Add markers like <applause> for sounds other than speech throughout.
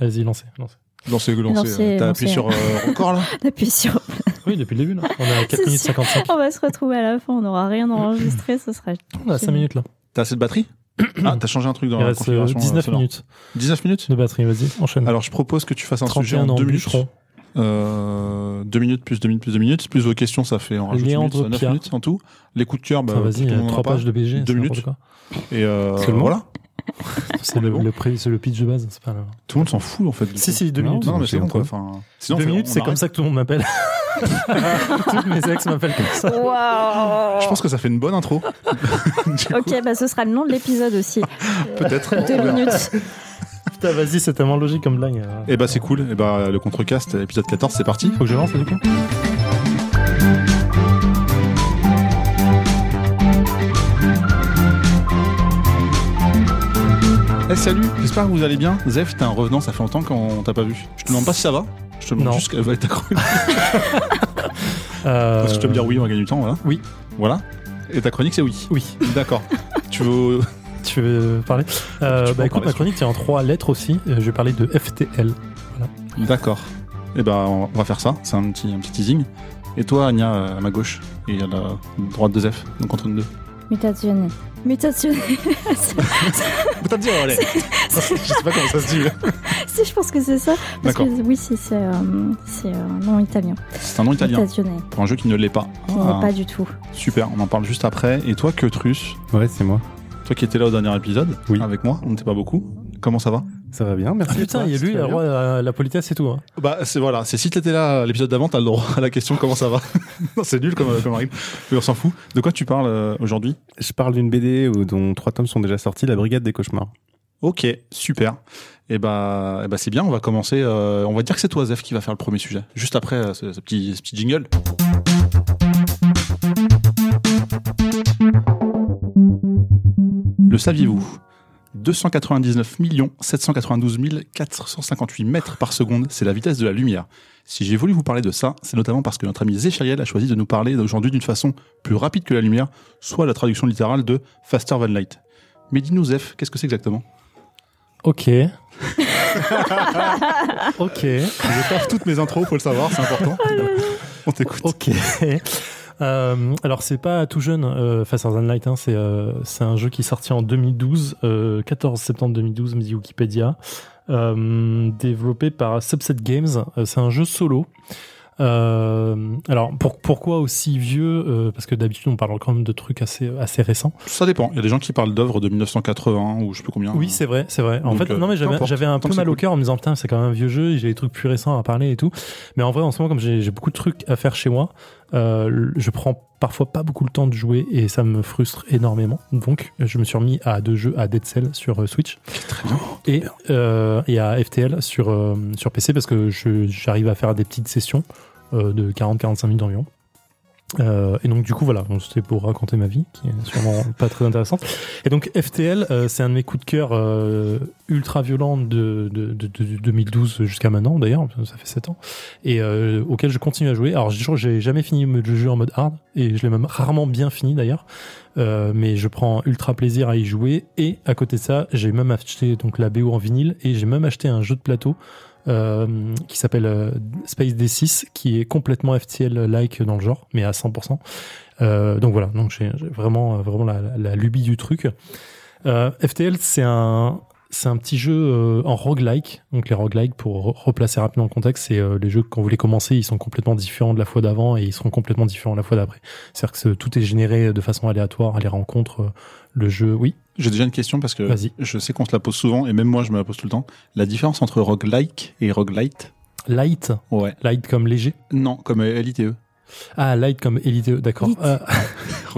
Allez-y, lancez. lancez. Lancez, lancez. Lancez, T'as appuyé sur euh, record là <laughs> Appuie sur. Oui, depuis le début, là. On est à <laughs> 4 C'est minutes sûr. 55. On va se retrouver à la fin, on n'aura rien enregistré, ce sera. <clears throat> On a 5 minutes, là. T'as assez de batterie <clears throat> Ah, t'as changé un truc dans Il la reste euh, configuration. 19 euh, minutes 19 minutes de batterie, vas-y, enchaîne. Alors je propose que tu fasses un sujet 31 en ans, 2 minutes. Euh, 2 minutes plus 2 minutes plus 2 minutes. Plus vos questions, ça fait en rajoute une minute, Léandre ça, 9 Pia. minutes en tout. Les coups de cœur, bah, Enfin, vas-y, le monde en a 3 pas. pages de BG. Deux c'est minutes. n'importe quoi. Et euh, voilà. <laughs> C'est le, pitch de base. C'est pas le... Tout le monde s'en fout en fait. Si, coup. si, deux Non, minutes. Non, mais C'est bon quoi. Enfin, sinon, Deux minutes, c'est comme ça que tout le monde m'appelle. <laughs> Toutes mes ex m'appellent comme ça. Je pense que ça fait une bonne intro. <laughs> Ok, bah ce sera le nom de l'épisode aussi. Peut-être. Deux minutes. Putain, vas-y, c'est tellement logique comme blague. euh. Et bah c'est cool. Et bah le contrecast épisode 14, c'est parti. Faut que je lance, du coup Eh salut, j'espère que vous allez bien. Zef, t'es un revenant, ça fait longtemps qu'on t'a pas vu. Je te demande pas si ça va. Je te demande Non. juste qu'elle va être ta chronique. <laughs> Euh, Parce que tu vas me dire oui, on va gagner du temps, voilà. Oui. Voilà. Et ta chronique, c'est oui. Oui. D'accord. <laughs> tu veux. Tu veux parler? Euh, Tu peux Bah écoute, parler, ma chronique tient en trois lettres aussi. Euh, Je vais parler de FTL. D'accord. Et ben on va faire ça. C'est un petit, un petit teasing. Et toi, Anya, euh, à ma gauche et à la droite de Zef, donc entre nous deux. Mutationné. Mutationné. <laughs> T'as dit, allez. Je sais pas comment ça se dit. <laughs> si, je pense que c'est ça. Parce que D'accord. oui, c'est c'est, euh, c'est un nom italien. C'est un nom italien Mutationné. pour un jeu qui ne l'est pas. Qui Ah, n'est pas du tout. Super, on en parle juste après. Et toi, Queutrus, Ouais, c'est moi. toi qui étais là au dernier épisode, Oui. avec moi, on n'était pas beaucoup. Comment ça va? Ça va bien, merci. Ah putain, il y a lui, la, roi, la, la politesse et tout. Hein. Bah c'est voilà, c'est si t'étais là l'épisode d'avant, t'as le droit à la question comment ça va? <laughs> non, c'est nul comme, comme règle, mais on s'en fout. De quoi tu parles euh, aujourd'hui? Je parle d'une BD où- dont trois tomes sont déjà sortis, La Brigade des Cauchemars. Ok, super. Et bah, eh bah c'est bien, on va commencer. euh, on va dire que c'est toi, Zef, qui va faire le premier sujet. Juste après euh, ce, ce petit, ce petit jingle. Le saviez-vous? 299 792 458 mètres par seconde, c'est la vitesse de la lumière. Si j'ai voulu vous parler de ça, c'est notamment parce que notre ami Zéchariel a choisi de nous parler aujourd'hui d'une façon plus rapide que la lumière, soit la traduction littérale de Faster Than Light. Mais dis-nous, Zef, qu'est-ce que c'est exactement? Ok. <laughs> ok. Je taffe toutes mes intros, faut le savoir, c'est important. On t'écoute. Ok. Euh, alors c'est pas tout jeune, euh, Faster Than Light, hein, c'est euh, c'est un jeu qui est sorti en 2012, euh, 14 septembre 2012, me dit Wikipédia, euh, développé par Subset Games. Euh, c'est un jeu solo. Euh, alors pour, pourquoi aussi vieux Euh, Parce que d'habitude on parle quand même de trucs assez assez récents. Ça dépend. Il y a des gens qui parlent d'œuvres de 1980 ou je sais plus combien. Oui, c'est vrai, c'est vrai. En Donc, fait, euh, non, mais j'avais, un peu mal au cœur en me disant, putain, c'est quand même un vieux jeu, j'ai des trucs plus récents à parler et tout. Mais en vrai, en ce moment, comme j'ai, j'ai beaucoup de trucs à faire chez moi, euh, je prends parfois pas beaucoup le temps de jouer et ça me frustre énormément. Donc, je me suis remis à deux jeux, à Dead Cell sur euh, Switch Très bien. et, euh, et à FTL sur, euh, sur PC parce que j'arrive à faire des petites sessions euh, de 40-45 minutes environ. Euh, et donc du coup voilà, c'était pour raconter ma vie, qui est sûrement pas très intéressante. Et donc FTL, euh, c'est un de mes coups de cœur euh, ultra violents de, de, de, de 2012 jusqu'à maintenant d'ailleurs, ça fait 7 ans, et euh, auquel je continue à jouer. Alors je j'ai jamais fini le jeu en mode hard, et je l'ai même rarement bien fini d'ailleurs, euh, mais je prends ultra plaisir à y jouer. Et à côté de ça, j'ai même acheté donc la BO en vinyle, et j'ai même acheté un jeu de plateau euh, qui s'appelle euh, Space D6, qui est complètement FTL-like dans le genre, mais à 100%. Euh, donc voilà, donc j'ai vraiment, vraiment la, lubie du truc. FTL, c'est un, un petit jeu en roguelike. Donc les roguelike, pour re- replacer rapidement le contexte, c'est les jeux quand vous les commencez, ils sont complètement différents de la fois d'avant et ils seront complètement différents la fois d'après. C'est-à-dire que tout est généré de façon aléatoire les rencontres. le jeu, oui, J'ai déjà une question parce que je sais qu'on se la pose souvent et même moi je me la pose tout le temps. La différence entre roguelike et roguelite? Light, Ouais. light comme léger? Non, comme euh, LITE. Ah, light comme élite, d'accord. Lit. Euh. <laughs>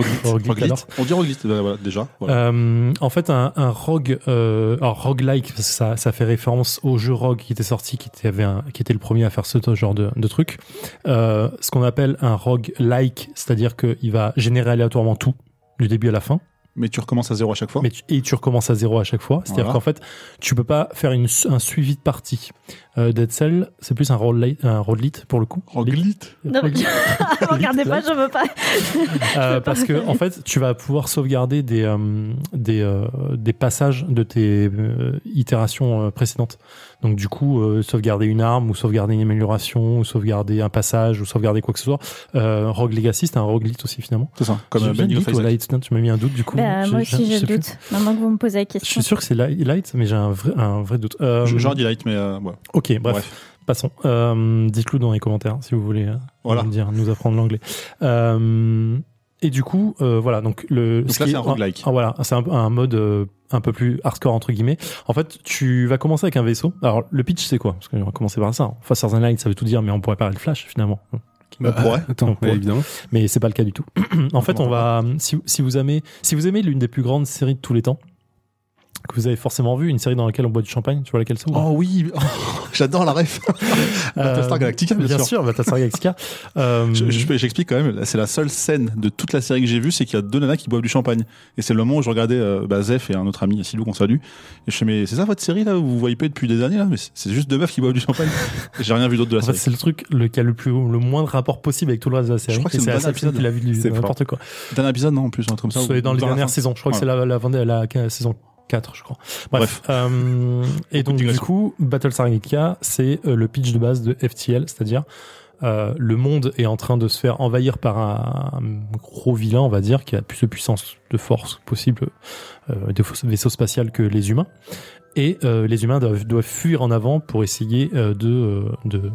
On dit roguelite euh, voilà, déjà. Voilà. Euh, en fait, un, un rogue, euh, alors roguelike, parce que ça, ça fait référence au jeu rogue qui était sorti, qui était, avait un- qui était le premier à faire ce genre de, de truc. Euh, ce qu'on appelle un rogue-like, c'est-à-dire qu'il va générer aléatoirement tout, du début à la fin, Mais tu recommences à zéro à chaque fois. mais tu- et tu recommences à zéro à chaque fois. C'est-à-dire Voilà. qu'en fait, tu peux pas faire une, un suivi de partie. Euh, Dead Cell, c'est plus un roguelite, un roguelite pour le coup. Roguelite Non, mais- Roguelite. <laughs> Regardez pas, je veux pas. <laughs> Euh, parce que en fait, tu vas pouvoir sauvegarder des euh, des euh, des passages de tes euh, itérations euh, précédentes. Donc du coup, euh, sauvegarder une arme ou sauvegarder une amélioration ou sauvegarder un passage ou sauvegarder quoi que ce soit. Euh, Rogue Legacy, c'est un roguelite aussi finalement. C'est ça, comme ou Isaac. Light, non, tu m'as mis un doute du coup. Bah, Je- moi je- aussi, je j'ai plus. doute. Maintenant que vous me posez la Je question. suis sûr que c'est Light, mais j'ai un vrai, un vrai doute. Euh, Je- J'aurais dit Light, mais euh, ouais. ok, bref, Bref. passons. Euh, Dites-le dans les commentaires si vous voulez euh, Voilà. nous dire, nous apprendre l'anglais. Euh, et du coup, euh, voilà, donc le. Donc ce là, c'est est- un roguelike. Ah, voilà, c'est un, un mode euh, un peu plus hardcore entre guillemets. En fait, tu vas commencer avec un vaisseau. Alors, le pitch, c'est quoi? Parce qu'on va commencer par ça. Face Than Light, ça veut tout dire, mais on pourrait parler de Flash finalement. On pourrait. Attends, Donc, ouais, ouais. évidemment. Mais c'est pas le cas du tout. <clears throat> en fait, on va si, si vous aimez si vous aimez l'une des plus grandes séries de tous les temps que vous avez forcément vu, une série dans laquelle on boit du champagne, tu vois laquelle c'est Oh oui, <laughs> oh, j'adore la ref. <laughs> Battlestar Euh, Galactica, bien, bien sûr. sûr, Battlestar Galactica. <laughs> Euh, Je- je- J'explique quand même, c'est la seule scène de toute la série que j'ai vue, c'est qu'il y a deux nanas qui boivent du champagne. Et c'est le moment où je regardais euh, bah, Zef et un autre ami, Silou, qu'on salue. Et je fais, mais c'est ça votre série là, où vous voyez pas depuis des années là? Mais c'est- juste deux meufs qui boivent du champagne. J'ai rien vu d'autre de la en série. c'est le truc le, qui a le plus le moins de rapport possible avec tout le reste de la série. crois que c'est c'est le la dernier seule personne qui l'a vu n'importe quoi. D'un épisode, non, en plus, un truc comme ça. C'est dans les dernières saisons. Je crois que c'est la, la, la, la saison 4, je crois. Bref. Euh, et donc, du coup, Battlestar Galactica, c'est euh, le pitch de base de FTL, c'est-à-dire euh, le monde est en train de se faire envahir par un, un gros vilain, on va dire, qui a plus de puissance de force possible euh, de vaisseau spatial que les humains. Et euh, les humains doivent, doivent fuir en avant pour essayer euh, de, de,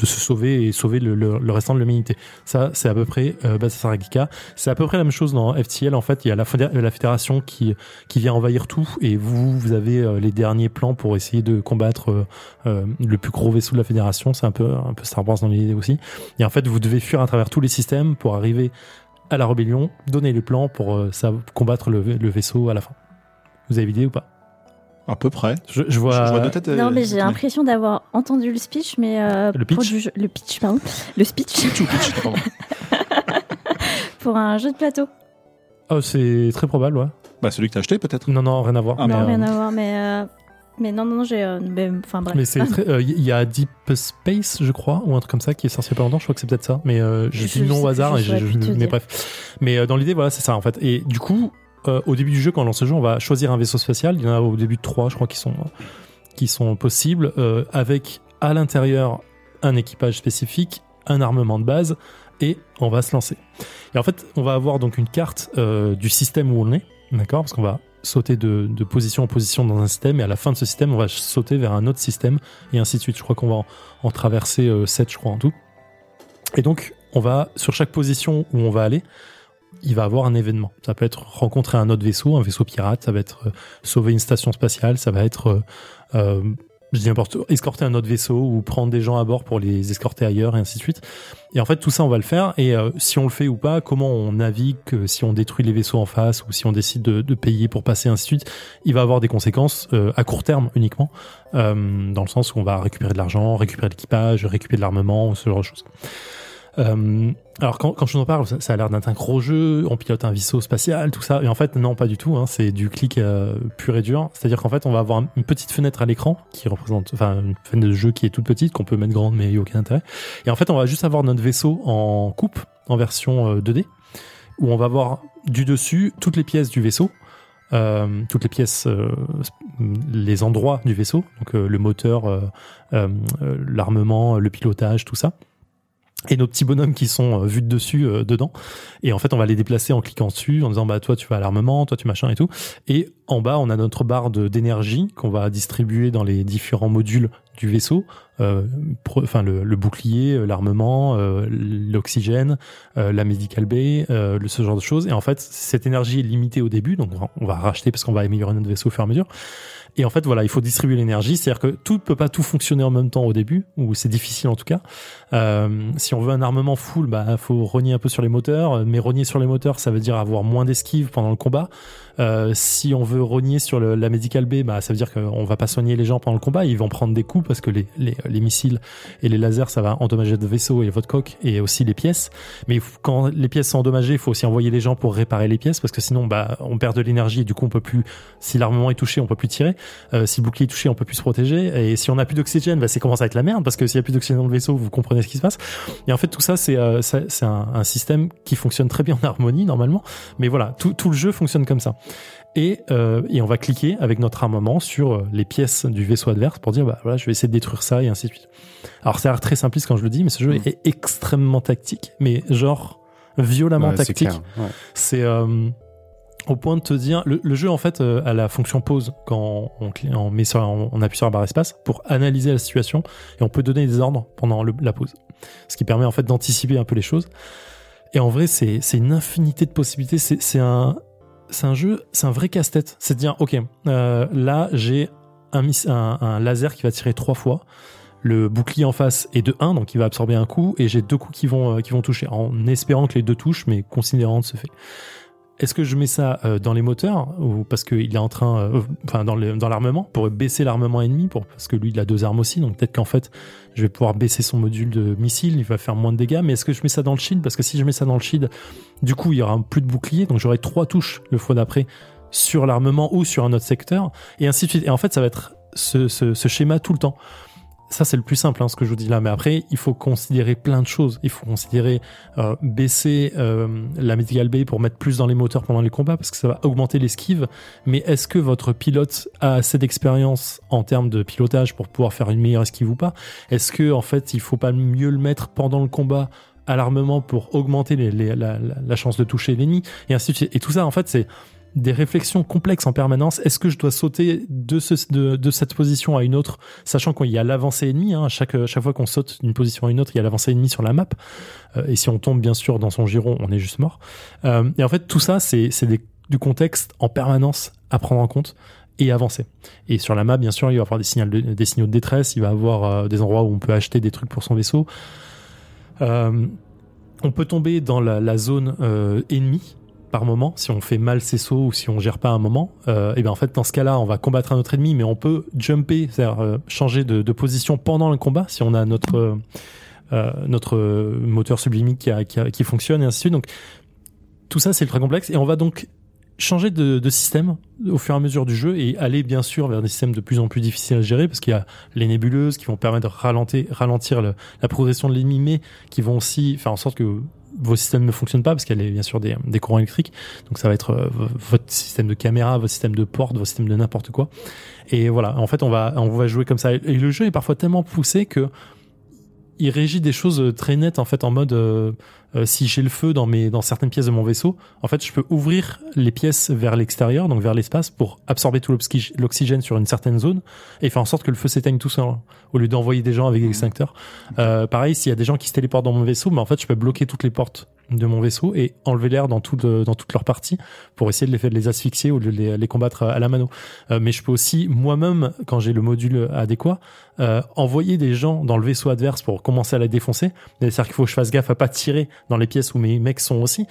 de se sauver et sauver le, le, le restant de l'humanité. Ça, c'est à peu près euh. C'est à peu près la même chose dans FTL. En fait, il y a la, la fédération qui, qui vient envahir tout et vous, vous avez euh, les derniers plans pour essayer de combattre euh, euh, le plus gros vaisseau de la fédération. C'est un peu, un peu Star Wars dans l'idée aussi. Et en fait, vous devez fuir à travers tous les systèmes pour arriver à la rébellion, donner les plans pour euh, ça, combattre le, le vaisseau à la fin. Vous avez l'idée ou pas? À peu près. je, je Je, vois. je vois deux têtes. Non, euh, mais j'ai l'impression d'avoir entendu le speech, mais euh, Le pour pitch du jeu- le pitch, pardon, le speech Pitch ou pitch, pardon. <laughs> pour un jeu de plateau. Oh, c'est très probable, ouais. Bah, celui que t'as acheté, peut-être. Non, non, rien à voir. Ah, mais, non, euh, rien à voir, mais euh, mais non, non, non, j'ai, euh, mais, enfin bref. Mais c'est très. euh, Il y a Deep Space, je crois, ou un truc comme ça qui est sorti il y a pas longtemps. Je crois que c'est peut-être ça. Mais euh, j'ai Je nom sais au hasard. je et plus te mais bref. Mais euh, dans l'idée, voilà, c'est ça en fait. Et du coup, euh, au début du jeu, quand on lance le jeu, on va choisir un vaisseau spatial. Il y en a au début trois, je crois, qui sont qui sont possibles, euh, avec à l'intérieur un équipage spécifique, un armement de base, et on va se lancer. Et en fait, on va avoir donc une carte euh, du système où on est, d'accord? Parce qu'on va sauter de, de position en position dans un système, et à la fin de ce système, on va sauter vers un autre système, et ainsi de suite. Je crois qu'on va en, en traverser euh, 7, je crois, en tout. Et donc, on va, sur chaque position où on va aller, il va avoir un événement. Ça peut être rencontrer un autre vaisseau, un vaisseau pirate, ça va être euh, sauver une station spatiale, ça va être, euh, euh, je dis n'importe escorter un autre vaisseau ou prendre des gens à bord pour les escorter ailleurs, et ainsi de suite. Et en fait, tout ça, on va le faire. Et euh, si on le fait ou pas, comment on navigue, si on détruit les vaisseaux en face ou si on décide de, payer pour passer, ainsi de suite, il va avoir des conséquences à court terme uniquement, dans le sens où on va récupérer de l'argent, récupérer de l'équipage, récupérer de l'armement, ce genre de choses. Euh, alors quand, je vous en parle, ça, a l'air d'être un gros jeu, on pilote un vaisseau spatial, tout ça. Et en fait, non, pas du tout. Hein, c'est du clic euh, pur et dur. C'est-à-dire qu'en fait, on va avoir un- une petite fenêtre à l'écran qui représente, enfin, une fenêtre de jeu qui est toute petite, qu'on peut mettre grande, mais il n'y a aucun intérêt. Et en fait, on va juste avoir notre vaisseau en coupe, en version euh, 2D, où on va voir du dessus toutes les pièces du vaisseau. Euh, toutes les pièces, euh, les endroits du vaisseau, donc euh, le moteur, euh, euh, euh, l'armement, le pilotage, tout ça et nos petits bonhommes qui sont euh, vus de dessus euh, dedans. Et en fait on va les déplacer en cliquant dessus en disant bah toi tu vas à l'armement toi tu machin et tout. Et en bas on a notre barre d'énergie qu'on va distribuer dans les différents modules du vaisseau. Euh, enfin le, le bouclier euh, l'armement euh, l'oxygène euh, la medical bay le, ce genre de choses. Et en fait cette énergie est limitée au début donc on va racheter parce qu'on va améliorer notre vaisseau au fur et à mesure et en fait voilà il faut distribuer l'énergie c'est à dire que tout ne peut pas tout fonctionner en même temps au début ou c'est difficile en tout cas euh, si on veut un armement full, bah faut rogner un peu sur les moteurs. Mais rogner sur les moteurs, ça veut dire avoir moins d'esquive pendant le combat. Euh, si on veut rogner sur le- la medical bay, bah ça veut dire qu'on va pas soigner les gens pendant le combat. Ils vont prendre des coups parce que les, les, les missiles et les lasers, ça va endommager votre vaisseau et votre coque et aussi les pièces. Mais quand les pièces sont endommagées, il faut aussi envoyer les gens pour réparer les pièces parce que sinon, bah on perd de l'énergie et du coup on peut plus. Si l'armement est touché, on peut plus tirer. Euh, si le bouclier est touché, on peut plus se protéger. Et si on a plus d'oxygène, bah c'est commence à être la merde parce que s'il y a plus d'oxygène dans le vaisseau, vous comprenez ce qui se passe. Et en fait, tout ça, c'est euh, un, un système qui fonctionne très bien en harmonie normalement. Mais voilà, tout le jeu fonctionne comme ça. Et, euh, et on va cliquer avec notre armement sur euh, les pièces du vaisseau adverse pour dire bah voilà je vais essayer de détruire ça et ainsi de suite. Alors ça a l'air très simpliste quand je le dis, mais ce jeu Mm. est extrêmement tactique, mais genre violemment Ouais, tactique. ouais. C'est euh, au point de te dire, le, le jeu en fait euh, a la fonction pause quand on, cli- on met sur, on, on appuie sur la barre espace pour analyser la situation et on peut donner des ordres pendant le- la pause, ce qui permet en fait d'anticiper un peu les choses. Et en vrai, c'est une infinité de possibilités. C'est un c'est un jeu, c'est un vrai casse-tête. C'est de dire, ok, euh, là j'ai un, laser qui va tirer trois fois. Le bouclier en face est de 1, donc il va absorber un coup, et j'ai deux coups qui vont, euh, qui vont toucher, en espérant que les deux touchent, mais considérant de ce fait. Est-ce que je mets ça euh, dans les moteurs ou parce qu'il est en train, euh, enfin dans l'armement pour baisser l'armement ennemi pour parce que lui il a deux armes aussi donc peut-être qu'en fait je vais pouvoir baisser son module de missile, il va faire moins de dégâts. Mais est-ce que je mets ça dans le shield? Parce que si je mets ça dans le shield, du coup il y aura plus de bouclier donc j'aurai trois touches le fois d'après sur l'armement ou sur un autre secteur et ainsi de suite. Et en fait ça va être ce, ce schéma tout le temps. Ça c'est le plus simple hein, ce que je vous dis là. Mais après il faut considérer plein de choses. Il faut considérer euh, baisser euh, la Medical Bay pour mettre plus dans les moteurs pendant les combats parce que ça va augmenter l'esquive. Mais est-ce que votre pilote a assez d'expérience en termes de pilotage pour pouvoir faire une meilleure esquive ou pas? Est-ce que en fait il faut pas mieux le mettre pendant le combat à l'armement pour augmenter la- la chance de toucher l'ennemi? Et ainsi de suite. Et tout ça en fait c'est des réflexions complexes en permanence. Est-ce que je dois sauter de, ce, de, de cette position à une autre, sachant qu'il y a l'avancée ennemie, hein, chaque, chaque fois qu'on saute d'une position à une autre, il y a l'avancée ennemie sur la map. Euh, et si on tombe bien sûr dans son giron, on est juste mort. Euh, et en fait, tout ça, c'est du contexte en permanence à prendre en compte et avancer. Et sur la map, bien sûr, il va y avoir des, signaux de, des signaux de détresse, il va y avoir euh, des endroits où on peut acheter des trucs pour son vaisseau. On peut tomber dans la, zone ennemie par moment si on fait mal ses sauts ou si on gère pas un moment. Euh, et bien en fait, dans ce cas-là, on va combattre un autre ennemi, mais on peut jumper, c'est-à-dire euh, changer de, position pendant le combat si on a notre euh, notre moteur sublimique qui, qui, fonctionne et ainsi de suite. Donc tout ça, c'est ultra complexe et on va donc changer de, système au fur et à mesure du jeu et aller bien sûr vers des systèmes de plus en plus difficiles à gérer parce qu'il y a les nébuleuses qui vont permettre de ralentir, ralentir le- la progression de l'ennemi mais qui vont aussi faire en sorte que vos systèmes ne fonctionnent pas parce a les- bien sûr des, courants électriques. Donc ça va être euh, votre système de caméra votre système de porte votre système de n'importe quoi. Et voilà. En fait on va on va jouer comme ça. Et le jeu est parfois tellement poussé que il régit des choses euh, très nettes en fait en mode euh, euh, si j'ai le feu dans mes dans certaines pièces de mon vaisseau en fait je peux ouvrir les pièces vers l'extérieur donc vers l'espace pour absorber tout l'oxy- l'oxygène sur une certaine zone et faire en sorte que le feu s'éteigne tout seul au lieu d'envoyer des gens avec l'extincteur euh, pareil s'il y a des gens qui se téléportent dans mon vaisseau mais en fait je peux bloquer toutes les portes de mon vaisseau et enlever l'air dans tout le- dans toute leur partie pour essayer de les, faire- de les asphyxier ou de les, les combattre à la mano Euh, mais je peux aussi moi-même quand j'ai le module adéquat euh, envoyer des gens dans le vaisseau adverse pour commencer à la défoncer. C'est-à-dire qu'il faut que je fasse gaffe à pas tirer dans les pièces où mes mecs sont aussi.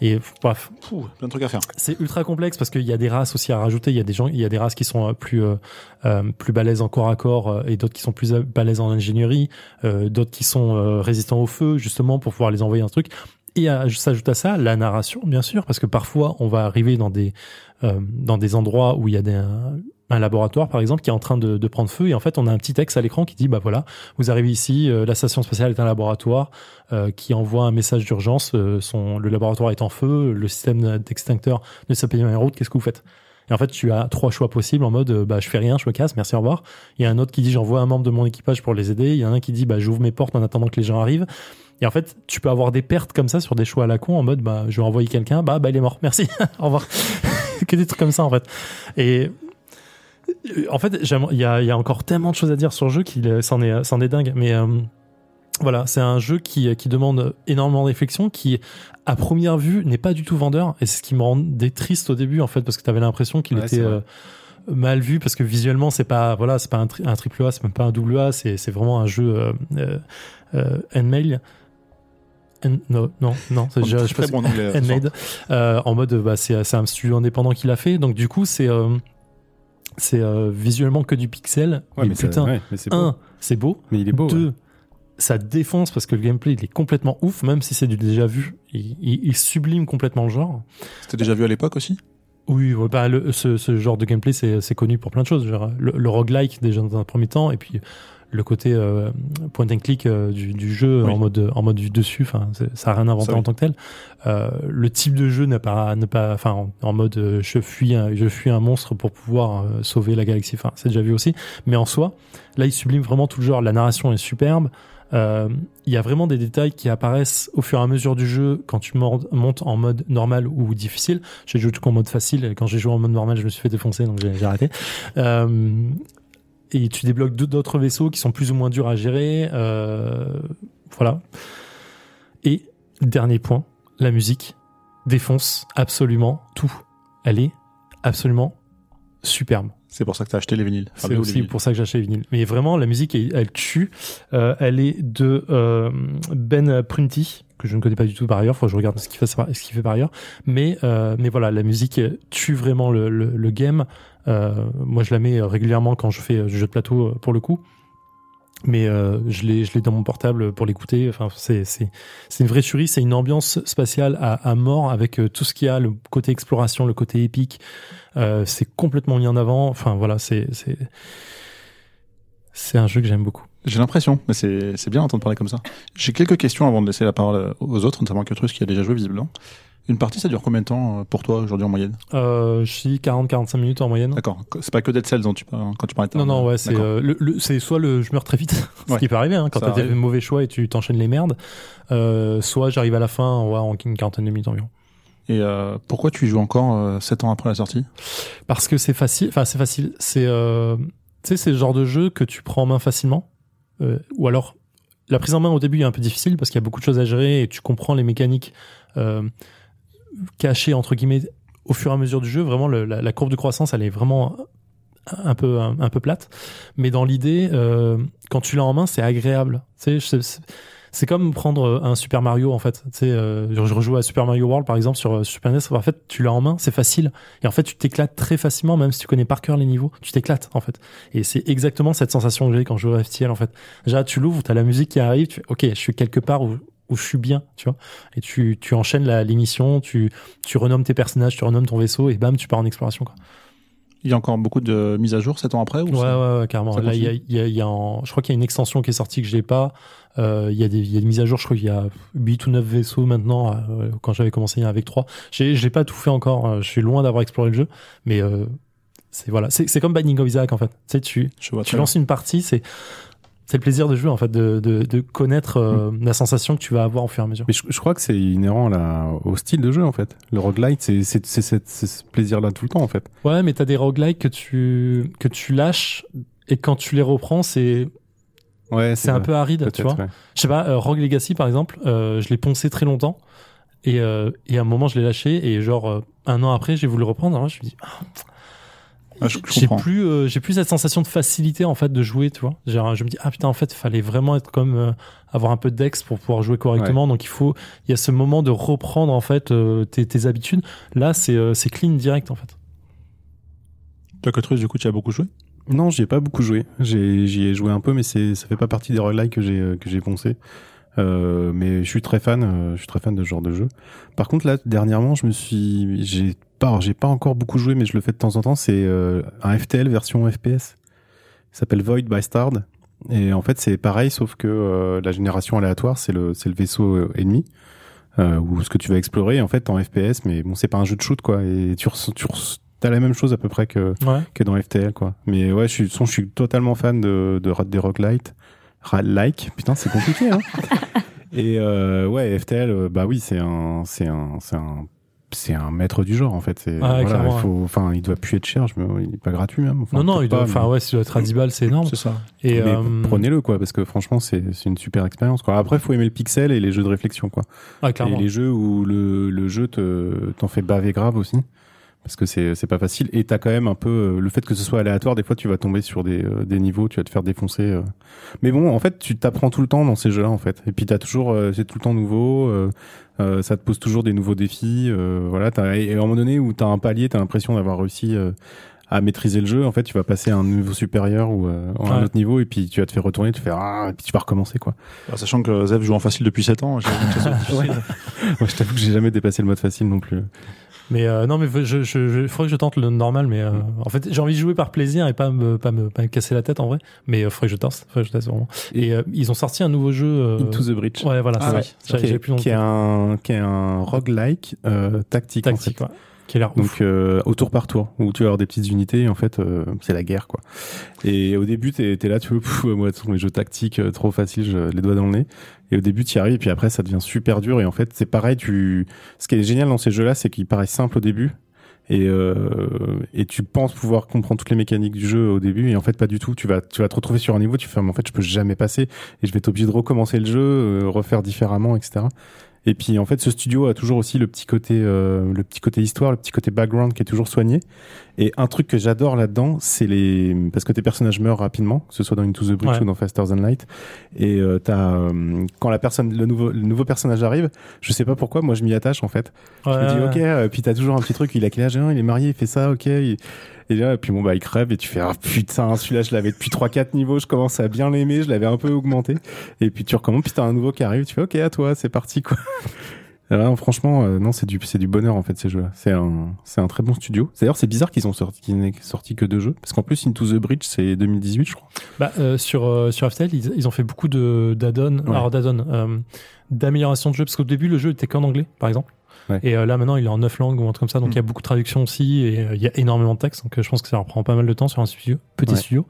Et bref, Pouh, plein de trucs à faire. c'est ultra complexe parce qu'il y a des races aussi à rajouter. Il y a des gens, il y a des races qui sont euh, plus euh, euh, plus balèzes en corps à corps euh, et d'autres qui sont plus balèzes en ingénierie, euh, d'autres qui sont euh, résistants au feu justement pour pouvoir les envoyer un truc. Et euh, s'ajoute à ça la narration, bien sûr, parce que parfois on va arriver dans des euh, dans des endroits où il y a des, un, un laboratoire par exemple qui est en train de, de prendre feu et en fait on a un petit texte à l'écran qui dit bah voilà vous arrivez ici euh, la station spatiale est un laboratoire euh, qui envoie un message d'urgence euh, son le laboratoire est en feu le système d'extincteur ne s'appelle pas en route qu'est-ce que vous faites? Et en fait tu as trois choix possibles en mode euh, bah je fais rien je me casse merci au revoir. Il y a un autre qui dit j'envoie un membre de mon équipage pour les aider. Il y en a un qui dit bah j'ouvre mes portes en attendant que les gens arrivent et en fait, tu peux avoir des pertes comme ça sur des choix à la con en mode bah je vais envoyer quelqu'un, bah bah il est mort, merci, <laughs> au revoir. <laughs> que des trucs comme ça en fait. Et euh, en fait, il y a, il y a encore tellement de choses à dire sur le jeu qu'il euh, c'en est, c'en est dingue. Mais euh, voilà, c'est un jeu qui, qui demande énormément de réflexion, qui à première vue n'est pas du tout vendeur. Et c'est ce qui me rendait triste au début en fait, parce que tu avais l'impression qu'il Ouais, était euh, mal vu parce que visuellement c'est pas voilà c'est pas un, tri- un triple A c'est même pas un double A c'est c'est vraiment un jeu euh, euh, handmade Hand- non non non c'est- je, je sais pas très si- bon en anglais. <laughs> handmade euh, en mode bah c'est c'est un studio indépendant qui l'a fait donc du coup c'est euh, c'est euh, visuellement que du pixel Ouais, mais, mais, putain ouais, mais c'est beau. un c'est beau Mais il est beau. deux ouais. ça défonce parce que le gameplay il est complètement ouf même si c'est du déjà vu il, il- il sublime complètement le genre C'était déjà vu à l'époque aussi? Oui, bah, le- ce, ce genre de gameplay, c'est c'est connu pour plein de choses. Genre, le, le roguelike, déjà dans un premier temps, et puis le côté euh, point and click euh, du, du jeu Oui. en mode en mode vue dessus. Enfin, ça n'a rien inventé Ça, oui. en tant que tel. Euh, le type de jeu n'a pas, n'a pas, enfin, en, en mode je fuis, un, je fuis un monstre pour pouvoir sauver la galaxie. Enfin, c'est déjà vu aussi. Mais en soi, là, il sublime vraiment tout le genre. La narration est superbe. Il y a vraiment des détails qui apparaissent au fur et à mesure du jeu quand tu montes en mode normal ou difficile. J'ai joué tout en mode facile et quand j'ai joué en mode normal, je me suis fait défoncer donc j'ai j'ai arrêté. Euh, et tu débloques d'autres vaisseaux qui sont plus ou moins durs à gérer. Euh, voilà. Et dernier point, la musique défonce absolument tout. Elle est absolument superbe. C'est pour ça que t'as acheté les vinyles. Enfin, C'est aussi vinyles. pour ça que j'ai acheté les vinyles. Mais vraiment, la musique, elle, elle tue. Euh, elle est de euh, Ben Prunty, que je ne connais pas du tout par ailleurs. Faut que je regarde ce qu'il fait, fait par ailleurs. Mais, euh, mais voilà, la musique tue vraiment le, le, le game. Euh, moi, je la mets régulièrement quand je fais euh, du jeu de plateau euh, pour le coup. Mais euh, je l'ai, je l'ai dans mon portable pour l'écouter. Enfin, c'est, c'est, c'est une vraie tuerie. C'est une ambiance spatiale à, à mort avec euh, tout ce qu'il y a, le côté exploration, le côté épique. Euh, c'est complètement mis en avant. Enfin, voilà, c'est, c'est, c'est un jeu que j'aime beaucoup. J'ai l'impression, mais c'est bien d'entendre parler comme ça. J'ai quelques questions avant de laisser la parole euh, aux autres, notamment Cutrus qui a déjà joué visiblement. Une partie, ça dure combien de temps euh, pour toi aujourd'hui en moyenne? Euh, je suis 40-45 minutes en moyenne. D'accord. C'est pas que Dead Cells dont tu parles quand tu parlais. de Non, non, ouais, c'est D'accord. euh, le, le- c'est soit le je meurs très vite, <laughs> ce Ouais. qui peut arriver hein, quand t'as fait mauvais choix et tu t'enchaînes les merdes, euh, soit j'arrive à la fin ouais, en une quarantaine de minutes environ. Et euh, pourquoi tu y joues encore euh, 7 ans après la sortie? Parce que c'est facile, enfin c'est facile, c'est euh, tu sais c'est le genre de jeu que tu prends en main facilement, euh, ou alors la prise en main au début est un peu difficile parce qu'il y a beaucoup de choses à gérer et tu comprends les mécaniques euh, cachées entre guillemets au fur et à mesure du jeu. Vraiment la, courbe de croissance elle est vraiment un peu un, peu plate, mais dans l'idée euh, quand tu l'as en main c'est agréable. Tu sais c'est comme prendre un Super Mario en fait. Tu sais, euh, je rejoue à Super Mario World par exemple sur euh, Super NES. En fait, tu l'as en main, c'est facile. Et en fait, tu t'éclates très facilement, même si tu connais par cœur les niveaux. Tu t'éclates en fait. Et c'est exactement cette sensation que j'ai quand je joue à FTL en fait. Déjà, tu l'ouvres, t'as la musique qui arrive. Tu fais, ok, je suis quelque part où où je suis bien, tu vois. Et tu tu enchaînes l'émission, tu tu renommes tes personnages, tu renommes ton vaisseau et bam, tu pars en exploration quoi. Il y a encore beaucoup de mises à jour 7 ans après ou Ouais, ouais, ouais, carrément. Là, il y a, y a, y a je crois qu'il y a une extension qui est sortie que je l'ai pas. Euh, il y a des, y a des mises à jour. Je crois qu'il y a 8 ou 9 vaisseaux maintenant. euh, quand j'avais commencé il y en avait avec 3. J'ai, je l'ai pas tout fait encore. euh, Je suis loin d'avoir exploré le jeu. Mais, c'est, voilà. C'est, comme Binding of Isaac, en fait. Tu sais, tu, tu lances une partie, c'est, c'est le plaisir de jouer, en fait, de, de, de connaître euh, la sensation que tu vas avoir au fur et à mesure. Mais je, je crois que c'est inhérent à la- au style de jeu en fait. Le roguelite, c'est c'est- ce plaisir-là tout le temps en fait. Ouais, mais t'as des roguelikes que tu, que tu lâches et quand tu les reprends, c'est, Ouais, c'est un peu aride, tu vois. ouais. Je sais pas, euh, Rogue Legacy par exemple, euh, je l'ai poncé très longtemps et, euh, et à un moment je l'ai lâché et genre un an après j'ai voulu le reprendre. Alors, je me dis, ah, Ah, j'ai plus, euh, j'ai plus cette sensation de facilité en fait de jouer, tu vois. Genre, je me dis ah putain en fait il fallait vraiment être comme euh, avoir un peu de dex pour pouvoir jouer correctement. Donc il faut, il y a ce moment de reprendre en fait euh, tes, tes habitudes. Là c'est euh, c'est clean direct en fait. Toi, Cutrus, du coup, tu as beaucoup joué? Non, j'y ai pas beaucoup joué. J'ai- J'y ai joué un peu, mais c'est ça fait pas partie des roguelites que j'ai euh, que j'ai poncé. Euh, mais je suis très fan, euh, je suis très fan de ce genre de jeu. Par contre, là, dernièrement, je me suis, j'ai pas, j'ai pas encore beaucoup joué, mais je le fais de temps en temps. C'est euh, un FTL version FPS. Il s'appelle Void by Stard. Et en fait, c'est pareil, sauf que euh, la génération aléatoire, c'est le, c'est le vaisseau euh, ennemi. Euh, ou ce que tu vas explorer en fait en FPS, mais bon, c'est pas un jeu de shoot quoi. Et tu, ressens- tu t'as la même chose à peu près que Ouais. que dans FTL quoi. Mais ouais, je suis, son, je suis totalement fan de, de, des roguelites. Ra- Like, putain, c'est compliqué hein. <laughs> Et euh, ouais, FTL, bah oui, c'est un, c'est un, c'est un, c'est un maître du genre en fait. C'est, voilà, clairement, il faut, enfin, il doit plus être cher. Je me, il est pas gratuit même. Enfin, non non, il doit, enfin mais- ouais, s'il doit être à 10 balles c'est énorme. C'est ça. Et mais euh, prenez-le quoi, parce que franchement, c'est, c'est une super expérience quoi. Après, faut aimer le pixel et les jeux de réflexion quoi. ouais, clairement. Et les jeux où le, le jeu te, t'en fait baver grave aussi. Parce que c'est, c'est pas facile. Et t'as quand même un peu, euh, le fait que ce soit aléatoire, des fois tu vas tomber sur des, euh, des niveaux, tu vas te faire défoncer. euh. Mais bon, en fait, tu t'apprends tout le temps dans ces jeux-là, en fait. Et puis t'as toujours, euh, c'est tout le temps nouveau, euh, euh, ça te pose toujours des nouveaux défis, euh, voilà. T'as, et à un moment donné où t'as un palier, t'as l'impression d'avoir réussi, euh, à maîtriser le jeu, en fait, tu vas passer à un niveau supérieur ou euh, à un Ouais. autre niveau, et puis tu vas te faire retourner, tu fais ah, et puis tu vas recommencer quoi. Alors, sachant que Zev joue en facile depuis 7 ans, que ça. Moi, <laughs> je t'avoue que j'ai jamais dépassé le mode facile non plus. Mais euh, non, mais je, je, je, faudrait que je tente le normal. Mais euh, en fait, j'ai envie de jouer par plaisir et pas me, pas me, pas me casser la tête en vrai. Mais euh, faudrait que je tente. Faudrait que je teste vraiment. Et euh, ils ont sorti un nouveau jeu. euh, Into the Breach. Ouais, voilà. Ah c'est oui. vrai. J'avais- qui, est, plus qui est un qui est un roguelike euh, tactique, en tactique, fait. ouais. Qui a l'air. Donc euh, au tour par tour, où tu vas avoir des petites unités, et en fait euh, c'est la guerre quoi. Et au début t'es es là, tu veux, pff, moi ce sont les jeux tactiques euh, trop faciles, je, les doigts dans le nez. Et au début tu y arrives, et puis après ça devient super dur. Et en fait c'est pareil, tu, ce qui est génial dans ces jeux-là, c'est qu'ils paraissent simples au début. Et, euh, et tu penses pouvoir comprendre toutes les mécaniques du jeu au début et en fait pas du tout tu vas tu vas te retrouver sur un niveau tu fais mais en fait je peux jamais passer et je vais être obligé de recommencer le jeu euh, refaire différemment etc et puis en fait, ce studio a toujours aussi le petit côté, euh, le petit côté histoire, le petit côté background qui est toujours soigné. Et un truc que j'adore là-dedans, c'est les parce que tes personnages meurent rapidement, que ce soit dans Into the Ouais. ou dans Faster Than Light. Et euh, t'as euh, quand la personne, le nouveau, le nouveau personnage arrive, je sais pas pourquoi, moi je m'y attache en fait. Je me dis Ouais, ok, euh, puis t'as toujours un petit truc. Il a quel âge hein Il est marié, il fait ça, ok. il- Et là, puis bon bah il crève et tu fais ah putain, celui-là je l'avais depuis 3-4 niveaux, je commence à bien l'aimer, je l'avais un peu augmenté. Et puis tu recommences, puis t'as un nouveau qui arrive, tu fais ok à toi, c'est parti quoi. <laughs> Alors, franchement, euh, non, c'est du, c'est du bonheur en fait ces jeux-là. C'est un, c'est un très bon studio. D'ailleurs, c'est bizarre qu'ils ont sorti, qu'ils n'aient sorti que deux jeux, parce qu'en plus Into the Breach c'est 2018, je crois. Bah, euh, sur euh, sur FTL, ils, ils ont fait beaucoup de d'add-on, Ouais. alors d'add-on, euh, d'amélioration de jeu parce qu'au début le jeu était qu'en anglais, par exemple. Ouais. Et euh, là maintenant il est en neuf langues ou un truc comme ça, donc Mm. il y a beaucoup de traductions aussi et euh, il y a énormément de textes, donc euh, je pense que ça leur prend pas mal de temps sur un studio, petit Ouais. studio.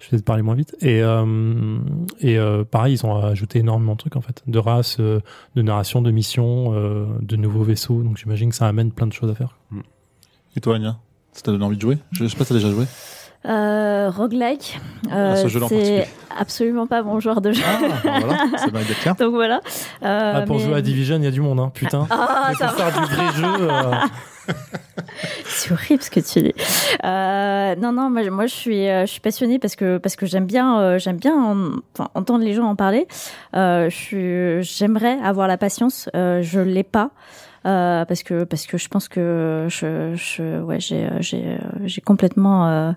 Je vais peut-être parler moins vite. Et euh, et euh, pareil, ils ont ajouté énormément de trucs en fait, de races, euh, de narration, de missions, euh, de nouveaux vaisseaux. Donc j'imagine que ça amène plein de choses à faire. Et toi, Anya Ça t'a donné envie de jouer? Je sais pas si t'as déjà joué. Euh, roguelike, euh, Ah, en c'est absolument pas mon genre de jeu. Ah, voilà, d'être clair. <laughs> Donc voilà. Euh, Ah, pour mais- jouer à Division, il y a du monde, hein, putain. Ah, Mais ça pour faire du vrai jeu. euh, <laughs> C'est horrible ce que tu dis. Euh, non, non, moi, moi je suis, euh, je suis passionnée parce que parce que j'aime bien, euh, j'aime bien en- enfin, entendre les gens en parler. Euh, je j'aimerais avoir la patience. Euh, je l'ai pas. Euh, parce que parce que je pense que je, je ouais j'ai euh, euh, complètement euh,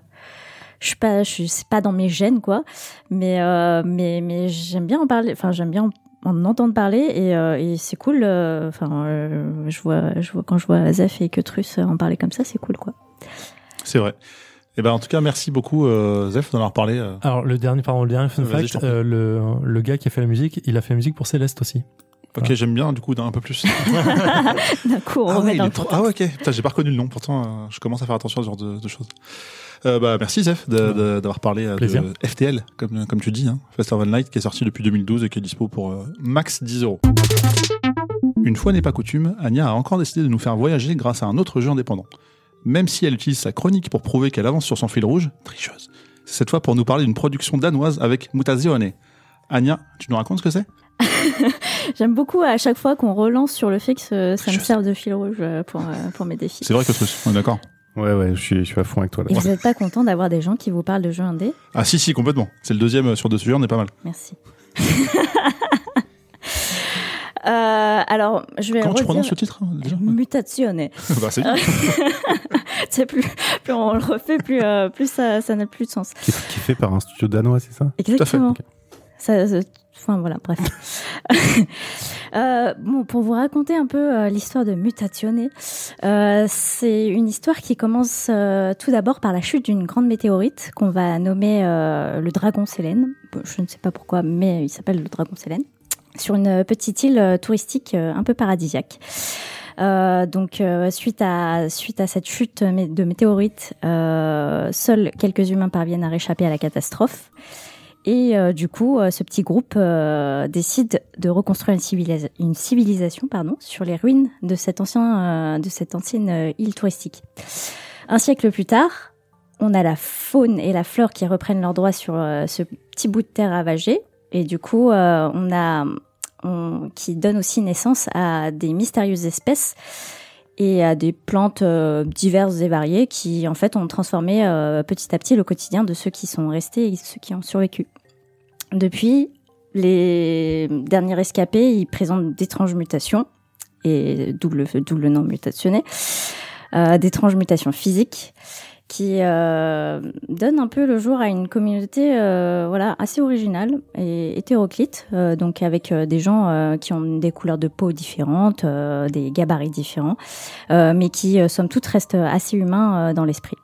je suis pas je suis c'est pas dans mes gènes quoi mais euh, mais mais j'aime bien en parler enfin j'aime bien en, en entendre parler et, euh, et c'est cool euh, enfin euh, je vois je vois quand je vois Zef et que Trus en parler comme ça c'est cool quoi C'est vrai. Et ben en tout cas, merci beaucoup, euh, Zef, d'en avoir parlé. euh. Alors le dernier, pardon, le dernier fun fact, euh, le, le gars qui a fait la musique, il a fait la musique pour Céleste aussi. Ok, Voilà. j'aime bien, du coup, d'un un peu plus. <laughs> d'un coup on ah, remet ouais, dans le trop... ah ouais, ok. Putain, j'ai pas reconnu le nom, pourtant, euh, je commence à faire attention à ce genre de, de choses. Euh, bah, merci, Zef, d'avoir parlé euh, Plaisir. de FTL, comme, comme tu dis, hein, Faster Than Light, qui est sorti depuis 2012 et qui est dispo pour euh, max 10 euros. Une fois n'est pas coutume, Anya a encore décidé de nous faire voyager grâce à un autre jeu indépendant. Même si elle utilise sa chronique pour prouver qu'elle avance sur son fil rouge, tricheuse. C'est cette fois pour nous parler d'une production danoise avec Mutazione. Anya, tu nous racontes ce que c'est? <laughs> J'aime beaucoup à chaque fois qu'on relance sur le fait que ce- ça me serve de fil rouge pour pour mes défis C'est vrai que on est d'accord Ouais, ouais, je suis, je suis à fond avec toi là. et vous n'êtes pas content d'avoir des gens qui vous parlent de jeux indés? Ah si, si, complètement. C'est le deuxième sur deux sujets, on est pas mal. merci <laughs> Euh, alors, je vais Comment tu prononces le titre hein, déjà? Mutazione. <laughs> bah, c'est bien. <laughs> C'est plus, plus on le refait, plus, euh, plus ça, ça n'a plus de sens. Qui, est- qui est fait par un studio danois, c'est ça? Exactement. Ok. Ça, ça- enfin voilà, bref. <laughs> Euh, bon, pour vous raconter un peu euh, l'histoire de Mutazione, euh, c'est une histoire qui commence euh, tout d'abord par la chute d'une grande météorite qu'on va nommer le dragon Sélène. Je ne sais pas pourquoi, mais il s'appelle le dragon Sélène sur une petite île touristique un peu paradisiaque. Donc suite à suite à cette chute de météorite, euh, seuls quelques humains parviennent à réchapper à la catastrophe. Et euh, du coup, euh, ce petit groupe euh, décide de reconstruire une, civilisa- une civilisation pardon, sur les ruines de, euh, de cette ancienne euh, île touristique. Un siècle plus tard, on a la faune et la flore qui reprennent leurs droits sur ce petit bout de terre ravagé. Et du coup, on a on- qui donne aussi naissance à des mystérieuses espèces et à des plantes euh, diverses et variées qui en fait ont transformé euh, petit à petit le quotidien de ceux qui sont restés et ceux qui ont survécu. Depuis, les derniers rescapés, ils présentent d'étranges mutations et d'où le, d'où le nom mutationné, euh, d'étranges mutations physiques qui euh, donne un peu le jour à une communauté euh, voilà assez originale et hétéroclite, euh, donc avec des gens qui ont des couleurs de peau différentes, des gabarits différents, mais qui somme toute restent assez humains dans l'esprit.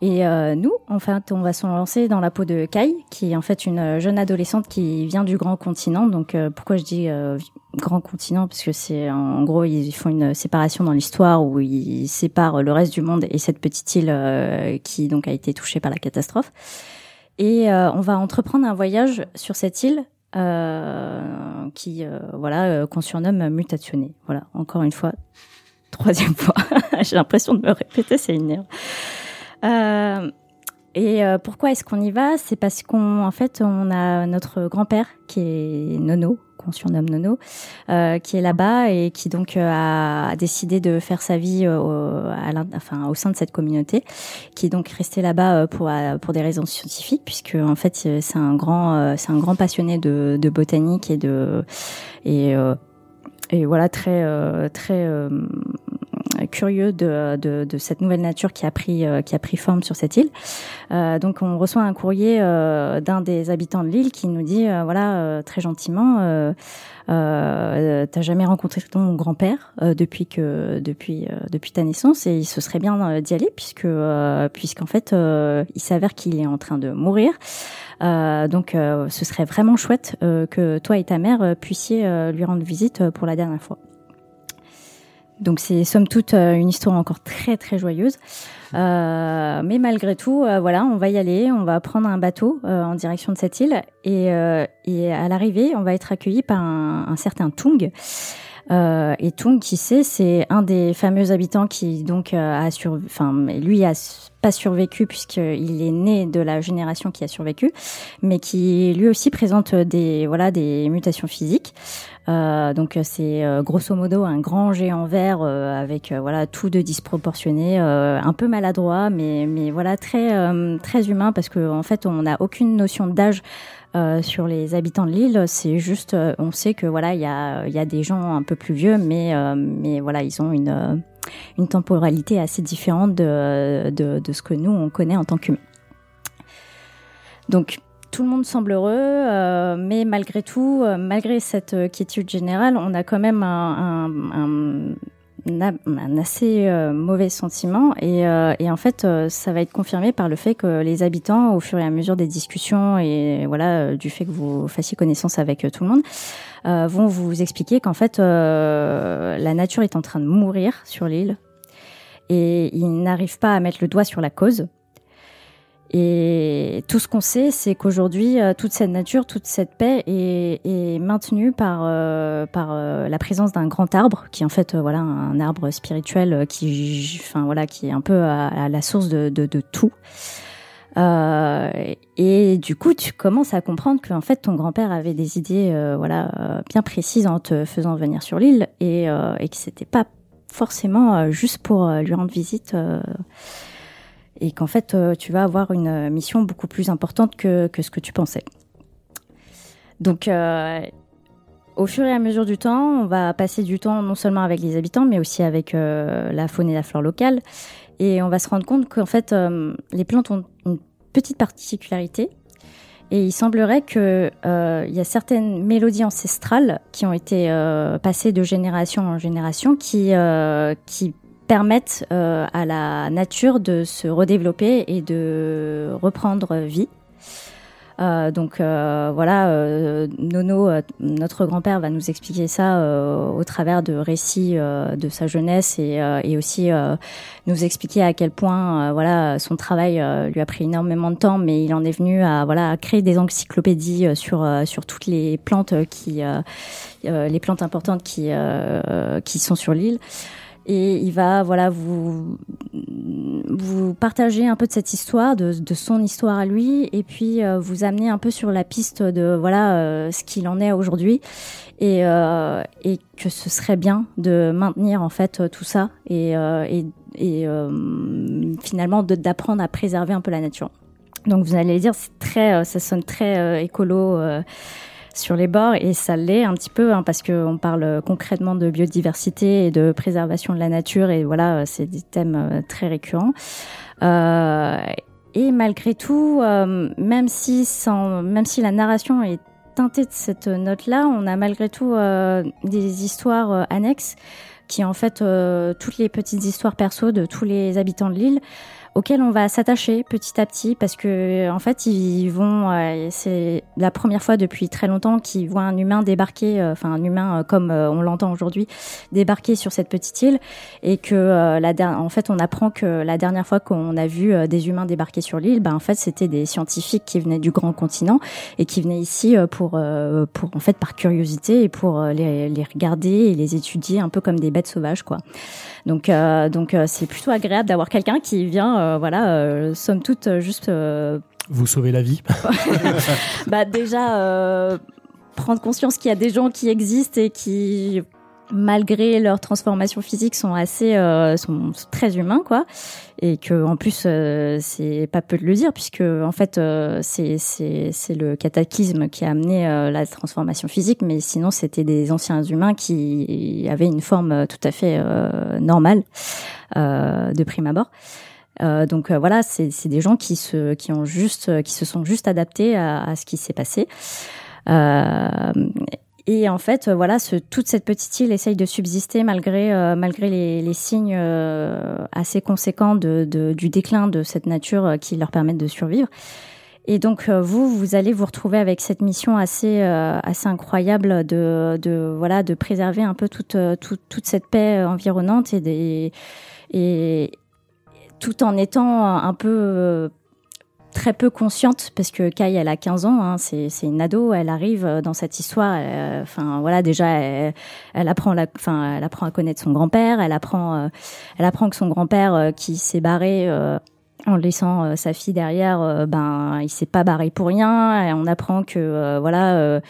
Et nous, en fait, on va se lancer dans la peau de Kai, qui est en fait une jeune adolescente qui vient du grand continent. Donc, pourquoi je dis grand continent? Parce que c'est en gros ils font une séparation dans l'histoire où ils séparent le reste du monde et cette petite île euh, qui donc a été touchée par la catastrophe. Et euh, on va entreprendre un voyage sur cette île euh, qui voilà qu'on surnomme mutationné. Voilà, encore une fois, troisième fois. <laughs> J'ai l'impression de me répéter, c'est une Euh, et pourquoi est-ce qu'on y va? C'est parce qu'on en fait on a notre grand-père qui est Nono, qu'on surnomme Nono, euh, qui est là-bas et qui donc euh, a, décidé de faire sa vie euh, au, enfin, au sein de cette communauté, qui est donc resté là-bas pour pour des raisons scientifiques, puisque en fait c'est un grand c'est un grand passionné de, de botanique et de et et voilà très très curieux de, de, de, cette nouvelle nature qui a pris euh, qui a pris forme sur cette île. Euh, donc on reçoit un courrier euh, d'un des habitants de l'île qui nous dit voilà très gentiment euh, t'as jamais rencontré ton grand-père depuis que depuis depuis ta naissance et il se serait bien d'y aller puisque puisqu'en fait il s'avère qu'il est en train de mourir. donc ce serait vraiment chouette que toi et ta mère puissiez lui rendre visite pour la dernière fois. Donc c'est somme toute euh, une histoire encore très très joyeuse. Euh, mais malgré tout, euh, voilà, on va y aller, on va prendre un bateau en direction de cette île et, et à l'arrivée, on va être accueilli par un, un certain Tung. et Tung, qui sait, c'est un des fameux habitants qui donc a sur, enfin, lui a pas survécu puisqu'il est né de la génération qui a survécu, mais qui lui aussi présente des voilà des mutations physiques. Euh, donc c'est euh, grosso modo un grand géant vert euh, avec euh, voilà tout de disproportionné, un peu maladroit, mais mais voilà très très humain parce que en fait on n'a aucune notion d'âge. sur les habitants de l'île, c'est juste, on sait que voilà, il y a, y a des gens un peu plus vieux, mais mais voilà, ils ont une une temporalité assez différente de, de, de ce que nous on connaît en tant qu'humains. Donc tout le monde semble heureux, euh, mais malgré tout, euh, malgré cette euh, quiétude générale, on a quand même un, assez mauvais sentiment. Et, et en fait, ça va être confirmé par le fait que les habitants, au fur et à mesure des discussions et voilà du fait que vous fassiez connaissance avec tout le monde, vont vous expliquer qu'en fait, la nature est en train de mourir sur l'île et ils n'arrivent pas à mettre le doigt sur la cause. Et tout ce qu'on sait, c'est qu'aujourd'hui, euh, toute cette nature, toute cette paix est, est maintenue par euh, par euh, la présence d'un grand arbre, qui est en fait voilà un arbre spirituel qui, enfin voilà, qui est un peu à, la source de, de, de tout. et du coup, tu commences à comprendre qu'en fait, ton grand-père avait des idées, voilà, bien précises en te faisant venir sur l'île, et, et que c'était pas forcément juste pour lui rendre visite et qu'en fait, euh, tu vas avoir une mission beaucoup plus importante que, que ce que tu pensais. Donc, euh, au fur et à mesure du temps, on va passer du temps non seulement avec les habitants, mais aussi avec euh, la faune et la flore locale. Et on va se rendre compte qu'en fait, les plantes ont une petite particularité. Et il semblerait qu'il il y a certaines mélodies ancestrales qui ont été passées de génération en génération qui, qui permettent euh, à la nature de se redévelopper et de reprendre vie. Euh, donc euh, voilà, euh, Nono, euh, notre grand-père, va nous expliquer ça au travers de récits de sa jeunesse et, et aussi nous expliquer à quel point voilà son travail lui a pris énormément de temps, mais il en est venu à voilà à créer des encyclopédies sur sur toutes les plantes qui les plantes importantes qui qui sont sur l'île et il va voilà vous vous partager un peu de cette histoire, de, de son histoire à lui, et puis euh, vous amener un peu sur la piste de voilà euh, ce qu'il en est aujourd'hui, et, euh, et que ce serait bien de maintenir en fait tout ça. Et, et, et finalement d'apprendre à préserver un peu la nature. Donc vous allez dire c'est très, ça sonne très écolo sur les bords et ça l'est un petit peu hein, parce qu'on parle concrètement de biodiversité et de préservation de la nature et voilà, c'est des thèmes très récurrents. et malgré tout, même si sans, même si la narration est teintée de cette note-là, on a malgré tout des histoires annexes qui en fait toutes les petites histoires perso de tous les habitants de l'île auquel on va s'attacher petit à petit parce que en fait ils vont euh, c'est la première fois depuis très longtemps qu'ils voient un humain débarquer euh, enfin un humain euh, comme on l'entend aujourd'hui débarquer sur cette petite île et que la en fait on apprend que la dernière fois qu'on a vu des humains débarquer sur l'île ben en fait c'était des scientifiques qui venaient du grand continent et qui venaient ici pour pour en fait par curiosité et pour les, les regarder et les étudier un peu comme des bêtes sauvages quoi. Donc, donc c'est plutôt agréable d'avoir quelqu'un qui vient, voilà, somme toute, juste. Vous sauver la vie. <laughs> bah déjà prendre conscience qu'il y a des gens qui existent et qui malgré leur transformation physique sont assez euh, sont très humains quoi et que en plus euh, c'est pas peu de le dire puisque en fait euh, c'est c'est c'est le cataclysme qui a amené la transformation physique mais sinon c'était des anciens humains qui avaient une forme tout à fait normale de prime abord donc voilà, c'est des gens qui se qui ont juste qui se sont juste adaptés à, à ce qui s'est passé. Euh, et en fait, euh, voilà, ce, toute cette petite île essaye de subsister malgré, euh, malgré les, les signes euh, assez conséquents de, de, du déclin de cette nature qui leur permettent de survivre. Et donc vous, vous allez vous retrouver avec cette mission assez assez incroyable de, de voilà de préserver un peu toute toute, toute cette paix environnante et des et tout en étant un peu très peu consciente parce que Kai elle a 15 ans hein, c'est une ado elle arrive euh, dans cette histoire euh, enfin voilà déjà elle, apprend la enfin elle apprend à connaître son grand-père elle apprend euh, elle apprend que son grand-père qui s'est barré en laissant sa fille derrière ben il s'est pas barré pour rien et on apprend que voilà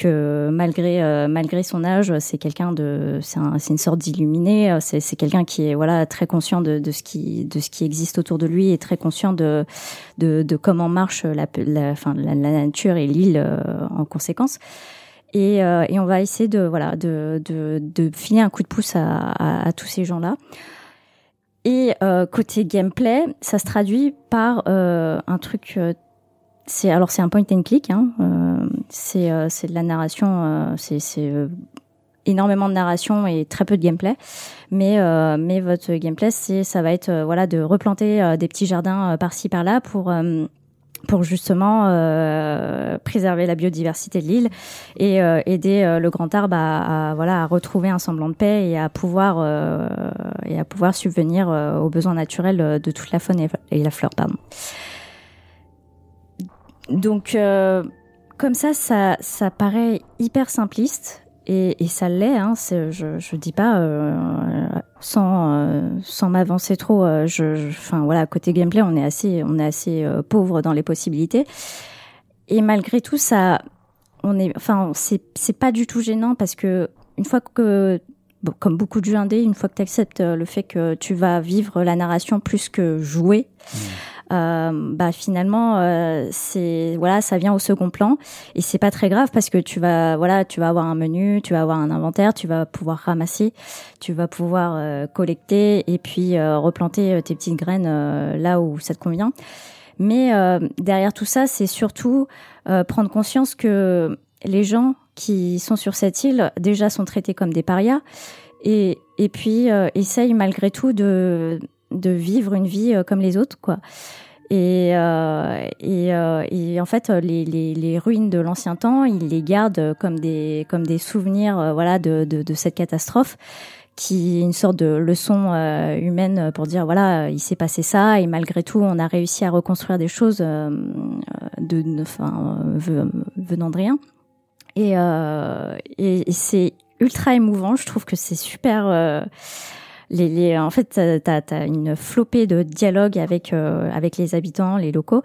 que malgré euh, malgré son âge, c'est quelqu'un de c'est un, une sorte d'illuminé. C'est quelqu'un qui est voilà très conscient de, de ce qui de ce qui existe autour de lui et très conscient de de, de comment marche la la, nature et l'île euh, en conséquence. Et, euh, et, on va essayer de voilà de, de, de filer un coup de pouce à, à, à tous ces gens là. Et euh, côté gameplay, ça se traduit par euh, un truc c'est alors c'est un point and click. Hein, euh, c'est euh, c'est de la narration. Euh, c'est c'est énormément de narration et très peu de gameplay. Mais mais votre gameplay, c'est ça va être voilà de replanter des petits jardins par-ci par-là pour pour justement préserver la biodiversité de l'île et aider le grand arbre à, voilà à retrouver un semblant de paix et à pouvoir et à pouvoir subvenir aux besoins naturels de toute la faune et, la flore pardon. Donc, euh, comme ça, ça, ça paraît hyper simpliste. Et, ça l'est, hein, je, je dis pas euh, sans euh, sans m'avancer trop. Euh, je, enfin voilà, côté gameplay, on est assez on est assez euh, pauvre dans les possibilités. Et malgré tout, ça, on est, enfin c'est c'est pas du tout gênant parce que une fois que Bon, comme beaucoup de jeux indés, une fois que tu acceptes le fait que tu vas vivre la narration plus que jouer, mmh euh, bah finalement euh, c'est voilà ça vient au second plan. Et c'est pas très grave parce que tu vas voilà tu vas avoir un menu tu vas avoir un inventaire tu vas pouvoir ramasser tu vas pouvoir euh, collecter et puis euh, replanter tes petites graines là où ça te convient. Mais derrière tout ça c'est surtout prendre conscience que les gens qui sont sur cette île déjà sont traités comme des parias et et puis essayent malgré tout de de vivre une vie euh, comme les autres, quoi. Et, euh, et, euh, et, en fait, les, les, les ruines de l'ancien temps, ils les gardent comme des, comme des souvenirs euh, voilà, de, de, de, cette catastrophe qui est une sorte de leçon euh, humaine pour dire voilà il s'est passé ça et malgré tout on a réussi à reconstruire des choses de, enfin venant de rien et, et c'est ultra émouvant je trouve que c'est super les, les, en fait, tu as, as, une flopée de dialogues avec, euh, avec les habitants, les locaux.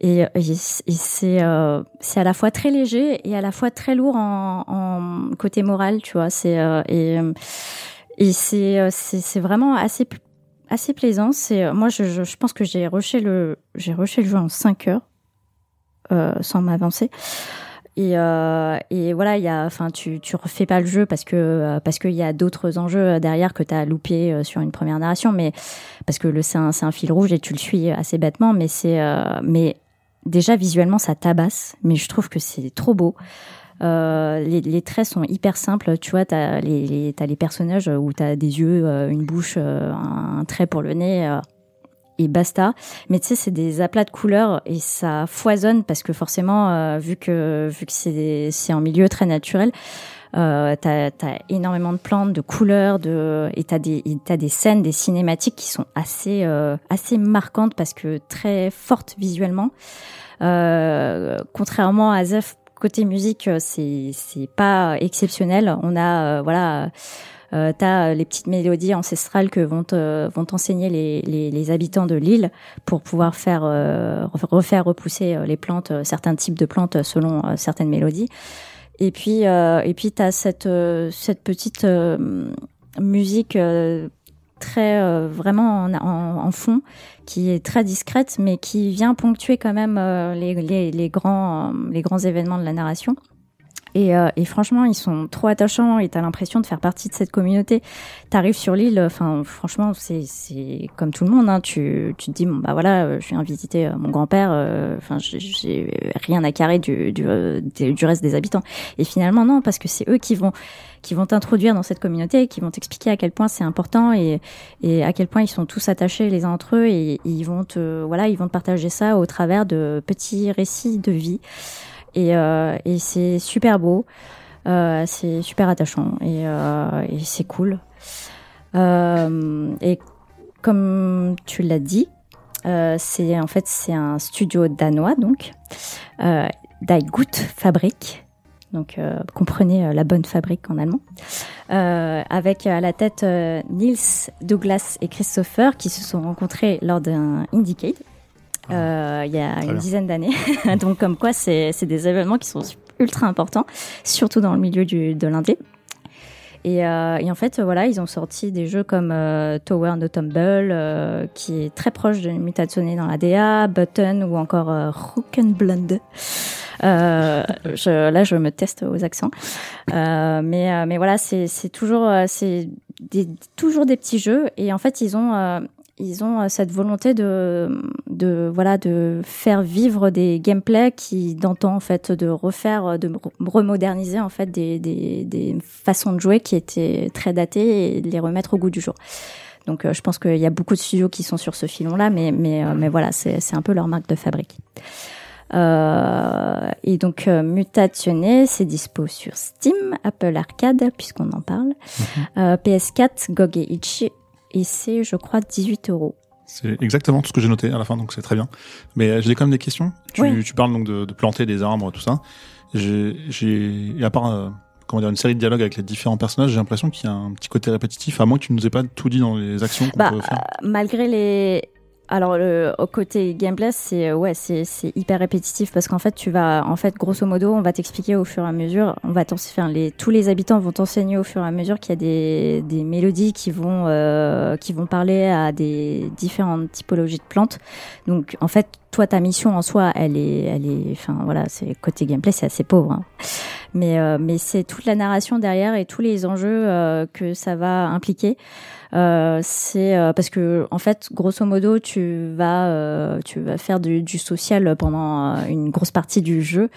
Et, et, c'est euh, à la fois très léger et à la fois très lourd en, en côté moral, tu vois. C'est euh, et, et c'est c'est vraiment assez assez plaisant. C'est moi, je, je, je, pense que j'ai rushé le j'ai rushé le jeu en 5 heures sans m'avancer. Et, euh, et voilà, il y a, enfin, tu, tu refais pas le jeu parce que euh, parce qu'il y a d'autres enjeux derrière que tu as loupé euh, sur une première narration, mais parce que le c'est un, un fil rouge et tu le suis assez bêtement, mais c'est mais déjà visuellement ça tabasse, mais je trouve que c'est trop beau. Euh, les, les, traits sont hyper simples. Tu vois, t'as les, les, as les personnages où t'as des yeux, une bouche, un, trait pour le nez et basta. Mais tu sais, c'est des aplats de couleurs et ça foisonne parce que forcément, euh, vu que vu que c'est c'est en milieu très naturel, euh, t'as as énormément de plantes, de couleurs, de et t'as des t'as des scènes, des cinématiques qui sont assez euh, assez marquantes parce que très fortes visuellement. Euh, contrairement à Zef côté musique, c'est c'est pas exceptionnel. On a euh, voilà euh, tu as euh, les petites mélodies ancestrales que vont enseigner les, habitants de l'île pour pouvoir faire euh, refaire repousser euh, les plantes, certains types de plantes selon certaines mélodies. Et puis et puis tu as cette petite musique très vraiment en, fond qui est très discrète mais qui vient ponctuer quand même les grands événements de la narration. Et, euh, et, franchement, ils sont trop attachants et t'as l'impression de faire partie de cette communauté. T'arrives sur l'île, enfin, franchement, c'est, comme tout le monde. Hein, tu, tu te dis, bon, bah voilà, euh, je viens visiter euh, mon grand-père. Enfin, j'ai rien à carrer du, du, du, reste des habitants. Et finalement, non, parce que c'est eux qui vont qui vont t'introduire dans cette communauté, qui vont t'expliquer à quel point c'est important et, et à quel point ils sont tous attachés les uns entre eux et, et ils vont te voilà, ils vont te partager ça au travers de petits récits de vie. Et, euh, et c'est super beau, euh, c'est super attachant. Et, euh, c'est cool. et comme tu l'as dit, c'est en fait c'est un studio danois donc euh, donc euh, comprenez la bonne fabrique en allemand, euh, avec à la tête Nils, Douglas et Christopher qui se sont rencontrés lors d'un Indicate euh, il y a une dizaine d'années. <laughs> Donc comme quoi, c'est des événements qui sont ultra importants, surtout dans le milieu du, de l'indé. Et, euh, et, en fait, voilà, ils ont sorti des jeux comme euh, Tower No Tumble, qui est très proche de Mutatsune dans la DA, Button ou encore. Euh, je, là, je me teste aux accents. Euh, mais, mais voilà, c'est toujours, c'est toujours des petits jeux. Et en fait, ils ont, ils ont euh, cette volonté de, de voilà de faire vivre des gameplays qui d'antan en fait de refaire de remoderniser en fait des, des, des, façons de jouer qui étaient très datées et de les remettre au goût du jour. Donc euh, je pense qu'il y a beaucoup de studios qui sont sur ce filon là, mais mais euh, mais voilà c'est c'est un peu leur marque de fabrique. Euh, et donc Mutationné, c'est dispo sur Steam, Apple Arcade puisqu'on en parle, mhm. PS4, GOG et Itch et c'est, je crois, 18 euros. C'est exactement tout ce que j'ai noté à la fin, donc c'est très bien. Mais euh, j'ai quand même des questions. Tu, tu parles donc de, de, planter des arbres, tout ça. J'ai, j'ai, à part euh, comment dire, une série de dialogues avec les différents personnages, j'ai l'impression qu'il y a un petit côté répétitif, à moins que tu nous aies pas tout dit dans les actions qu'on bah, peut faire. Euh, malgré les alors le au côté gameplay c'est ouais c'est hyper répétitif parce qu'en fait tu vas en fait grosso modo on va t'expliquer au fur et à mesure. On va faire les tous les habitants vont t'enseigner au fur et à mesure qu'il y a des des mélodies qui vont euh, qui vont parler à des différentes typologies de plantes. Donc en fait toi ta mission en soi elle est elle est enfin voilà c'est côté gameplay c'est assez pauvre hein. mais euh, mais c'est toute la narration derrière et tous les enjeux euh, que ça va impliquer euh, c'est euh, parce que en fait, grosso modo, tu vas euh, tu vas faire du, du social pendant une grosse partie du jeu,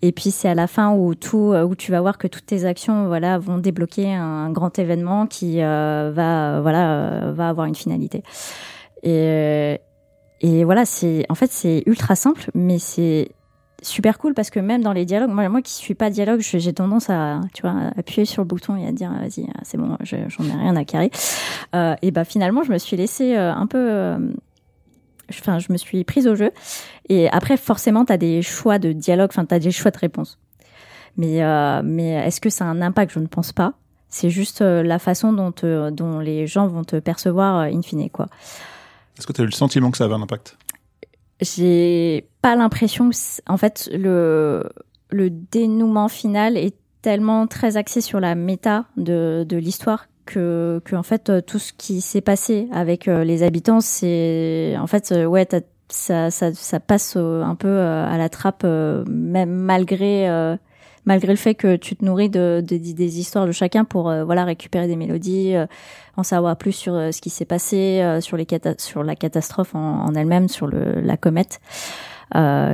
et puis c'est à la fin où tout où tu vas voir que toutes tes actions voilà vont débloquer un grand événement qui va voilà va avoir une finalité. Et et voilà, c'est en fait c'est ultra simple, mais c'est super cool parce que même dans les dialogues, moi, moi qui suis pas dialogue, j'ai tendance à, tu vois, appuyer sur le bouton et à dire, vas-y, c'est bon, j'en ai rien à carrer. Euh, et bah finalement, je me suis laissée euh, un peu, euh, enfin, je me suis prise au jeu. Et après, forcément, tu as des choix de dialogue, enfin, tu as des choix de réponse. Mais, euh, mais est-ce que ça a un impact? Je ne pense pas. C'est juste la façon dont, dont les gens vont te percevoir in fine, quoi. Est-ce que tu as eu le sentiment que ça avait un impact? J'ai pas l'impression que, en fait, le, le dénouement final est tellement très axé sur la méta de, de l'histoire que, que, en fait, tout ce qui s'est passé avec euh, les habitants, c'est, en fait, euh, ouais, ça, ça, ça passe euh, un peu euh, à la trappe, euh, même malgré euh, malgré le fait que tu te nourris de, de- des histoires de chacun pour euh, voilà récupérer des mélodies, euh, en savoir plus sur euh, ce qui s'est passé, euh, sur les sur la catastrophe en, en elle-même, sur le la comète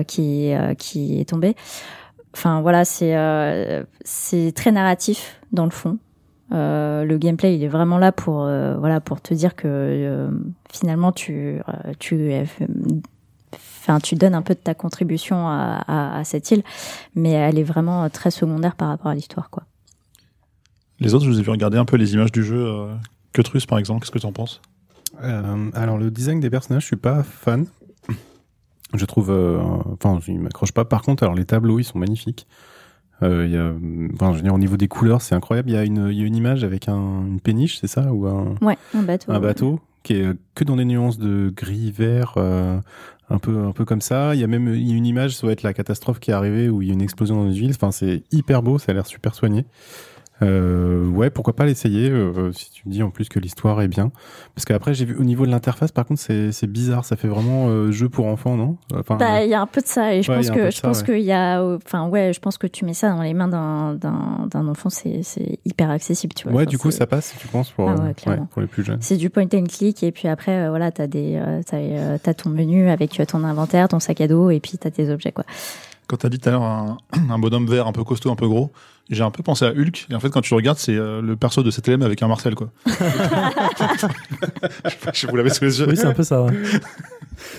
qui qui est tombée. Enfin voilà, c'est c'est très narratif dans le fond. Euh, le gameplay, il est vraiment là pour euh, voilà pour te dire que euh, finalement tu tu enfin tu donnes un peu de ta contribution à, à, à cette île, mais elle est vraiment très secondaire par rapport à l'histoire quoi. Les autres, je vous ai vu regarder un peu les images du jeu. Euh, Cutrus, par exemple, qu'est-ce que tu en penses? Euh, alors le design des personnages, je suis pas fan. <clears throat> Je trouve, euh, enfin, il m'accroche pas. Par contre, alors les tableaux, ils sont magnifiques. Euh, il y a, enfin, je veux dire, au niveau des couleurs, c'est incroyable. Il y a une, il y a une image avec un, une péniche, c'est ça, ou un, Ouais, un bateau. un bateau qui est que dans des nuances de gris, vert, euh, un peu, un peu comme ça. Il y a même une image, ça doit être la catastrophe qui est arrivée où il y a une explosion dans une ville. Enfin, c'est hyper beau, ça a l'air super soigné. Euh, ouais, pourquoi pas l'essayer euh, si tu me dis en plus que l'histoire est bien. Parce qu'après, j'ai vu au niveau de l'interface, par contre, c'est bizarre. Ça fait vraiment euh, jeu pour enfants, non? Enfin, Bah, il y a un peu de ça et je Ouais, pense que je ça, pense ouais. qu'il y a enfin ouais, je pense que tu mets ça dans les mains d'un enfant, c'est hyper accessible, tu vois. ouais, Enfin, du coup, ça passe, tu penses, pour, Ah ouais, pour les plus jeunes. C'est du point and click et puis après voilà t'as des ton menu avec ton inventaire, ton sac à dos et puis t'as tes objets quoi. Quand tu as dit tout à l'heure un, <clears throat> un bonhomme vert un peu costaud, un peu gros, j'ai un peu pensé à Hulk. Et en fait, quand tu le regardes, c'est euh, le perso de CTLM avec un Marcel, quoi. <laughs> je vous l'avais sous les yeux. Oui, c'est un peu ça. ouais.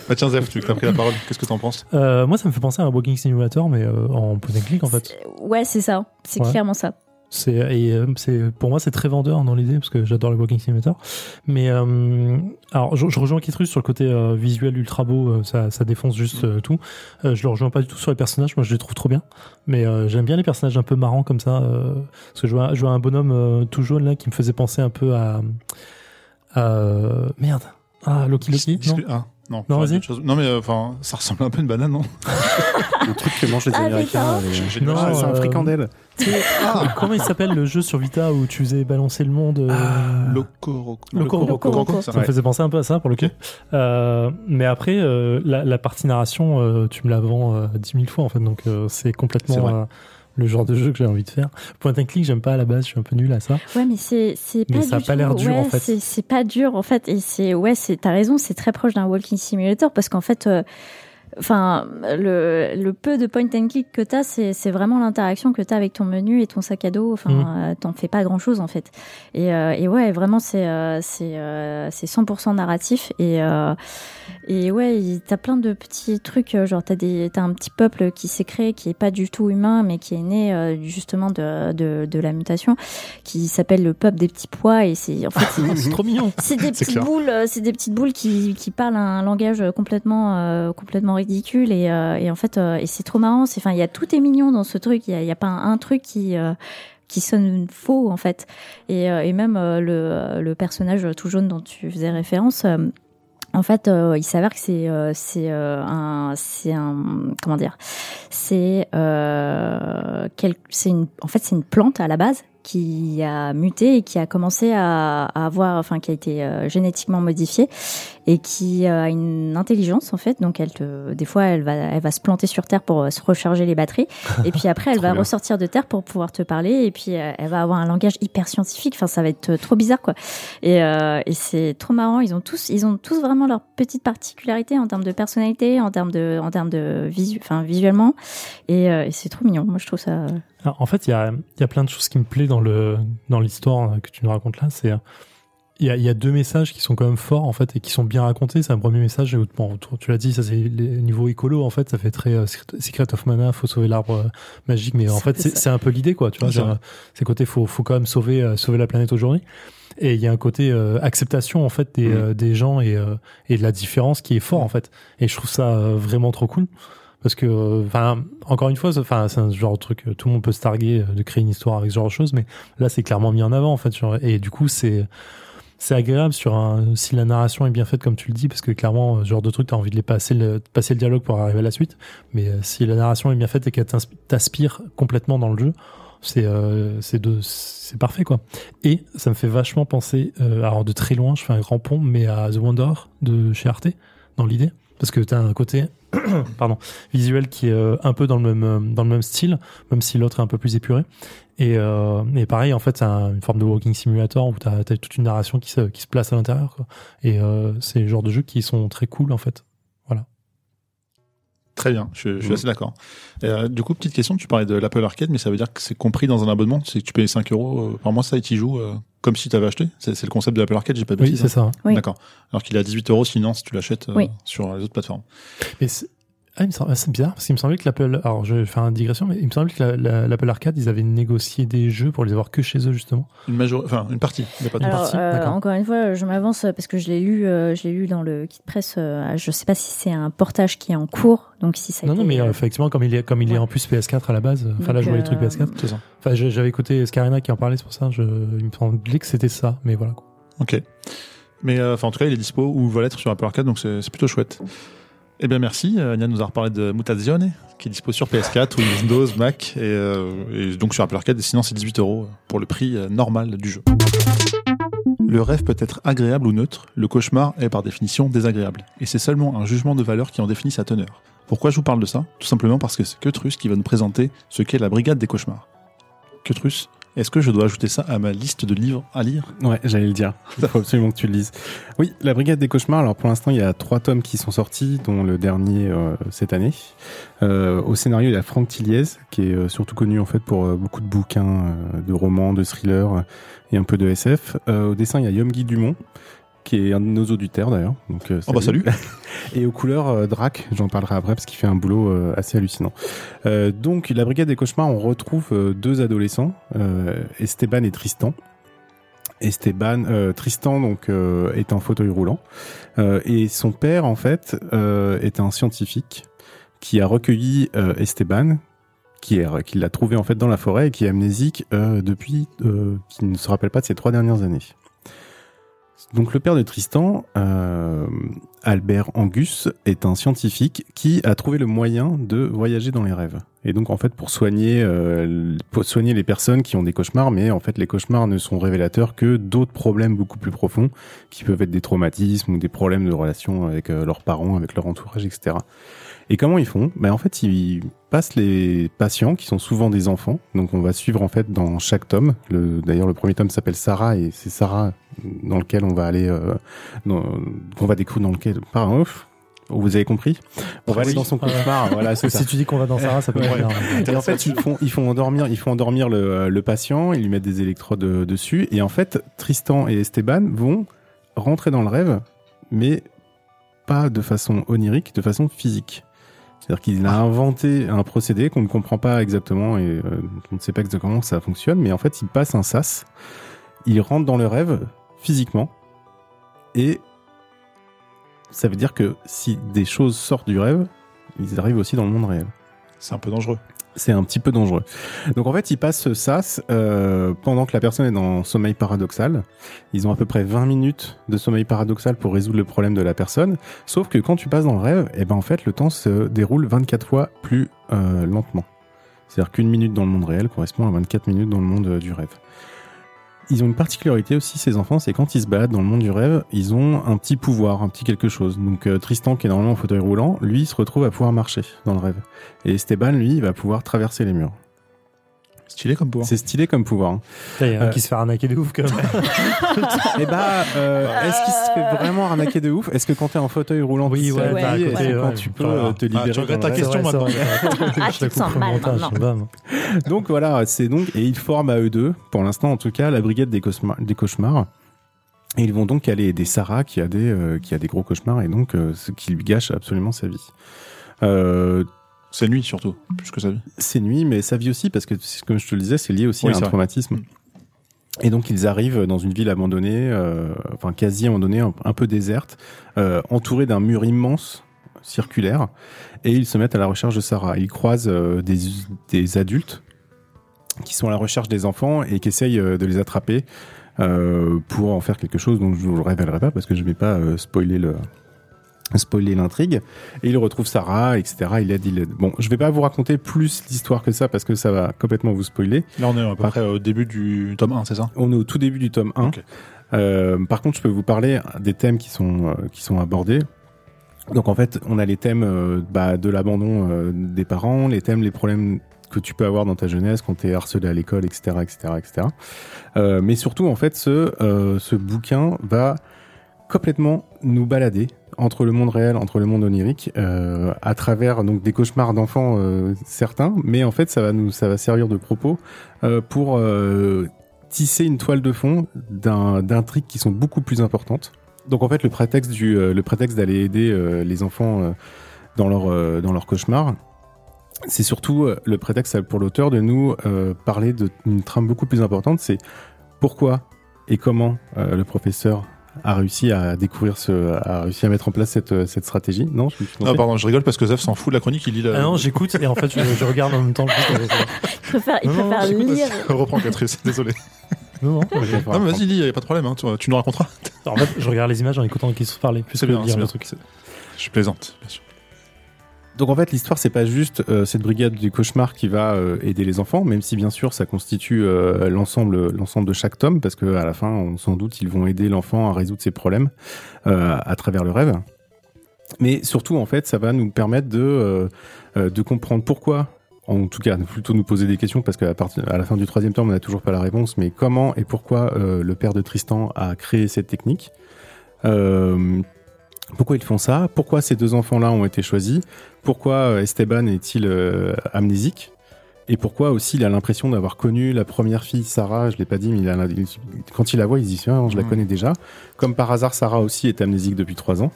Bah tiens, Zef, tu as pris la parole. Qu'est-ce que t'en penses? Euh, moi, ça me fait penser à un walking simulator, mais euh, en point and click en fait. Ouais, c'est ça. C'est Ouais. clairement ça. C'est et euh, c'est pour moi c'est très vendeur dans l'idée parce que j'adore les walking simulator. Mais euh, alors je, je rejoins Kitrus sur le côté euh, visuel ultra beau, euh, ça, ça défonce juste euh, tout. Euh, je le rejoins pas du tout sur les personnages, moi je les trouve trop bien. Mais euh, j'aime bien les personnages un peu marrants comme ça. euh, parce que je vois, je vois un bonhomme euh, tout jaune là qui me faisait penser un peu à, à- merde. Ah Loki Loki. Non Ah, non. Non, vas-y. Non, mais euh, enfin, ça ressemble un peu à une banane, non <laughs> Le truc que mangent les Ah, Américains. les- Non, Ah, c'est un euh, fricandelle. Ah, comment il s'appelle le jeu sur Vita où tu faisais balancer le monde euh, Ah, Loco Loco Roco. Roco. ça. Me faisait penser un peu à ça pour le coup. Euh, mais après, euh, la, la partie narration, euh, tu me la vends euh, 10 000 fois en fait, donc euh, c'est C'est complètement vrai. euh, le genre de jeu que j'ai envie de faire. Point and click, j'aime pas à la base, je suis un peu nul à ça. Ouais, mais c'est c'est Mais pas ça a pas l'air dur, ouais, en fait. C'est c'est pas dur en fait et c'est ouais, c'est t'as raison, c'est très proche d'un walking simulator parce qu'en fait euh, Enfin, le, le peu de point and click que t'as, c'est c'est vraiment l'interaction que t'as avec ton menu et ton sac à dos. Enfin, Mm. euh, t'en fais pas grand chose en fait. Et, euh, et ouais, vraiment, c'est euh, c'est euh, c'est 100% narratif et euh, et ouais, t'as plein de petits trucs. euh, Genre, t'as des t'as un petit peuple qui s'est créé, qui est pas du tout humain, mais qui est né euh, justement de, de de la mutation, qui s'appelle le peuple des petits pois. Et c'est en fait <laughs> c'est- c'est trop mignon. c'est des petites clair. boules, euh, c'est des petites boules qui, qui parlent un langage complètement euh, complètement ridicule et, euh, et en fait euh, et c'est trop marrant. C'est enfin il y a tout est mignon dans ce truc. Il y a, a pas un, un truc qui euh, qui sonne faux en fait. Et, et même le, le personnage tout jaune dont tu faisais référence. en fait, euh, il s'avère que c'est euh, c'est euh, un c'est un comment dire c'est c'est une en fait c'est une plante à la base qui a muté et qui a commencé à, à avoir enfin qui a été euh, génétiquement modifiée et qui a une intelligence en fait. Donc elle te des fois elle va elle va se planter sur terre pour euh, se recharger les batteries <laughs> et puis après elle va bien. ressortir de terre pour pouvoir te parler et puis euh, elle va avoir un langage hyper scientifique. Enfin ça va être euh, trop bizarre quoi. Et, euh, et c'est trop marrant. Ils ont tous ils ont tous vraiment leur petite particularité en termes de personnalité en termes de en termes de visu enfin visuellement. Et, euh, et c'est trop mignon. Moi je trouve ça euh, en fait, il y a, il y a plein de choses qui me plaisent dans le dans l'histoire euh, que tu nous racontes là. C'est euh, il y, a, il y a deux messages qui sont quand même forts en fait et qui sont bien racontés. C'est un premier message. Bon, tu l'as dit, ça c'est les niveaux écolo en fait. Ça fait très euh, Secret of Mana. Faut sauver l'arbre magique, mais en fait c'est un peu l'idée quoi. Tu vois, c'est côté faut faut quand même sauver euh, sauver la planète aujourd'hui. Et il y a un côté euh, acceptation en fait des, des gens et, et de la différence qui est fort en fait. Et je trouve ça vraiment trop cool parce que euh, enfin encore une fois c'est- un genre de truc euh, tout le monde peut se targuer euh, de créer une histoire avec ce genre de choses mais là c'est clairement mis en avant en fait et du coup c'est c'est agréable sur un si la narration est bien faite comme tu le dis parce que clairement ce genre de truc t'as envie de les passer le passer le dialogue pour arriver à la suite mais si la narration est bien faite et qu'elle t'aspire complètement dans le jeu c'est euh, c'est parfait quoi. Et ça me fait vachement penser alors de très loin je fais un grand pont mais à The Wanderer de chez Arte dans l'idée parce que tu as un côté <coughs> pardon, visuel qui est euh, un peu dans le même, euh, dans le même style, même si l'autre est un peu plus épuré. Et, euh, pareil, en fait, c'est un- une forme de walking simulator où tu as, toute une narration qui se, place à l'intérieur. Et c'est le genre de jeux qui sont très cool, en fait. Très bien, je, je suis Mhm. assez d'accord. Euh, du coup, petite question, tu parlais de l'Apple Arcade, mais ça veut dire que c'est compris dans un abonnement C'est que tu payes 5 euros euh, par mois, ça, et tu joues euh, comme si tu avais acheté C'est c'est le concept de l'Apple Arcade, j'ai pas de Oui, bêtises, c'est hein ça. Oui. D'accord. Alors qu'il est à 18 euros sinon si tu l'achètes euh, Oui. sur les autres plateformes. Mais c'est ah, il me semble- c'est bizarre, parce qu'il me semblait que l'Apple. Alors, je vais faire une digression, mais il me semblait que la- la- l'Apple Arcade, ils avaient négocié des jeux pour les avoir que chez eux, justement. Une major... enfin une partie, mais pas de Alors, partie, euh, d'accord. encore une fois, je m'avance euh, parce que je l'ai lu, euh, je l'ai lu dans le kit presse. euh, je sais pas si c'est un portage qui est en cours, donc si ça. a Non, non, mais euh, effectivement, comme il est, comme il est Ouais. en plus PS4 à la base, enfin là, je vois les trucs euh, PS4. C'est ça. Enfin, j'avais écouté Scarina qui en parlait, c'est pour ça. Je, il me semblait que c'était ça, mais voilà. Ok. Mais euh, enfin, en tout cas, il est dispo ou va l'être sur Apple Arcade, donc c'est c'est plutôt chouette. Eh bien, merci. Euh, Nian nous a reparlé de Mutazione, qui est dispo sur PS4, Windows, Mac, et, euh, et donc sur Apple Arcade. Et sinon, c'est 18 euros pour le prix euh, normal du jeu. Le rêve peut être agréable ou neutre, le cauchemar est par définition désagréable. Et c'est seulement un jugement de valeur qui en définit sa teneur. Pourquoi je vous parle de ça? Tout simplement parce que c'est Kutrus qui va nous présenter ce qu'est la brigade des cauchemars. Kutrus, est-ce que je dois ajouter ça à ma liste de livres à lire? Ouais, j'allais le dire. Il faut absolument que tu le lises. Oui, la Brigade des Cauchemars. Alors pour l'instant, il y a trois tomes qui sont sortis, dont le dernier euh, cette année. Euh, au scénario, il y a Franck Tilliez, qui est euh, surtout connu en fait pour beaucoup de bouquins, de romans, de thrillers et un peu de SF. Au dessin, il y a Yom Guy Dumont, qui est un de nos auditeurs d'ailleurs. Donc, euh, Oh bah salut <laughs> et aux couleurs, euh, Drac, j'en parlerai après parce qu'il fait un boulot euh, assez hallucinant. Donc, la Brigade des Cauchemars, on retrouve deux adolescents, Esteban et Tristan. Esteban, Tristan donc est en fauteuil roulant et son père en fait est un scientifique qui a recueilli Esteban, qui qui l'a trouvé en fait dans la forêt et qui est amnésique depuis, qui ne se rappelle pas de ses trois dernières années. Donc le père de Tristan, euh, Albert Angus, est un scientifique qui a trouvé le moyen de voyager dans les rêves. Et donc en fait pour soigner, euh, soigner les personnes qui ont des cauchemars, mais en fait les cauchemars ne sont révélateurs que d'autres problèmes beaucoup plus profonds, qui peuvent être des traumatismes ou des problèmes de relation avec euh, leurs parents, avec leur entourage, etc. Et comment ils font? Ben en fait ils passent les patients qui sont souvent des enfants. Donc on va suivre en fait dans chaque tome. Le, D'ailleurs le premier tome s'appelle Sarah et c'est Sarah dans lequel on va aller, euh, qu'on va découvrir dans lequel. Par ouf. Vous avez compris? On va Oui. aller dans son cauchemar. voilà, c'est ça. Si tu dis qu'on va dans Sarah, ça peut Ouais. être bien. Et en fait, ils font, ils font endormir, ils font endormir le, le patient, ils lui mettent des électrodes euh, dessus, et en fait, Tristan et Esteban vont rentrer dans le rêve, mais pas de façon onirique, de façon physique. C'est-à-dire qu'il a inventé un procédé qu'on ne comprend pas exactement et euh, on ne sait pas exactement comment ça fonctionne, mais en fait, il passe un sas, il rentre dans le rêve physiquement, et ça veut dire que si des choses sortent du rêve, ils arrivent aussi dans le monde réel C'est un peu dangereux. C'est un petit peu dangereux. Donc en fait, ils passent sas euh, pendant que la personne est dans sommeil paradoxal. Ils ont à peu près 20 minutes de sommeil paradoxal pour résoudre le problème de la personne. Sauf que quand tu passes dans le rêve, eh ben en fait, le temps se déroule 24 fois plus euh, lentement. C'est-à-dire qu'une minute dans le monde réel correspond à 24 minutes dans le monde euh, du rêve. Ils ont une particularité aussi, ces enfants, c'est quand ils se baladent dans le monde du rêve, ils ont un petit pouvoir, un petit quelque chose. Donc euh, Tristan, qui est normalement en fauteuil roulant, lui, se retrouve à pouvoir marcher dans le rêve. Et Esteban, lui, va pouvoir traverser les murs. Stylé comme pouvoir. C'est stylé comme pouvoir. hein. Il y a un Euh, qui se fait arnaquer de ouf quand même. <laughs> Et bah, euh, est-ce qu'il se fait vraiment arnaquer de ouf? Est-ce que quand t'es en fauteuil roulant, Oui, tu ouais, côté, quand tu peux voilà. euh, te Ah, libérer tu regrettes dans ta question vrai, maintenant. Ah, Je tu te sens mal maintenant. Donc voilà, c'est donc et ils forment à eux deux, pour l'instant en tout cas, la brigade des cauchemars. Des cauchemars. Et ils vont donc aller aider Sarah qui a des euh, qui a des gros cauchemars et donc euh, ce qui lui gâche absolument sa vie. Euh, C'est nuit surtout, plus que sa vie. c'est nuit, mais sa vie aussi, parce que comme je te le disais, c'est lié aussi Oui, à un vrai. traumatisme. Et donc ils arrivent dans une ville abandonnée, euh, enfin quasi abandonnée, un, un peu déserte, euh, entourée d'un mur immense, circulaire, et ils se mettent à la recherche de Sarah. Ils croisent euh, des, des adultes qui sont à la recherche des enfants et qui essayent euh, de les attraper pour en faire quelque chose dont je vous le révélerai pas parce que je vais pas spoiler le spoiler l'intrigue et il retrouve Sarah etc il aide il aide bon je vais pas vous raconter plus l'histoire que ça parce que ça va complètement vous spoiler Là, on est à peu Par- près au début du tome 1, c'est ça? On est au tout début du tome 1 Ok. Euh, par contre je peux vous parler des thèmes qui sont euh, qui sont abordés Donc en fait, on a les thèmes euh, bah, de l'abandon des parents, les thèmes, les problèmes que tu peux avoir dans ta jeunesse quand tu es harcelé à l'école, etc., etc., etc. Mais surtout, en fait, ce, ce bouquin va complètement nous balader entre le monde réel, entre le monde onirique, euh, à travers donc des cauchemars d'enfants euh, certains, mais en fait, ça va nous, ça va servir de propos euh, pour tisser une toile de fond d'intrigues qui sont beaucoup plus importantes. Donc en fait, le prétexte du, le prétexte d'aller aider les enfants dans leur dans leur cauchemar, c'est surtout le prétexte pour l'auteur de nous parler d'une trame beaucoup plus importante. C'est pourquoi et comment le professeur a réussi à découvrir ce, a réussi à mettre en place cette, cette stratégie. Non, je me Non, pardon, je rigole parce que Zef s'en fout de la chronique, il lit la. Ah non, j'écoute et en fait, je, je regarde en même temps. Il préfère, il Non, non, préfère lire. <laughs> Reprends Catrice, désolé. Non, non, Non, mais vas-y, lis, y a pas de problème, hein, tu, tu nous raconteras. en fait, je regarde les images en écoutant qui se parler. plus C'est que bien, lire le truc. Je plaisante, bien sûr. Donc en fait, l'histoire, c'est pas juste euh, cette brigade du cauchemar qui va euh, aider les enfants, même si bien sûr ça constitue euh, l'ensemble, l'ensemble de chaque tome, parce que à la fin, on, sans doute, ils vont aider l'enfant à résoudre ses problèmes à travers le rêve. Mais surtout, en fait, ça va nous permettre de de comprendre pourquoi. En tout cas, plutôt nous poser des questions parce qu'à à la fin du troisième tome, on n'a toujours pas la réponse. Mais comment et pourquoi le père de Tristan a créé cette technique pourquoi ils font ça? Pourquoi ces deux enfants-là ont été choisis? Pourquoi euh, Esteban est-il euh, amnésique? Et pourquoi aussi il a l'impression d'avoir connu la première fille, Sarah? Je l'ai pas dit, mais il a, il- quand il la voit, il se dit ah, je la connais déjà. Comme par hasard, Sarah aussi est amnésique depuis trois ans.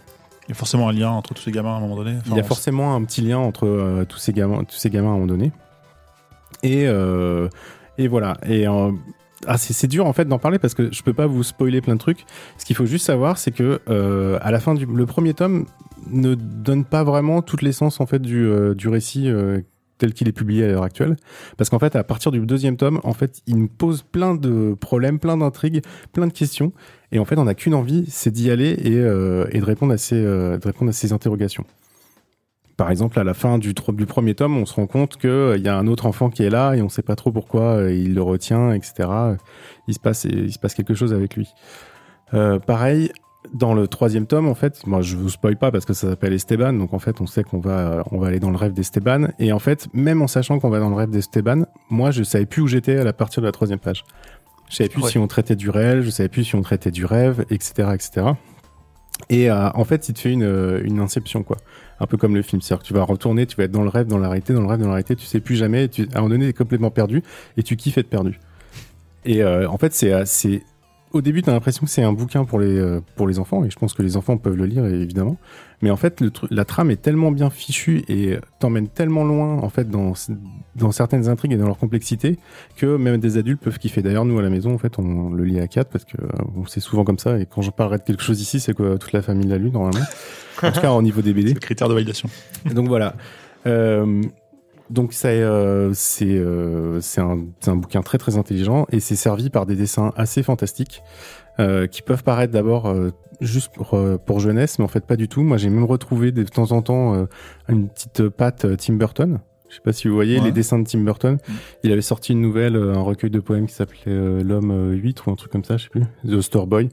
Il y a forcément un lien entre tous ces gamins à un moment donné. Enfin, il y a forcément un petit lien entre euh, tous ces gamins, tous ces gamins à un moment donné. Et euh, et voilà. Et euh, ah, c'est dur en fait d'en parler parce que je peux pas vous spoiler plein de trucs. Ce qu'il faut juste savoir, c'est que euh, à la fin du le premier tome ne donne pas vraiment toute l'essence en fait du euh, récit. euh, tel qu'il est publié à l'heure actuelle, parce qu'en fait, à partir du deuxième tome, en fait, il nous pose plein de problèmes, plein d'intrigues, plein de questions, et en fait, on n'a qu'une envie, c'est d'y aller et, de répondre à ces de répondre à ces interrogations. Par exemple, à la fin du, premier tome, on se rend compte qu'il y a un autre enfant qui est là et on ne sait pas trop pourquoi euh, il le retient, etc. Il se passe, il se passe quelque chose avec lui. Euh, pareil, dans le troisième tome, en fait, moi je vous spoil pas parce que ça s'appelle Esteban, donc en fait on sait qu'on va, on va aller dans le rêve d'Esteban. Et en fait, même en sachant qu'on va dans le rêve d'Esteban, moi je savais plus où j'étais à la partir de la troisième page. Je savais plus Ouais. si on traitait du réel, je savais plus si on traitait du rêve, etc., etc. Et euh, en fait, il te fait une, euh, une inception, quoi. Un peu comme le film. C'est-à-dire que tu vas retourner, tu vas être dans le rêve, dans la réalité, dans le rêve, dans la réalité, tu sais plus jamais. Tu, à un moment donné, tu es complètement perdu et tu kiffes être perdu. Et euh, en fait, c'est assez. Au début, tu as l'impression que c'est un bouquin pour les, euh, pour les enfants, et je pense que les enfants peuvent le lire, évidemment. Mais en fait, le la trame est tellement bien fichue et t'emmène tellement loin, en fait, dans, dans certaines intrigues et dans leur complexité, que même des adultes peuvent kiffer. D'ailleurs, nous, à la maison, en fait, on le lit à quatre parce que euh, c'est souvent comme ça. Et quand je parlerai de quelque chose ici, c'est que toute la famille l'a lu, normalement. <laughs> en tout cas, au niveau des BD. C'est le critère de validation. Donc voilà. Euh, donc ça, euh, c'est euh, un, c'est un bouquin très très intelligent et c'est servi par des dessins assez fantastiques euh, qui peuvent paraître d'abord euh, juste pour, euh, pour jeunesse, mais en fait pas du tout. Moi j'ai même retrouvé de temps en temps euh, une petite patte euh, Tim Burton. Je sais pas si vous voyez Ouais. les dessins de Tim Burton. Mm. Il avait sorti une nouvelle, euh, un recueil de poèmes qui s'appelait euh, L'homme euh, 8 ou un truc comme ça, je sais plus. The Store Boy.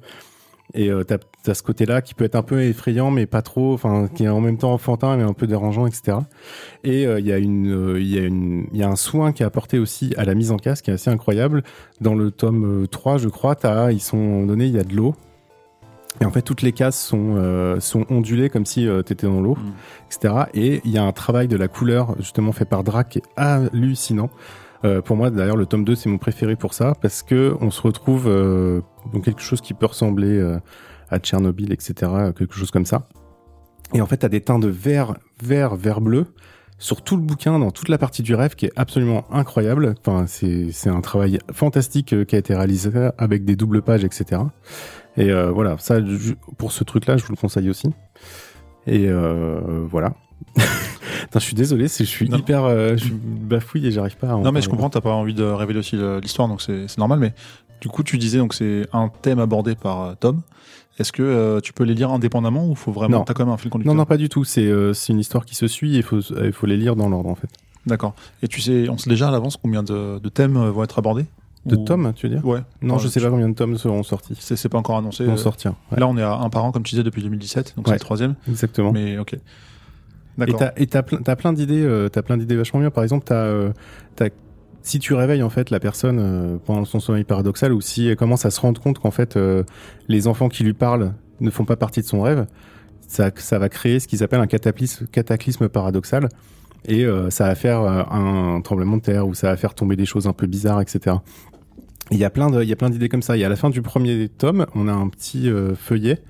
Et euh, t'as as ce côté-là qui peut être un peu effrayant, mais pas trop, enfin, qui est en même temps enfantin, mais un peu dérangeant, etc. Et euh, il y a une, euh, il y a une, il y a un soin qui est apporté aussi à la mise en casque qui est assez incroyable. Dans le tome euh, 3, je crois, t'as, ils sont donnés, il y a de l'eau. Et en fait, toutes les cases sont, euh, sont ondulées comme si euh, t'étais dans l'eau, Mm. etc. Et il y a un travail de la couleur, justement, fait par Drac qui est hallucinant. Euh, pour moi, d'ailleurs, le tome 2, c'est mon préféré pour ça, parce que on se retrouve euh, dans quelque chose qui peut ressembler euh, à Tchernobyl, etc., quelque chose comme ça. Et en fait, t'as des teints de vert, vert, vert bleu sur tout le bouquin, dans toute la partie du rêve, qui est absolument incroyable. Enfin, c'est un travail fantastique qui a été réalisé avec des doubles pages, etc. Et voilà, ça, pour ce truc-là, je vous le conseille aussi. Et voilà. Je suis désolé, je suis Non. hyper, euh, je suis bafouille et j'arrive pas à. en Non, mais je comprends, t'as pas envie de révéler aussi l'histoire, donc c'est normal. Mais du coup, tu disais donc c'est un thème abordé par euh, Tom. Est-ce que euh, tu peux les lire indépendamment ou faut vraiment t'as quand même un fil conducteur? Non, non, pas du tout. C'est euh, une histoire qui se suit et il faut, les lire dans l'ordre en fait. D'accord. Et tu sais, on sait déjà à l'avance combien de, de thèmes euh, vont être abordés? De Ou- tomes, tu veux dire? Ouais. Non, Enfin, je sais tu- pas combien de tomes seront sortis. C'est pas encore annoncé. Vont sortir. Ouais, Là, on est à un par an, comme tu disais, depuis 2017, donc c'est le troisième. exactement. Mais ok. Et t'as, plein, d'idées, euh, t'as plein d'idées vachement bien. Par exemple, t'as, euh, t'as, si tu réveilles en fait la personne euh, pendant son sommeil paradoxal, ou si elle commence à se rendre compte qu'en fait les enfants qui lui parlent ne font pas partie de son rêve, ça, ça va créer ce qu'ils appellent un cataclysme, paradoxal, et ça va faire un tremblement de terre ou ça va faire tomber des choses un peu bizarres, etc. Il y a plein de, il y a plein d'idées comme ça. Et à la fin du premier tome, on a un petit feuillet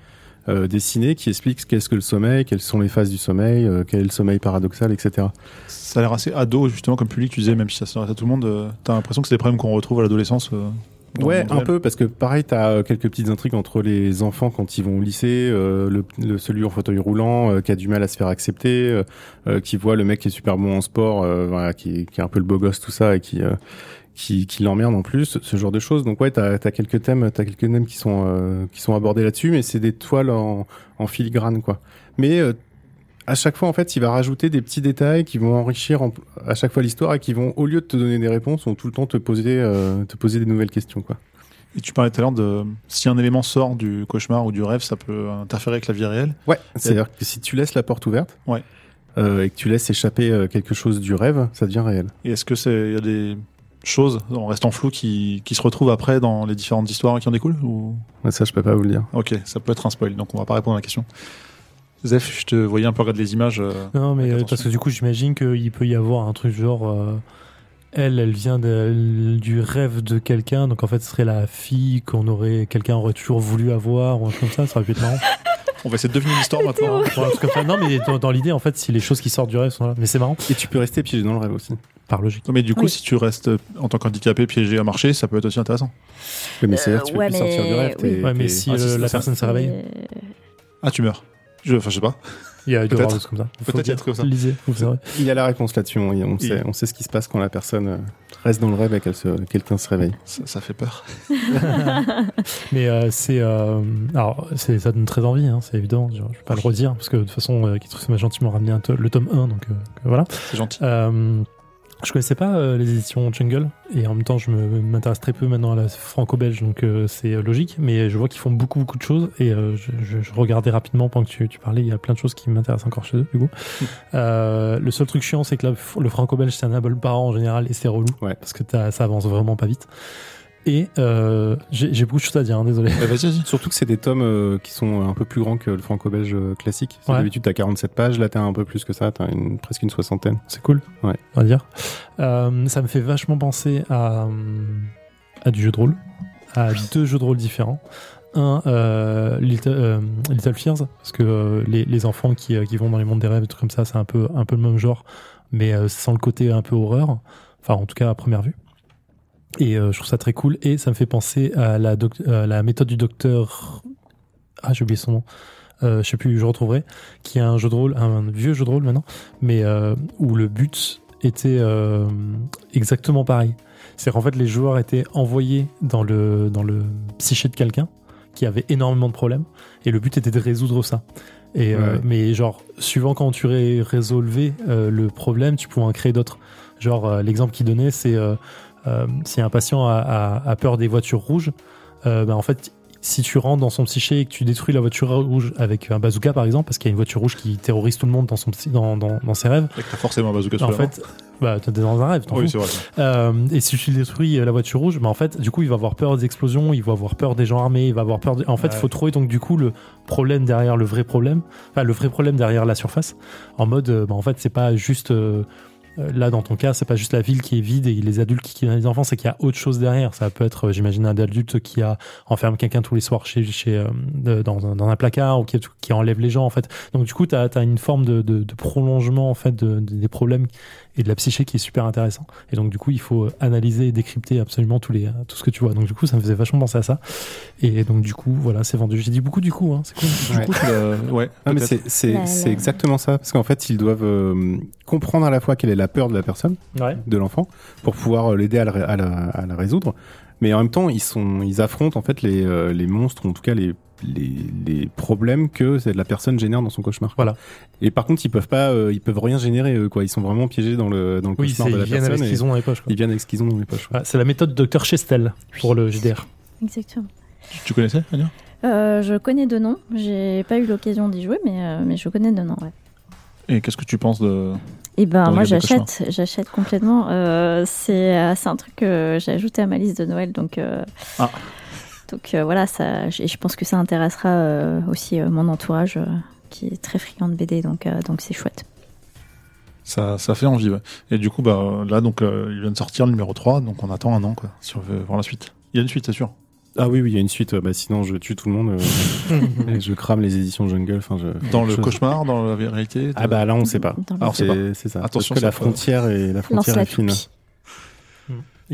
euh, dessiné qui explique qu'est-ce que le sommeil, quelles sont les phases du sommeil, euh, quel est le sommeil paradoxal, etc. Ça a l'air assez ado, justement, comme public, tu disais, même si ça s'adresse à tout le monde. euh, T'as l'impression que c'est des problèmes qu'on retrouve à l'adolescence. euh, Ouais, un peu, parce que pareil, t'as euh, quelques petites intrigues entre les enfants quand ils vont au lycée, euh, le, le- celui en fauteuil roulant euh, qui a du mal à se faire accepter, euh, qui voit le mec qui est super bon en sport, euh, voilà, qui, est- qui est un peu le beau gosse, tout ça, et qui euh, qui, qui l'emmerde en plus, ce genre de choses. Donc ouais, t'as as quelques thèmes, t'as quelques thèmes qui sont euh, qui sont abordés là-dessus, mais c'est des toiles en, en filigrane, quoi. Mais euh, à chaque fois, en fait, il va rajouter des petits détails qui vont enrichir en- à chaque fois l'histoire et qui vont, au lieu de te donner des réponses, vont tout le temps te poser, euh, te poser des nouvelles questions, quoi. Et tu parlais tout à l'heure de si un élément sort du cauchemar ou du rêve, ça peut interférer avec la vie réelle. Ouais. C'est-à-dire que si tu laisses la porte ouverte, Ouais. euh, et que tu laisses échapper quelque chose du rêve, ça devient réel. Et est-ce que c'est y a des choses en restant flou qui, qui se retrouvent après dans les différentes histoires qui en découlent ou? Ouais, ça, je peux pas vous le dire. Ok, ça peut être un spoil, donc on va pas répondre à la question. Zef, je te voyais un peu regarder les images. euh, Non, mais euh, parce que du coup, j'imagine qu'il peut y avoir un truc genre. euh, elle, elle vient de- du rêve de quelqu'un, donc en fait, ce serait la fille qu'on aurait, quelqu'un aurait toujours voulu avoir, ou un truc comme ça, ça aurait pu être marrant. <laughs> On va essayer de deviner l'histoire maintenant. Ouais, un truc comme ça. Non, mais dans, dans l'idée, en fait, si les choses qui sortent du rêve sont là, mais c'est marrant, Et tu peux rester piégé dans le rêve aussi. Par logique. Non, mais du coup, Oui. si tu restes euh, en tant qu'handicapé piégé à marcher, ça peut être aussi intéressant. Oui, mais c'est-à-dire que tu peux ouais, plus sortir du rêve. oui. Ouais, mais si Ah, si, euh, la personne se réveille, Ah, tu meurs. Je, enfin, je sais pas. il y a des trucs comme ça. Peut-être il y a dire. des trucs comme ça. Lisez, vous verrez. Il y a la réponse là-dessus. On, on sait, on sait ce qui se passe quand la personne euh, reste dans le rêve et qu'elle se, quelqu'un se réveille. Ça, ça fait peur. <laughs> Mais euh, c'est euh, alors c'est ça donne très envie, hein, c'est évident. Je, je vais pas le redire parce que de toute façon, euh, Kitrus m'a gentiment ramené un to- le tome 1, donc euh, voilà. C'est gentil. Je connaissais pas euh, les éditions Jungle et en même temps je m'intéresse très peu maintenant à la franco-belge donc euh, c'est euh, logique mais je vois qu'ils font beaucoup beaucoup de choses et euh, je, je- je regardais rapidement pendant que tu, tu parlais il y a plein de choses qui m'intéressent encore chez eux du coup <laughs> Euh, le seul truc chiant c'est que la- le franco-belge c'est un able par an en général et c'est relou Ouais. parce que ça avance vraiment pas vite et euh, j'ai beaucoup de choses à dire hein, désolé Eh, vas-y, vas-y. Surtout que c'est des tomes euh, qui sont un peu plus grands que le franco-belge euh, classique. Ouais. D'habitude, t'as 47 pages. Là, t'as un peu plus que ça. T'as une, presque une soixantaine. C'est cool, Ouais. on va dire. Euh, ça me fait vachement penser à, à du jeu de rôle, à deux jeux de rôle différents. Un, euh, Little, euh, Little Fears, parce que euh, les, les enfants qui, euh, qui vont dans les mondes des rêves et tout comme ça, c'est un peu, un peu le même genre, mais euh, sans le côté un peu horreur, enfin en tout cas à première vue. Et euh, je trouve ça très cool, et ça me fait penser à la, doc- à la méthode du docteur... Ah, j'ai oublié son nom. Euh, je sais plus, je retrouverai, qui est un jeu de rôle, un vieux jeu de rôle maintenant, mais euh, où le but était euh, exactement pareil. C'est qu'en fait, les joueurs étaient envoyés dans le, dans le psyché de quelqu'un qui avait énormément de problèmes, et le but était de résoudre ça. Et, euh, Ouais. mais genre, suivant quand tu ré- résolvais euh, le problème, tu pouvais en créer d'autres. Genre, euh, l'exemple qu'il donnait, c'est euh, euh, si un patient a, a- a peur des voitures rouges, euh, ben, en fait, si tu rentres dans son psyché et que tu détruis la voiture rouge avec un bazooka, par exemple, parce qu'il y a une voiture rouge qui terrorise tout le monde dans, son, dans, dans, dans ses rêves, Et que t'as forcément un bazooka en sous la main. fait, bah, t'es dans un rêve, t'en Oui, c'est vrai. Euh, et si tu détruis la voiture rouge, bah en fait, du coup, il va avoir peur des explosions, il va avoir peur des gens armés, il va avoir peur. de- En fait, il Ouais. faut trouver donc du coup le problème derrière le vrai problème, enfin le vrai problème derrière la surface. En mode, euh, bah, en fait, c'est pas juste euh, euh, là dans ton cas, c'est pas juste la ville qui est vide et les adultes qui kidnappent les enfants, c'est qu'il y a autre chose derrière. Ça peut être, euh, j'imagine, un adulte qui a enferme quelqu'un tous les soirs chez, chez euh, dans, un, dans un placard ou qui, qui enlève les gens en fait. Donc du coup, t'as as une forme de, de, de prolongement en fait de- des problèmes et de la psyché qui est super intéressant. Et donc du coup, il faut analyser et décrypter absolument tous les, tout ce que tu vois. Donc du coup, ça me faisait vachement penser à ça. Et donc du coup, voilà, c'est vendu. J'ai dit beaucoup du coup, hein, c'est cool. Du Ouais. coup, tu l'as- ouais. Mais peut-être. c'est exactement ça. Parce qu'en fait, ils doivent euh, comprendre à la fois quelle est la peur de la personne, Ouais. de l'enfant, pour pouvoir euh, l'aider à, la ré- à la, à la résoudre. Mais en même temps, ils sont, ils affrontent en fait les, euh, les monstres, ou en tout cas les les, les problèmes que la personne génère dans son cauchemar. Voilà. Et par contre, ils peuvent pas, euh, ils peuvent rien générer eux, quoi. Ils sont vraiment piégés dans le dans le Oui, cauchemar de ils la viennent personne. avec ce qu'ils ont dans les poches. quoi. Ils viennent avec ce qu'ils ont dans les poches. C'est la méthode Dr Chestel pour le GDR. Exactement. Tu, tu connaissais, Anya Euh, je connais deux noms. J'ai pas eu l'occasion d'y jouer, mais, euh, mais je connais deux noms. Ouais. Et qu'est-ce que tu penses de. Et ben moi de j'achète, j'achète complètement. C'est euh, c'est un truc que j'ai ajouté à ma liste de Noël, donc euh, Ah. Donc euh, voilà ça. Et je pense que ça intéressera euh, aussi euh, mon entourage euh, qui est très friand de BD, donc euh, donc c'est chouette. Ça, ça fait envie, ouais. Et du coup, bah, là, donc, euh, il vient de sortir le numéro 3, donc on attend un an, quoi, si on veut voir la suite. Il y a une suite, c'est sûr. Ah oui, oui, il y a une suite. Bah, sinon, je tue tout le monde. euh, <laughs> et je crame les éditions Jungle. Enfin, je... Dans le cauchemar, dans la réalité. Ah bah là, on sait pas. Alors, c'est ça. Attention, Parce que la frontière est la frontière la est fine. toupie.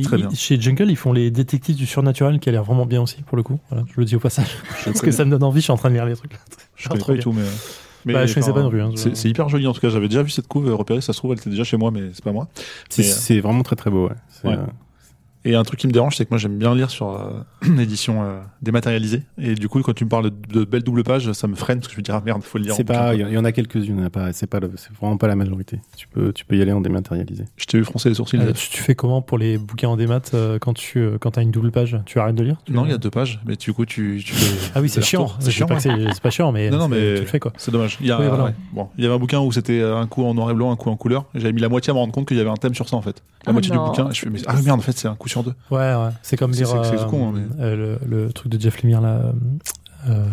Très ils- bien. chez Jungle, ils font les détectives du surnaturel qui a l'air vraiment bien aussi pour le coup. Voilà, je le dis au passage. Parce que ça me donne envie, je suis en train de lire les trucs là. Je connais pas du tout, mais. mais Bah, je connaissais pas plus, hein, je- c'est c'est hyper joli, en tout cas. J'avais déjà vu cette couve repérée, ça se trouve, elle était déjà chez moi, mais c'est pas moi. C'est Mais, euh, c'est vraiment très très beau. Ouais. C'est, Ouais. euh, Et un truc qui me dérange, c'est que moi j'aime bien lire sur euh, <clears throat> une édition euh, dématérialisée. Et du coup, quand tu me parles de, de belles doubles pages, ça me freine parce que je me dis, ah merde, faut le lire. en C'est pas, il y, en a quelques-unes, pas, c'est pas, c'est vraiment pas la majorité. Tu peux, tu peux y aller en dématérialisé. Je t'ai vu froncer les sourcils. Euh, tu, tu fais comment pour les bouquins en démat euh, quand tu euh, quand as une double page? Tu arrêtes de lire? Non, il y a deux pages, mais du coup, tu, tu fais. Ah oui, c'est chiant. C'est chiant. pas que ouais. c'est pas chiant, mais, Non, non, mais- tu le fais quoi. C'est dommage. Il y a, Oui, voilà. ouais. Bon, il y avait un bouquin où c'était un coup en noir et blanc, un coup en couleur. J'avais mis la moitié à me rendre compte qu'il y avait un thème sur ça en fait. La Ah moitié non. du bouquin. Je fais, mais ah merde, en fait, c'est un coup sur deux. Ouais, ouais. C'est comme c'est euh, con, hein, mais- euh, le, le truc de Jeff Lemire là, euh,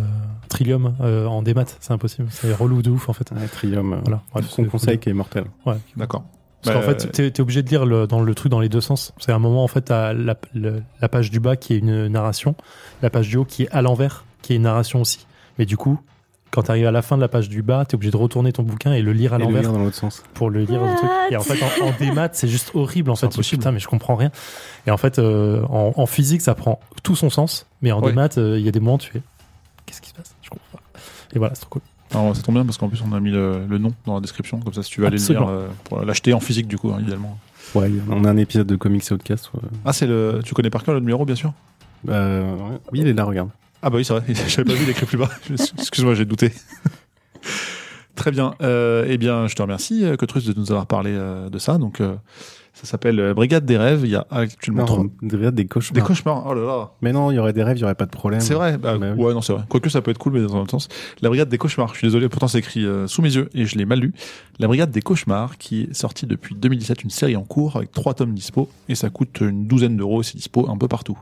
Trillium euh, en démat, c'est impossible. C'est relou de ouf en fait. Ouais, euh, Voilà. C'est- conseil qui est mortel. D'accord. Parce qu'en Bah, fait, t'es es obligé de lire le, dans le truc dans les deux sens. C'est un moment, en fait, t'as la, le- la page du bas qui est une narration, la page du haut qui est à l'envers, qui est une narration aussi. Mais du coup, quand t'arrives à la fin de la page du bas, t'es obligé de retourner ton bouquin et le lire à l'envers lire dans l'autre sens. pour le lire dans le truc. Et en fait, en, en démat, c'est juste horrible. En fait, impossible. putain, mais je comprends rien. Et en fait, euh, en, en physique, ça prend tout son sens. Mais en Ouais. démat, euh, il y a des moments où tu fais, qu'est-ce qui se passe? Je comprends pas. Et voilà, c'est trop cool. Alors, ça tombe bien parce qu'en plus, on a mis le, le nom dans la description. Comme ça, si tu veux aller Absolument. le lire, euh, pour l'acheter en physique, du coup, hein, idéalement. Ouais, on a un épisode de Comics Outcast. ouais. Ah, c'est le. Tu connais par cœur le numéro, bien sûr? Euh. Oui, il est là, regarde. Ah, bah oui, c'est vrai. <laughs> J'avais pas vu, il est écrit plus bas. Excuse-moi, j'ai douté. <laughs> Très bien. Euh, eh bien, je te remercie, euh, Cotrus, de nous avoir parlé euh, de ça. Donc, euh, ça s'appelle euh, Brigade des rêves. Il y a actuellement trois- Non, des, cauchemars. des cauchemars. Oh là là. Mais non, il y aurait des rêves, il y aurait pas de problème. C'est vrai. Bah, oui. Ouais, non, c'est vrai. Quoique ça peut être cool, mais dans un autre sens. La Brigade des cauchemars. Je suis désolé, pourtant c'est écrit sous mes yeux et je l'ai mal lu. La Brigade des cauchemars, qui est sortie depuis 2017, une série en cours avec trois tomes dispo et ça coûte une douzaine d'euros et c'est dispo un peu partout.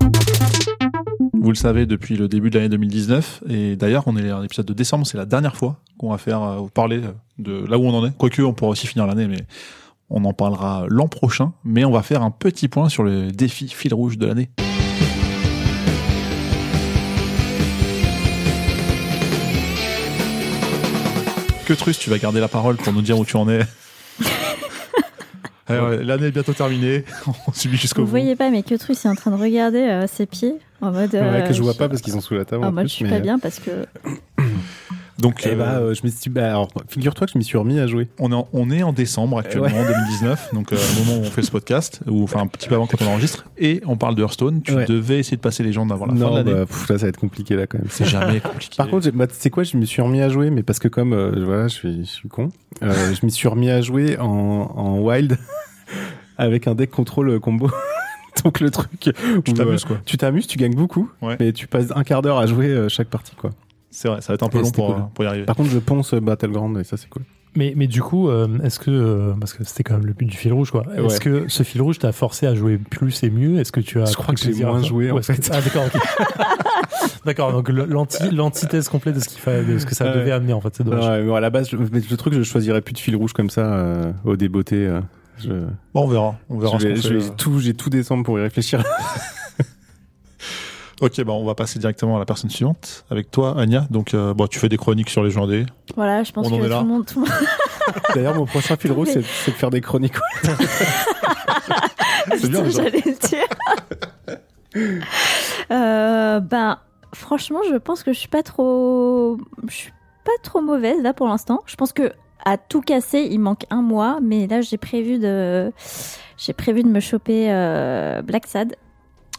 Vous le savez depuis le début de l'année 2019 et d'ailleurs on est à l'épisode de décembre, c'est la dernière fois qu'on va faire euh, parler de là où on en est. Quoique on pourra aussi finir l'année, mais on en parlera l'an prochain. Mais on va faire un petit point sur le défi fil rouge de l'année. Que Trus, tu vas garder la parole pour nous dire où tu en es. <laughs> Eh ouais, L'année est bientôt terminée. <laughs> On subit jusqu'au Vous bout. voyez pas, mais Quetrus est en train de regarder euh, ses pieds en mode. Ouais, euh, que je vois pas parce qu'ils sont sous la table. En en mode, plus, je suis mais, pas bien parce que. Donc, Eh euh, bah, euh, je me suis, bah, alors, figure-toi que je m'y suis remis à jouer. on, est en, on est en décembre actuellement, 2019, <laughs> donc euh, au moment où on fait ce podcast, ou enfin un petit peu avant quand on enregistre, et on parle de Hearthstone. Tu Ouais. devais essayer de passer les gens avant la fin de non, l'année. bah, pff, là, ça va être compliqué là quand même. C'est jamais compliqué. Par contre, j'ai- bah, c'est quoi Je me suis remis à jouer, mais parce que comme euh, voilà, je suis, je suis con, euh, <laughs> je m'y suis remis à jouer en, en wild <laughs> avec un deck contrôle combo. Donc le truc, tu t'amuses euh, quoi. tu t'amuses, tu gagnes beaucoup, Ouais. mais tu passes un quart d'heure à jouer euh, chaque partie quoi. C'est vrai, ça va être un peu Ouais, long pour, cool. pour y arriver. Par contre, je ponce euh, Battleground et ça c'est cool. Mais, mais du coup, euh, est-ce que, euh, parce que c'était quand même le but du fil rouge, quoi. Est-ce Ouais. que ce fil rouge t'a forcé à jouer plus et mieux? Est-ce que tu as Je crois que j'ai plaisir à moins joué, en que-. Ah, d'accord, ok. <laughs> d'accord, donc l'antithèse complète de ce, qu'il fa- de ce que ça Ouais. devait amener, en fait, c'est dommage. Ouais, mais à la base, je, mais le truc, je choisirais plus de fil rouge comme ça euh, au débeauté. euh, je, Bon, on verra. On verra vais euh. tout, j'ai tout décembre pour y réfléchir. <laughs> Ok, bah on va passer directement à la personne suivante avec toi, Anya. Donc, euh, bon, tu fais des chroniques sur les gens D. Voilà, je pense On que en tout là. le monde. Tout le monde... <laughs> D'ailleurs, mon prochain fil rouge, c'est de faire des chroniques. <laughs> C'est bien. J'allais le dire. <laughs> Euh, ben, franchement, je pense que je suis pas trop. Je suis pas trop mauvaise là pour l'instant. Je pense que à tout casser, il manque un mois, mais là j'ai prévu de. J'ai prévu de me choper euh, Black Sad.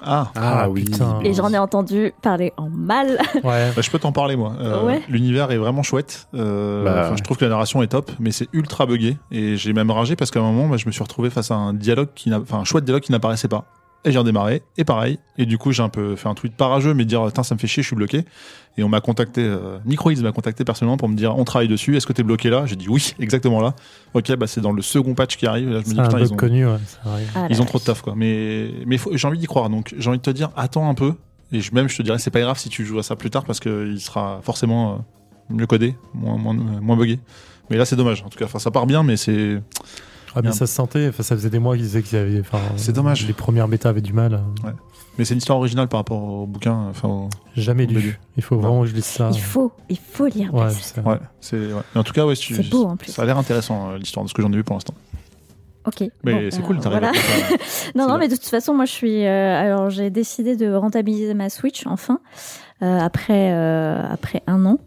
Ah, Ah, oui. putain. Et j'en ai entendu parler en mal. <laughs> Ouais. Bah, je peux t'en parler moi. Euh, Ouais. L'univers est vraiment chouette. Euh, Bah, ouais. Je trouve que la narration est top, mais c'est ultra buggé. Et j'ai même ragé parce qu'à un moment, bah, je me suis retrouvé face à un dialogue qui, n'a- enfin, un chouette dialogue qui n'apparaissait pas. Et j'ai redémarré, et pareil. Et du coup, j'ai un peu fait un tweet parageux, mais dire, Tain, ça me fait chier, je suis bloqué. Et on m'a contacté, euh, Microids m'a contacté personnellement pour me dire, on travaille dessus, est-ce que t'es bloqué là? J'ai dit oui, exactement là. Ok, bah c'est dans le second patch qui arrive. Et Là, je me dis, un putain, ils ont, connu, ouais, ça arrive. Ah, ils la ont trop de taf, quoi. Mais, mais j'ai envie d'y croire. Donc, j'ai envie de te dire, attends un peu. Et je, même, je te dirais, c'est pas grave si tu joues à ça plus tard parce qu'il sera forcément euh, mieux codé, moins, moins, moins buggé. Mais là, c'est dommage. En tout cas, enfin, ça part bien, mais c'est. Ah, mais Bien. ça se sentait, enfin, ça faisait des mois qu'ils disaient qu'ils avaient. C'est dommage. Les premières bêtas avaient du mal. euh, Mais c'est une histoire originale par rapport au bouquin. Enfin, au- Jamais Au début. lu. Il faut vraiment que je lise ça. Il faut, il faut lire. Ouais, c'est- ouais, c'est. ouais. Mais en tout cas, ouais, tu- C'est beau, en plus. Ça a l'air intéressant euh, l'histoire de ce que j'en ai vu pour l'instant. Ok. Mais Bon, c'est euh, cool, t'arrives voilà. ça. <laughs> Non, non, mais de toute façon, moi, je suis. euh, alors, j'ai décidé de rentabiliser ma Switch enfin euh, après euh, après un an,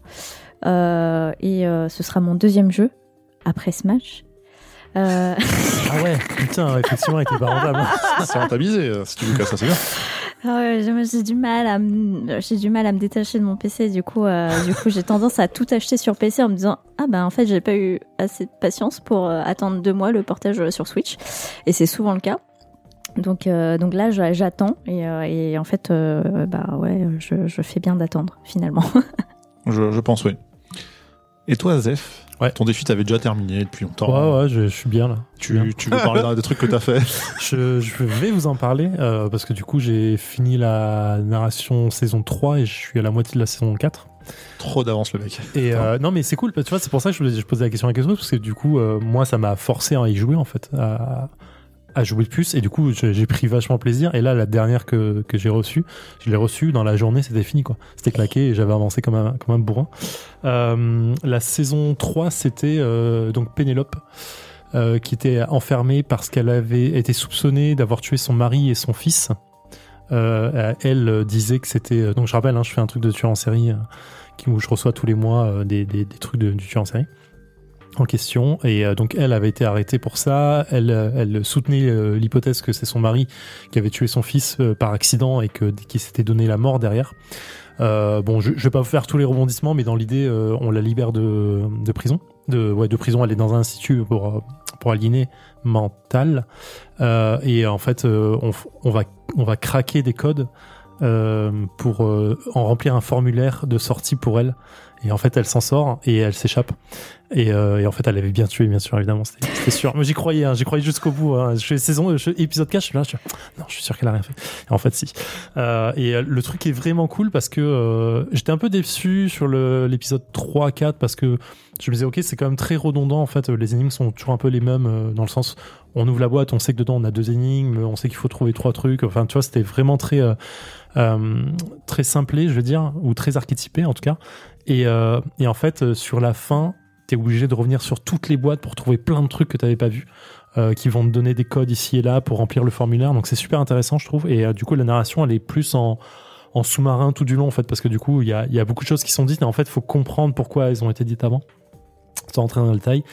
Euh, et euh, ce sera mon deuxième jeu après Smash. Euh, Ah ouais, putain, effectivement, avec les pas rentable. c'est rentabilisé. euh, Si tu veux que ça, c'est bien. ah ouais, j'ai du mal à me, j'ai du mal à me détacher de mon PC. Du coup, euh, du coup, j'ai tendance à tout acheter sur PC en me disant ah ben en fait j'ai pas eu assez de patience pour euh, attendre deux mois le portage euh, sur Switch, et c'est souvent le cas. Donc, euh, donc là, j'a- j'attends et, euh, et en fait, euh, bah ouais, je, je fais bien d'attendre finalement. Je, je pense, oui. Et toi, Zef Ouais. Ton défi, t'avais déjà terminé depuis longtemps. Ouais, ouais, je, je suis bien là. Tu, tu veux parler d'un des trucs que t'as fait <laughs> Je, je vais vous en parler euh, parce que du coup, j'ai fini la narration saison 3 et je suis à la moitié de la saison 4. Trop d'avance, le mec. Et euh, non, mais c'est cool, tu vois, c'est pour ça que je, je posais la question à quelque chose parce que du coup, euh, moi, ça m'a forcé à y jouer en fait, à, à jouer plus. Et du coup, j'ai pris vachement plaisir. Et là, la dernière que, que j'ai reçue, je l'ai reçue dans la journée, c'était fini quoi. C'était claqué et j'avais avancé comme un, comme un bourrin. Euh, la saison 3, c'était euh, donc Pénélope. euh, qui était enfermée parce qu'elle avait été soupçonnée d'avoir tué son mari et son fils. Euh, elle euh, disait que c'était donc je rappelle, hein, je fais un truc de tueur en série euh, qui- où je reçois tous les mois euh, des, des, des trucs de, du tueur en série en question. Et euh, donc elle avait été arrêtée pour ça. Elle euh, elle soutenait euh, l'hypothèse que c'est son mari qui avait tué son fils euh, par accident et que qui s'était donné la mort derrière. Bon je, je vais pas vous faire tous les rebondissements mais dans l'idée on la libère de, de prison. De ouais de prison. Elle est dans un institut pour pour aliéner mental. Et en fait on, on va on va craquer des codes pour en remplir un formulaire de sortie pour elle. Et en fait, elle s'en sort et elle s'échappe. Et, euh, et en fait, elle avait bien tué, bien sûr, évidemment, c'était sûr. Moi, j'y croyais, hein, j'y croyais jusqu'au bout. Hein. Je fais saison, épisode 4, je suis là, je suis, non, je suis sûr qu'elle a rien fait. Et en fait, si. Euh, et euh, le truc est vraiment cool parce que j'étais un peu déçu sur l'épisode 3, 4 parce que je me disais, ok, c'est quand même très redondant. En fait, les énigmes sont toujours un peu les mêmes dans le sens, on ouvre la boîte, on sait que dedans on a deux énigmes, on sait qu'il faut trouver trois trucs. Enfin, tu vois, c'était vraiment très très simplé, je veux dire, ou très archétypé en tout cas. Et, euh, et en fait, euh, sur la fin, t'es obligé de revenir sur toutes les boîtes pour trouver plein de trucs que t'avais pas vu, euh, qui vont te donner des codes ici et là pour remplir le formulaire. Donc c'est super intéressant, je trouve. Et du coup, la narration, elle est plus en sous-marin tout du long en fait parce que du coup il y a, il y a beaucoup de choses qui sont dites et en fait il faut comprendre pourquoi elles ont été dites avant sans rentrer dans le détail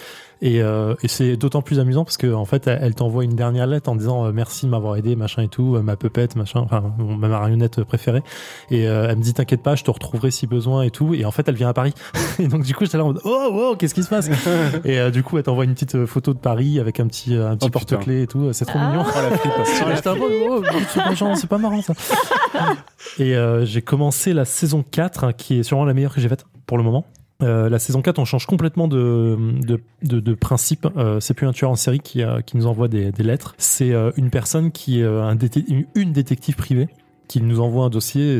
et, euh, et c'est d'autant plus amusant parce que en fait elle, elle t'envoie une dernière lettre en disant euh, merci de m'avoir aidé machin et tout euh, ma pepette machin enfin ma marionnette préférée et euh, elle me dit t'inquiète pas je te retrouverai si besoin et tout et en fait elle vient à Paris <laughs> et donc du coup j'étais là en mode oh wow qu'est-ce qui se passe? <laughs> Et euh, du coup elle t'envoie une petite photo de Paris avec un petit un petit Oh, putain. porte-clés et tout c'est trop Ah. mignon Oh la flip. <laughs> Un peu, oh, c'est pas marrant ça. Et euh, j'ai commencé la saison 4, hein, qui est sûrement la meilleure que j'ai faite pour le moment. Euh, la saison 4, on change complètement de, de, de, principe. Euh, c'est plus un tueur en série qui, euh, qui nous envoie des, des lettres. C'est une personne qui est un une, détective privée qui nous envoie un dossier.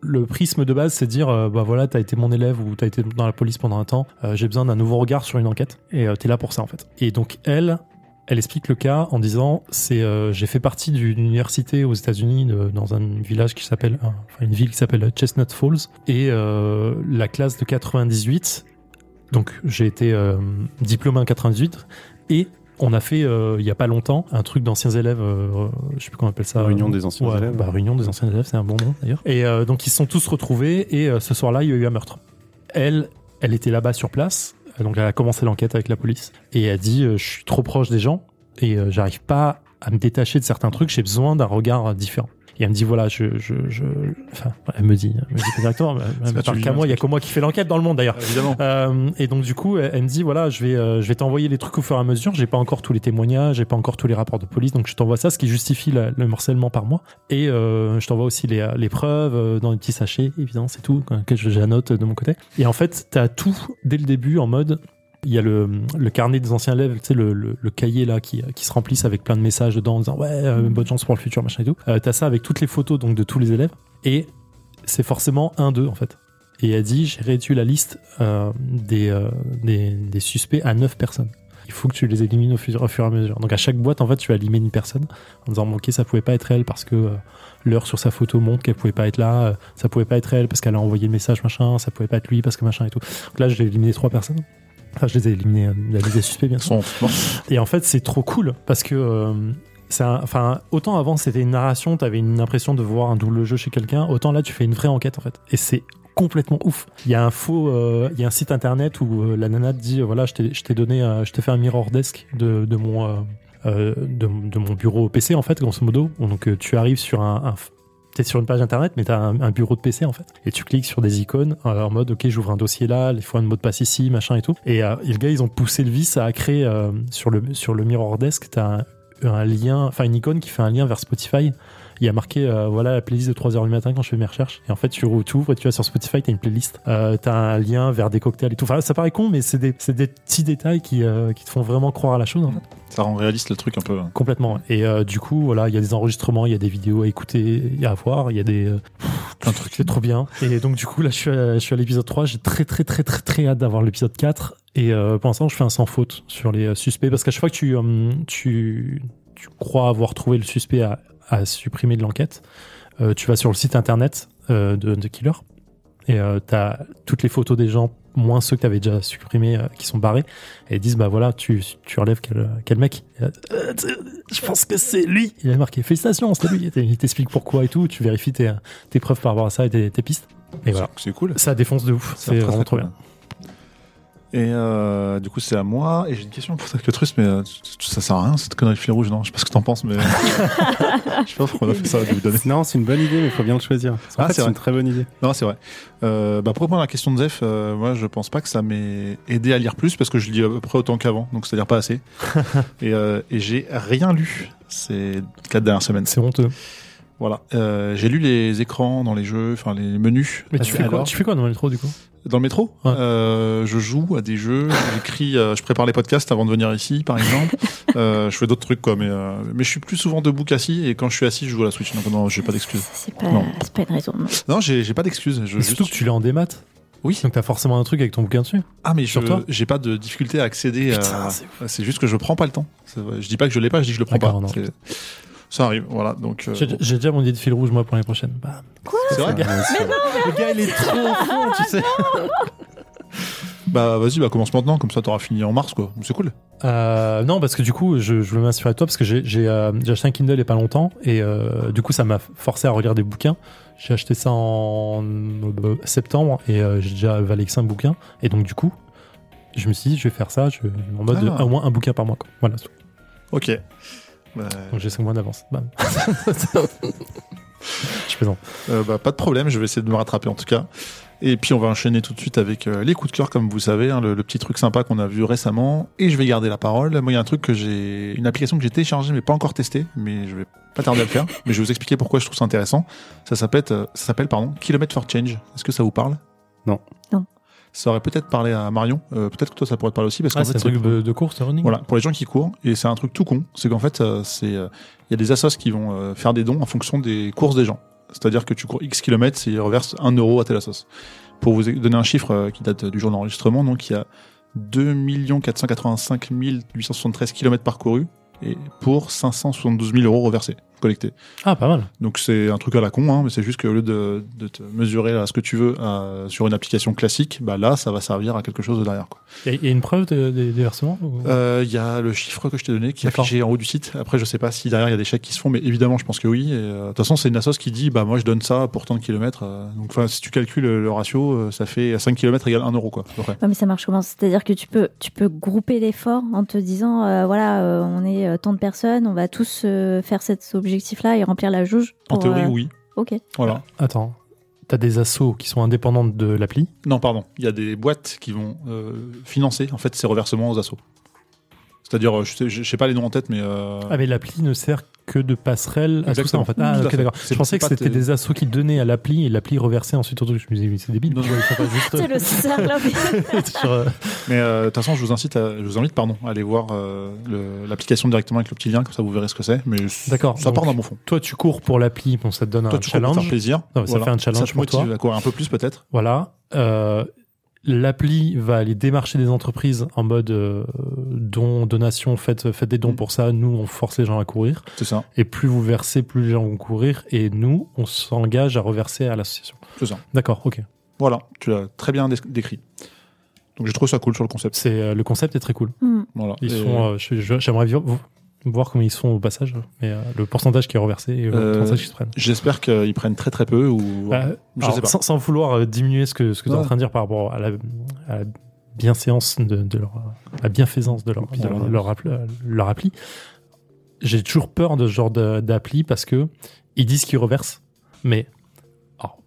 Le prisme de base, c'est dire, bah voilà, t'as été mon élève ou t'as été dans la police pendant un temps. J'ai besoin d'un nouveau regard sur une enquête et t'es là pour ça en fait. Et donc elle, elle explique le cas en disant c'est euh, j'ai fait partie d'une université aux États-Unis dans un village qui s'appelle euh, enfin une ville qui s'appelle Chestnut Falls. Et euh, la classe de 98 donc j'ai été euh, diplômé en 98 et on a fait il y a pas longtemps un truc d'anciens élèves je sais plus comment on appelle ça. Réunion des anciens ouais, élèves. bah, réunion des anciens élèves c'est un bon nom d'ailleurs. Et donc ils se sont tous retrouvés et ce soir-là il y a eu un meurtre. Elle elle était là-bas sur place donc elle a commencé l'enquête avec la police et elle dit euh, je suis trop proche des gens et euh, j'arrive pas à me détacher de certains trucs j'ai besoin d'un regard différent Et elle me dit voilà, je, je, je... enfin, elle me dit, elle me dit pas directement, elle me parle qu'à moi, il y a que moi qui fais l'enquête dans le monde d'ailleurs. Évidemment. Euh, et donc du coup, elle, elle me dit voilà, je vais, euh, je vais t'envoyer les trucs au fur et à mesure. J'ai pas encore tous les témoignages, j'ai pas encore tous les rapports de police, donc je t'envoie ça, ce qui justifie la- le morcellement par mois. Et euh, je t'envoie aussi les, les preuves dans des petits sachets, évidemment, c'est tout que je- j'annote de mon côté. Et en fait, t'as tout dès le début en mode. Il y a le, le carnet des anciens élèves, tu sais, le, le, le cahier là qui, qui se remplissent avec plein de messages dedans en disant ouais, euh, bonne chance pour le futur, machin et tout. Euh, t'as ça avec toutes les photos donc de tous les élèves. Et c'est forcément un d'eux en fait. Et elle dit j'ai réduit la liste euh, des, des, des suspects à 9 personnes. Il faut que tu les élimines au fur, au fur et à mesure. Donc à chaque boîte, en fait, tu vas éliminer une personne en disant bon, ok, ça pouvait pas être elle parce que l'heure sur sa photo montre qu'elle pouvait pas être là, ça pouvait pas être elle parce qu'elle a envoyé le message machin, ça pouvait pas être lui parce que machin et tout. Donc là, j'ai éliminé trois personnes. Enfin, je les ai éliminés, euh, la liste des suspects bien sûr. Et en fait, c'est trop cool parce que, euh, un- enfin, autant avant c'était une narration, t'avais une impression de voir un double jeu chez quelqu'un, autant là tu fais une vraie enquête en fait. Et c'est complètement ouf. Il y a un faux, euh, il y a un site internet où euh, la nana te dit, euh, voilà, je t'ai donné, je t'ai fait un mirror desk de, de mon, de, de mon bureau PC en fait, grosso modo. Donc tu arrives sur un, un T'es sur une page internet, mais t'as un, bureau de PC en fait. Et tu cliques sur des icônes euh, en mode ok, j'ouvre un dossier là, il faut un mot de passe ici, machin et tout. Et, euh, et le gars, ils ont poussé le vice à créer euh, sur le sur le Mirror Desk, t'as un lien, enfin une icône qui fait un lien vers Spotify. Il y a marqué euh, voilà la playlist de 3h du matin quand je fais mes recherches. Et en fait, tu ouvres et tu vas sur Spotify, t'as une playlist. Euh, t'as un lien vers des cocktails et tout. Enfin, ça paraît con, mais c'est des, c'est des petits détails qui, euh, qui te font vraiment croire à la chose. En fait. Ça rend réaliste le truc un peu. Complètement. ouais. Et euh, du coup, voilà, il y a des enregistrements, il y a des vidéos à écouter et à voir, il y a des de trucs, c'est trop bien. Et donc du coup, là, je suis à, je suis à l'épisode 3, j'ai très très très très très hâte d'avoir l'épisode 4 et euh, pour l'instant, je fais un sans faute sur les suspects parce qu'à chaque fois que tu tu tu crois avoir trouvé le suspect à, à supprimer de l'enquête, euh, tu vas sur le site internet euh, de, de Killer et euh, t'as toutes les photos des gens moins ceux que t'avais déjà supprimés euh, qui sont barrés et ils disent bah voilà tu tu relèves quel quel mec. Là, Euh, je pense que c'est lui. Il a marqué félicitations c'est lui. Il t'explique pourquoi et tout. Tu vérifies tes, tes preuves par rapport à ça et tes, tes pistes. Et voilà. C'est cool. ça défonce de ouf. C'est vraiment trop bien Et euh, du coup, c'est à moi. Et j'ai une question pour toi, Truss, mais euh, ça sert à rien cette connerie de fil rouge, non? Je sais pas ce que t'en penses, mais. <laughs> je sais pas pourquoi on a fait ça de vous donner. Non, c'est une bonne idée, mais il faut bien le choisir. En Ah, c'est une très bonne idée. Non, c'est vrai. Euh, bah, pour répondre à la question de Zef, euh, moi, je pense pas que ça m'ait aidé à lire plus parce que je lis à peu près autant qu'avant, donc c'est-à-dire pas assez. <laughs> et euh, et j'ai rien lu ces quatre dernières semaines. c'est honteux Voilà. Euh, j'ai lu les écrans dans les jeux, enfin les menus. mais tu fais quoi tu fais quoi dans le métro du coup? Dans le métro, Ouais. euh, je joue à des jeux, j'écris, euh, je prépare les podcasts avant de venir ici, par exemple. <laughs> euh, je fais d'autres trucs, quoi, mais, euh, mais je suis plus souvent debout qu'assis, et quand je suis assis, je joue à la Switch, donc non, j'ai pas d'excuses. C'est pas, Non. c'est pas une raison. non. Non, j'ai j'ai pas d'excuses. Je Mais surtout que juste- tu l'es en démat Oui. donc t'as forcément un truc avec ton bouquin dessus Ah, mais sur je- toi j'ai pas de difficulté à accéder Putain, à. c'est juste que je prends pas le temps. Je dis pas que je l'ai pas, je dis que je le prends pas. Non. Ça arrive, voilà. Donc, euh, j'ai j'ai déjà mon idée de fil rouge moi pour l'année prochaine Bam. c'est vrai. Ouais, c'est- le gars il est trop fond tu sais Bah, vas-y, bah, commence maintenant, comme ça t'auras fini en mars, quoi. C'est cool. Euh, non, parce que du coup, je, je voulais m'inspirer de toi parce que j'ai j'ai, euh, j'ai acheté un Kindle il y a pas longtemps et euh, du coup, ça m'a forcé à relire des bouquins. J'ai acheté ça en euh, septembre et euh, j'ai déjà avalé que 5 bouquins. Et donc, du coup, je me suis dit, je vais faire ça je, en mode Ah. au moins un bouquin par mois. Quoi. Voilà, c'est tout. Ok. Bah, donc j'ai 5 mois d'avance. Bam. <laughs> je plaisante. Euh, bah, pas de problème, je vais essayer de me rattraper en tout cas. Et puis on va enchaîner tout de suite avec euh, les coups de cœur, comme vous savez, hein, le, le petit truc sympa qu'on a vu récemment. Et je vais garder la parole. Moi, il y a un truc que j'ai, une application que j'ai téléchargée mais pas encore testée, mais je vais pas tarder à le faire. <laughs> mais je vais vous expliquer pourquoi je trouve ça intéressant. Ça s'appelle, euh, ça s'appelle pardon, Kilometer for Change. Est-ce que ça vous parle? Non. Non. Ça aurait peut-être parlé à Marion. Euh, peut-être que toi ça pourrait te parler aussi parce qu'en Ah, fait c'est un truc de, de course, running voilà, pour les gens qui courent, et c'est un truc tout con, c'est qu'en fait, euh, c'est euh, il y a des assos qui vont euh, faire des dons en fonction des courses des gens. C'est-à-dire que tu cours X kilomètres, et ils reversent 1 euro à telle assos. Pour vous donner un chiffre euh, qui date du jour d'enregistrement, donc il y a 2 485 873 kilomètres parcourus, et pour 572 000 euros reversés, collectés. Ah, pas mal. Donc c'est un truc à la con, hein, mais c'est juste qu'au lieu de, de te mesurer à ce que tu veux euh, sur une application classique, bah là, ça va servir à quelque chose de derrière. Quoi. Il y, a- il y a une preuve de- des des versements ou- Euh, Il y a le chiffre que je t'ai donné qui est affiché en haut du site. Après, je sais pas si derrière il y a des chèques qui se font, mais évidemment, je pense que oui. Euh, De toute façon, c'est une assoce qui dit, bah moi, je donne ça pour tant de kilomètres. euh, donc, enfin, si tu calcules le ratio, euh, ça fait 5 kilomètres égale 1 euro, quoi. Ouais, mais ça marche comment? C'est-à-dire que tu peux, tu peux grouper l'effort en te disant, euh, voilà, euh, on est euh, tant de personnes, on va tous euh, faire cet objectif objectif-là et remplir la jauge En pour, théorie, euh, oui. Ok. Voilà. Attends, t'as des assos qui sont indépendantes de l'appli? Non, pardon. Il y a des boîtes qui vont euh, financer en fait ces reversements aux assos. C'est-à-dire, euh, je sais, je sais pas les noms en tête, mais. euh, Ah, mais l'appli ne sert que de passerelle à tout ça, en fait. Ah, à ok, fait. d'accord. Je pensais que c'était des assos qui donnaient à l'appli et l'appli reversait ensuite au truc. Je me disais, mais c'est débile. Non, pas juste- C'est le <laughs> sur, euh, Mais euh, de toute façon, je vous incite, à, je vous invite, pardon, à aller voir euh, l'application directement avec le petit lien, comme ça vous verrez ce que c'est. Mais D'accord, Ça part dans mon fond. Toi, tu cours pour l'appli, bon, ça te donne Toi, un tu crois pour faire challenge. plaisir. Non, mais ça fait un challenge Ça te pour motive toi. à courir un peu plus peut-être. Voilà. Euh, L'appli va aller démarcher des entreprises en mode euh, don, donation, faites, faites des dons Mm. pour ça. Nous, on force les gens à courir. C'est ça. Et plus vous versez, plus les gens vont courir. Et nous, on s'engage à reverser à l'association. C'est ça. D'accord, ok. Voilà, tu l'as très bien dé- décrit. Donc j'ai trouvé ça cool sur le concept. C'est euh, le concept est très cool. Hmm. Voilà. Ils Et, sont, euh, je- je- j'aimerais vi- vo- voir comment ils sont au passage, mais euh, le pourcentage qui est reversé et le Euh, pourcentage qui se prennent. J'espère qu'ils prennent très très peu ou. Bah, je alors, sais pas. Sans, sans vouloir euh, diminuer ce que ce que tu es en train de dire par rapport à la, à la bienséance de, de leur la bienfaisance de leur Puis de leur- leur, leur appli, euh, leur appli. J'ai toujours peur de ce genre d'appli parce que ils disent qu'ils reversent, mais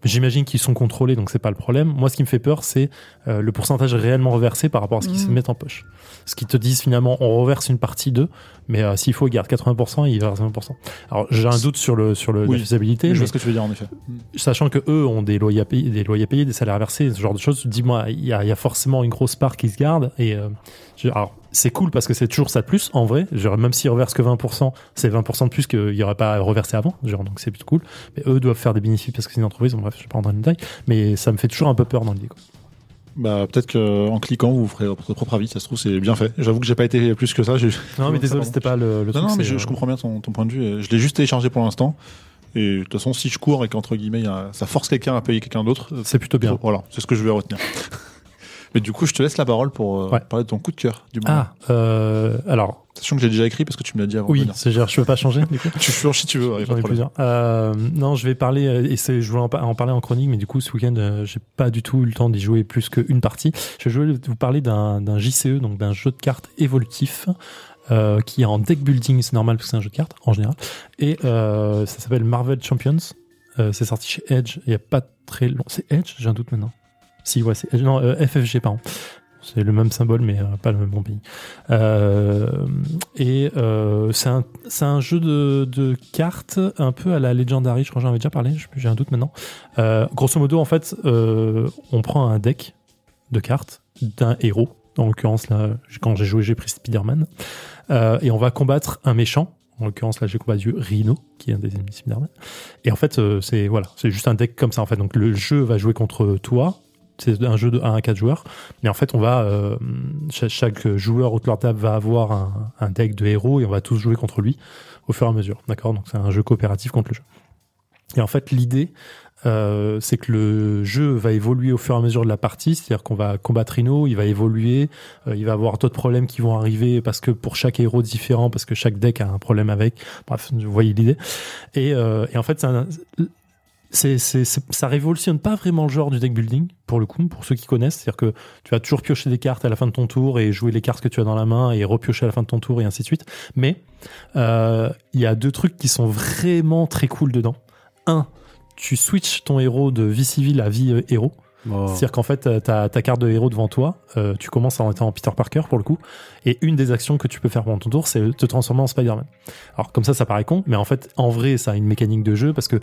j'imagine qu'ils sont contrôlés, donc c'est pas le problème. Moi, ce qui me fait peur, c'est euh, le pourcentage réellement reversé par rapport à ce qu'ils se Mhm. mettent en poche. Ce qu'ils te disent finalement, on reverse une partie d'eux, mais euh, s'il faut, ils gardent 80%, ils versent 20%. Alors, j'ai un doute sur le sur le, Oui. la faisabilité, je vois ce que tu veux dire en effet. sachant que eux ont des loyers à payer, des loyers à payer, des salaires à verser, ce genre de choses. Dis-moi, il y, a il y a forcément une grosse part qui se garde. Et euh, je- alors, c'est cool parce que c'est toujours ça de plus, en vrai. Genre, même s'ils reversent que 20%, c'est 20% de plus qu'il n'y aurait pas à reverser avant. Genre, donc c'est plutôt cool. Mais eux doivent faire des bénéfices parce que c'est une entreprise. Bon, bref, je vais pas rentrer dans le détail. Mais ça me fait toujours un peu peur dans l'idée. Bah peut-être qu'en cliquant vous ferez votre propre avis. Ça se trouve c'est bien fait. J'avoue que j'ai pas été plus que ça. Non, mais <laughs> désolé, c'était pas le, le Non, truc. non, mais je, euh, je comprends bien ton, ton point de vue. Je l'ai juste téléchargé pour l'instant. Et de toute façon, si je cours et qu'entre guillemets, ça force quelqu'un à payer quelqu'un d'autre, C'est plutôt bien. Voilà, c'est ce que je vais retenir. <laughs> mais du coup, je te laisse la parole pour euh, Ouais. parler de ton coup de cœur du moment. Ah, euh, alors, Sachant que j'ai déjà écrit parce que tu me l'as dit avant. oui, c'est je peux pas changer, du coup. <laughs> Tu fais si tu veux. J'en ai plusieurs. Euh, non, je vais parler, et je voulais en, pa- en parler en chronique, mais du coup, ce week-end, j'ai pas du tout eu le temps d'y jouer plus qu'une partie. Je vais vous parler d'un, JCE, donc d'un jeu de cartes évolutif, euh, qui est en deck building, c'est normal parce que c'est un jeu de cartes, en général. Et euh, ça s'appelle Marvel Champions. C'est sorti chez Edge, il y a pas très long. C'est Edge J'ai un doute maintenant. Si, ouais, c'est. Non, euh, FFG, pardon. C'est le même symbole, mais euh, pas le même bon pays. Euh, et c'est un, un jeu de, de cartes un peu à la Legendary, je crois que j'en avais déjà parlé, j'ai un doute maintenant. Grosso modo, en fait, on prend un deck de cartes d'un héros. En l'occurrence, là, quand j'ai joué, j'ai pris Spider-Man. Et on va combattre un méchant. En l'occurrence, là, j'ai combattu Rhino, qui est un des ennemis de Spider-Man. Et en fait, c'est voilà, c'est juste un deck comme ça. En fait, donc le jeu va jouer contre toi. C'est un jeu de 1 à 4 joueurs. Mais en fait, on va euh, cha- chaque joueur autour de leur table va avoir un, deck de héros et on va tous jouer contre lui au fur et à mesure. D'accord? Donc c'est un jeu coopératif contre le jeu. Et en fait, l'idée, euh, c'est que le jeu va évoluer au fur et à mesure de la partie. C'est-à-dire qu'on va combattre Rhino, il va évoluer, euh, il va avoir d'autres problèmes qui vont arriver parce que pour chaque héros différent, parce que chaque deck a un problème avec. Bref, vous voyez l'idée. Et, et en fait, un- c'est, ça révolutionne pas vraiment le genre du deck building, pour le coup, pour ceux qui connaissent. C'est-à-dire que tu vas toujours piocher des cartes à la fin de ton tour et jouer les cartes que tu as dans la main et repiocher à la fin de ton tour et ainsi de suite. Mais euh, il y a deux trucs qui sont vraiment très cool dedans. Un, tu switches ton héros de vie civile à vie euh, héros. Oh. C'est-à-dire qu'en fait, tu as ta carte de héros devant toi, euh, tu commences en étant Peter Parker pour le coup, et une des actions que tu peux faire pendant ton tour, c'est te transformer en Spider-Man. Alors comme ça, ça paraît con, mais en fait, en vrai, ça a une mécanique de jeu parce que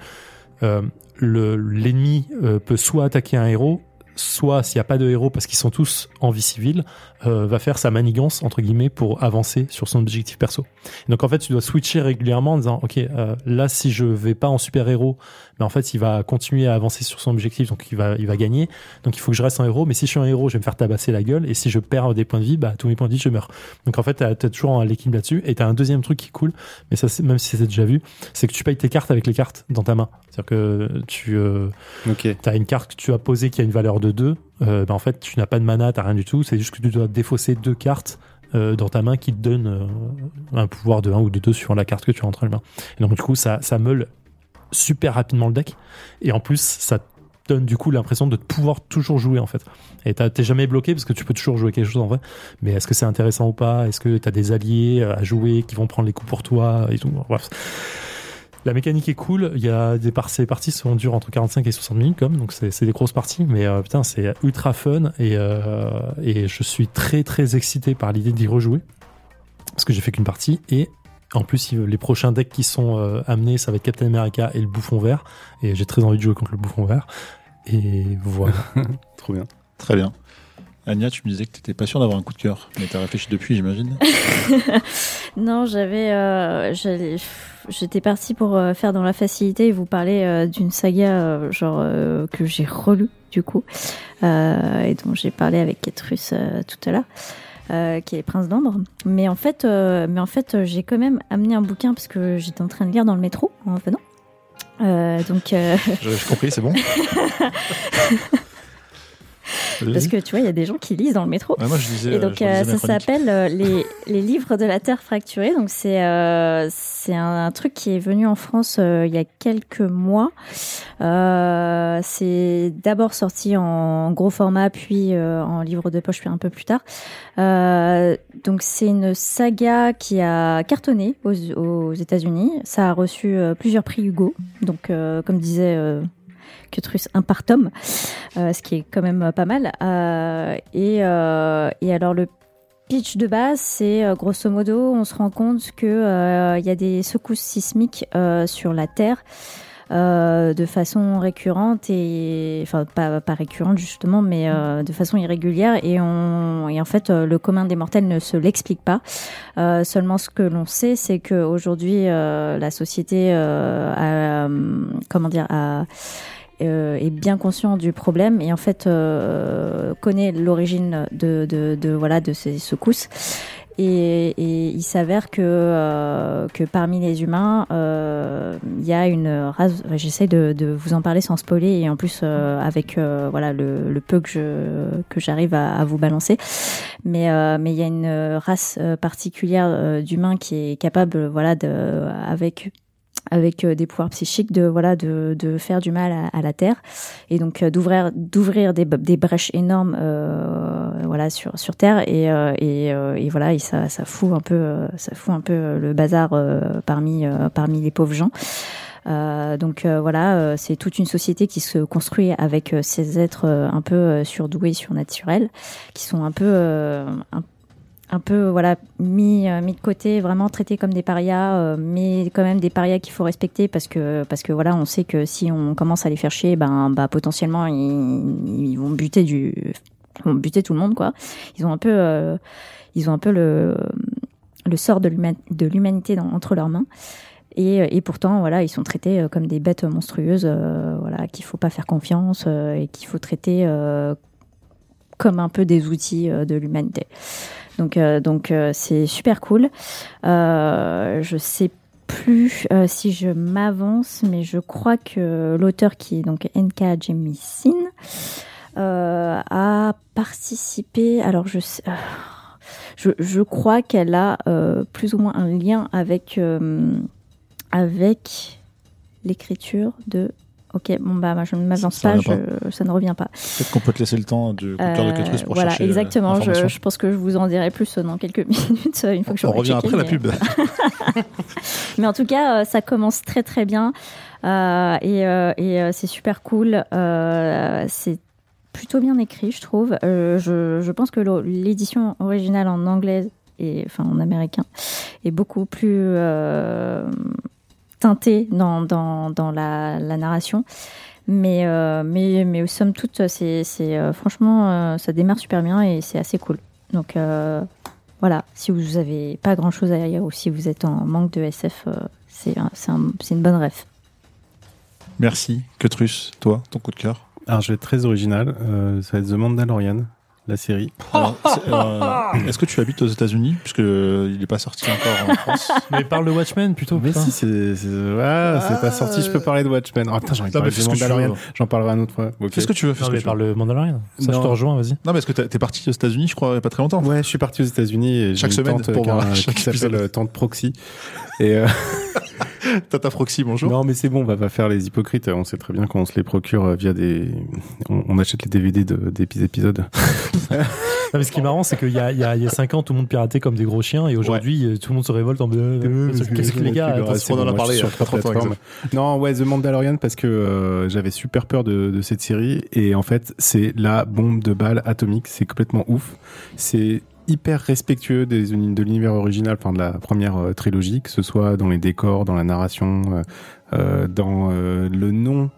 euh, le- l'ennemi euh, peut soit attaquer un héros, soit s'il n'y a pas de héros parce qu'ils sont tous en vie civile, euh, va faire sa manigance entre guillemets pour avancer sur son objectif perso. Donc en fait, tu dois switcher régulièrement en disant ok euh, là si je vais pas en super héros, mais en fait il va continuer à avancer sur son objectif donc il va il va gagner. Donc il faut que je reste en héros, mais si je suis en héros, je vais me faire tabasser la gueule et si je perds des points de vie, bah tous mes points de vie je meurs. Donc en fait t'as as toujours un l'équilibre là-dessus et t'as un deuxième truc qui est cool, mais ça c'est- même si c'est déjà vu, c'est que tu payes tes cartes avec les cartes dans ta main. C'est-à-dire que tu euh, Ok. tu as une carte que tu as posée qui a une valeur de 2, euh, ben en fait, tu n'as pas de mana, tu rien du tout. C'est juste que tu dois défausser deux cartes euh, dans ta main qui te donnent euh, un pouvoir de 1 ou de 2 suivant la carte que tu as entre les mains. Et donc, du coup, ça, ça meule super rapidement le deck. Et en plus, ça donne du coup l'impression de pouvoir toujours jouer en fait. Et t'as- t'es jamais bloqué parce que tu peux toujours jouer quelque chose en vrai. Mais est-ce que c'est intéressant ou pas? Est-ce que tu as des alliés à jouer qui vont prendre les coups pour toi et tout? Bref. La mécanique est cool. Il y a des par ces parties sont dures entre 45 et 60 minutes comme, donc c'est c'est des grosses parties. Mais euh, putain, c'est ultra fun et euh, et je suis très très excité par l'idée d'y rejouer parce que j'ai fait qu'une partie et en plus il- les prochains decks qui sont euh, amenés, ça va être Captain America et le Bouffon Vert et j'ai très envie de jouer contre le Bouffon Vert. Et voilà. <laughs> Trop bien. Très bien. Anya, tu me disais que tu n'étais pas sûr d'avoir un coup de cœur, mais tu as réfléchi depuis, j'imagine. <laughs> Non, j'avais, euh, j'étais partie pour euh, faire dans la facilité et vous parler euh, d'une saga euh, genre euh, que j'ai relue du coup euh, et dont j'ai parlé avec Ketrus euh, tout à l'heure. euh, qui est Prince d'Ambre, mais en fait, euh, mais en fait, j'ai quand même amené un bouquin parce que j'étais en train de lire dans le métro en venant. Euh, donc, euh, J'ai compris, c'est bon. <laughs> parce que tu vois, il y a des gens qui lisent dans le métro. Ouais, moi, je disais. Et donc je euh, ça s'appelle euh, les, <laughs> les livres de la Terre fracturée. Donc c'est euh, c'est un, un truc qui est venu en France il y a quelques mois. C'est d'abord sorti en gros format, puis en livre de poche, puis un peu plus tard. Donc c'est une saga qui a cartonné aux, aux États-Unis. Ça a reçu plusieurs prix Hugo. Donc comme disait par tome, euh, ce qui est quand même euh, pas mal. Euh, et, euh, et alors le pitch de base, c'est grosso modo, on se rend compte euh, il y a des secousses sismiques sur la Terre. Euh, de façon récurrente et enfin pas, pas récurrente justement mais euh, de façon irrégulière. Et on et en fait euh, le commun des mortels ne se l'explique pas. Euh, seulement ce que l'on sait c'est que aujourd'hui euh, la société euh, a, comment dire a euh, est bien conscient du problème et en fait euh, connaît l'origine de, de, de voilà de ces secousses et, et il s'avère que euh, que parmi les humains euh, il y a une race j'essaie de, de vous en parler sans spoiler et en plus euh, avec euh, voilà le, le peu que je que j'arrive à, à vous balancer. Mais euh, mais il y a une race particulière d'humains qui est capable voilà de avec avec euh, des pouvoirs psychiques de voilà de, de faire du mal à, à la terre. Et donc euh, d'ouvrir d'ouvrir des, des brèches énormes euh, voilà sur sur terre. Et euh, et, et voilà et ça ça fout un peu ça fout un peu le bazar parmi parmi les pauvres gens. Euh, donc euh, voilà, euh, c'est toute une société qui se construit avec ces êtres un peu surdoués, surnaturels, qui sont un peu un, un peu voilà mis euh, mis de côté, vraiment traités comme des parias, euh, mais quand même des parias qu'il faut respecter parce que parce que voilà, on sait que si on commence à les faire chier, ben bah potentiellement ils, vont buter du vont buter tout le monde quoi. Ils ont un peu euh, ils ont un peu le le sort de l'human- de l'humanité entre leurs mains. Et, et pourtant, voilà, ils sont traités comme des bêtes monstrueuses, euh, voilà, qu'il faut pas faire confiance et qu'il faut traiter comme un peu des outils de l'humanité. Donc, euh, donc euh, c'est super cool. Euh, je sais plus si je m'avance, mais je crois que l'auteur qui est donc N.K. Jemisin a participé. Alors je je, crois qu'elle a plus ou moins un lien avec avec l'écriture de. Ok, bon bah moi, je ne m'avance pas, je- ça ne revient pas. Peut-être qu'on peut te laisser le temps du de cœur de Euh, Ketrus pour voilà, chercher. euh, exactement. Je, je pense que je vous en dirai plus dans quelques <laughs> minutes une fois que On j'aurai revient après la pub. <laughs> mais en tout cas, euh, ça commence très très bien euh, et, euh, et euh, c'est super cool. Euh, c'est plutôt bien écrit, je trouve. Euh, je, je pense que l'édition originale en anglais et enfin en américain est beaucoup plus euh, teintée dans, dans, dans la, la narration. Mais, euh, mais, mais somme toute, c'est, c'est, euh, franchement, euh, ça démarre super bien et c'est assez cool. Donc euh, voilà, si vous avez pas grand chose à lire ou si vous êtes en manque de SF, euh, c'est, un- c'est, un- c'est une bonne ref. Merci, Ketrus, toi, ton coup de cœur? Alors, je vais être très original. Euh, ça va être The Mandalorian, la série. <laughs> Alors, c'est, euh, Est-ce que tu habites aux États-Unis Puisque euh, il n'est pas sorti encore en France. <laughs> Mais parle de Watchmen plutôt. Mais putain. si, c'est c'est ah, c'est pas sorti, je peux parler de Watchmen. Oh, putain, j'ai envie de Non, mais parler fais de ce que tu Mandalorian. veux. J'en parlerai une autre fois. Ok. Fais ce que tu veux. Fais Non, ce que mais tu veux. parle de Mandalorian. Ça, je te rejoins, vas-y. Non, mais est-ce que t'es t'es parti aux États-Unis, je crois, il n'y a pas très longtemps Ouais, je suis parti aux États-Unis et j'ai Chaque une semaine tante pour qui, a- voir qui <laughs> chaque s'appelle épisode. euh, Tante Proxy. Et euh, <laughs> Tata Proxy, bonjour. non, mais c'est bon, on va pas faire les hypocrites. On sait très bien qu'on se les procure euh, via des. On, on achète les DVD de, des épisodes. <laughs> Non, mais ce qui est marrant, c'est qu'il y a, il y, a, il y a 5 ans, tout le monde piratait comme des gros chiens, et aujourd'hui, euh, tout le monde se révolte en mode, euh, Parce que qu'est-ce que les gars, on en a parlé sur trois 30 ans, plateformes. Non, ouais, The Mandalorian parce que euh, j'avais super peur de, de cette série et en fait, c'est la bombe de balle atomique. C'est complètement ouf. C'est hyper respectueux des, de l'univers original, enfin de la première euh, trilogie, que ce soit dans les décors, dans la narration, euh, euh, dans le nom,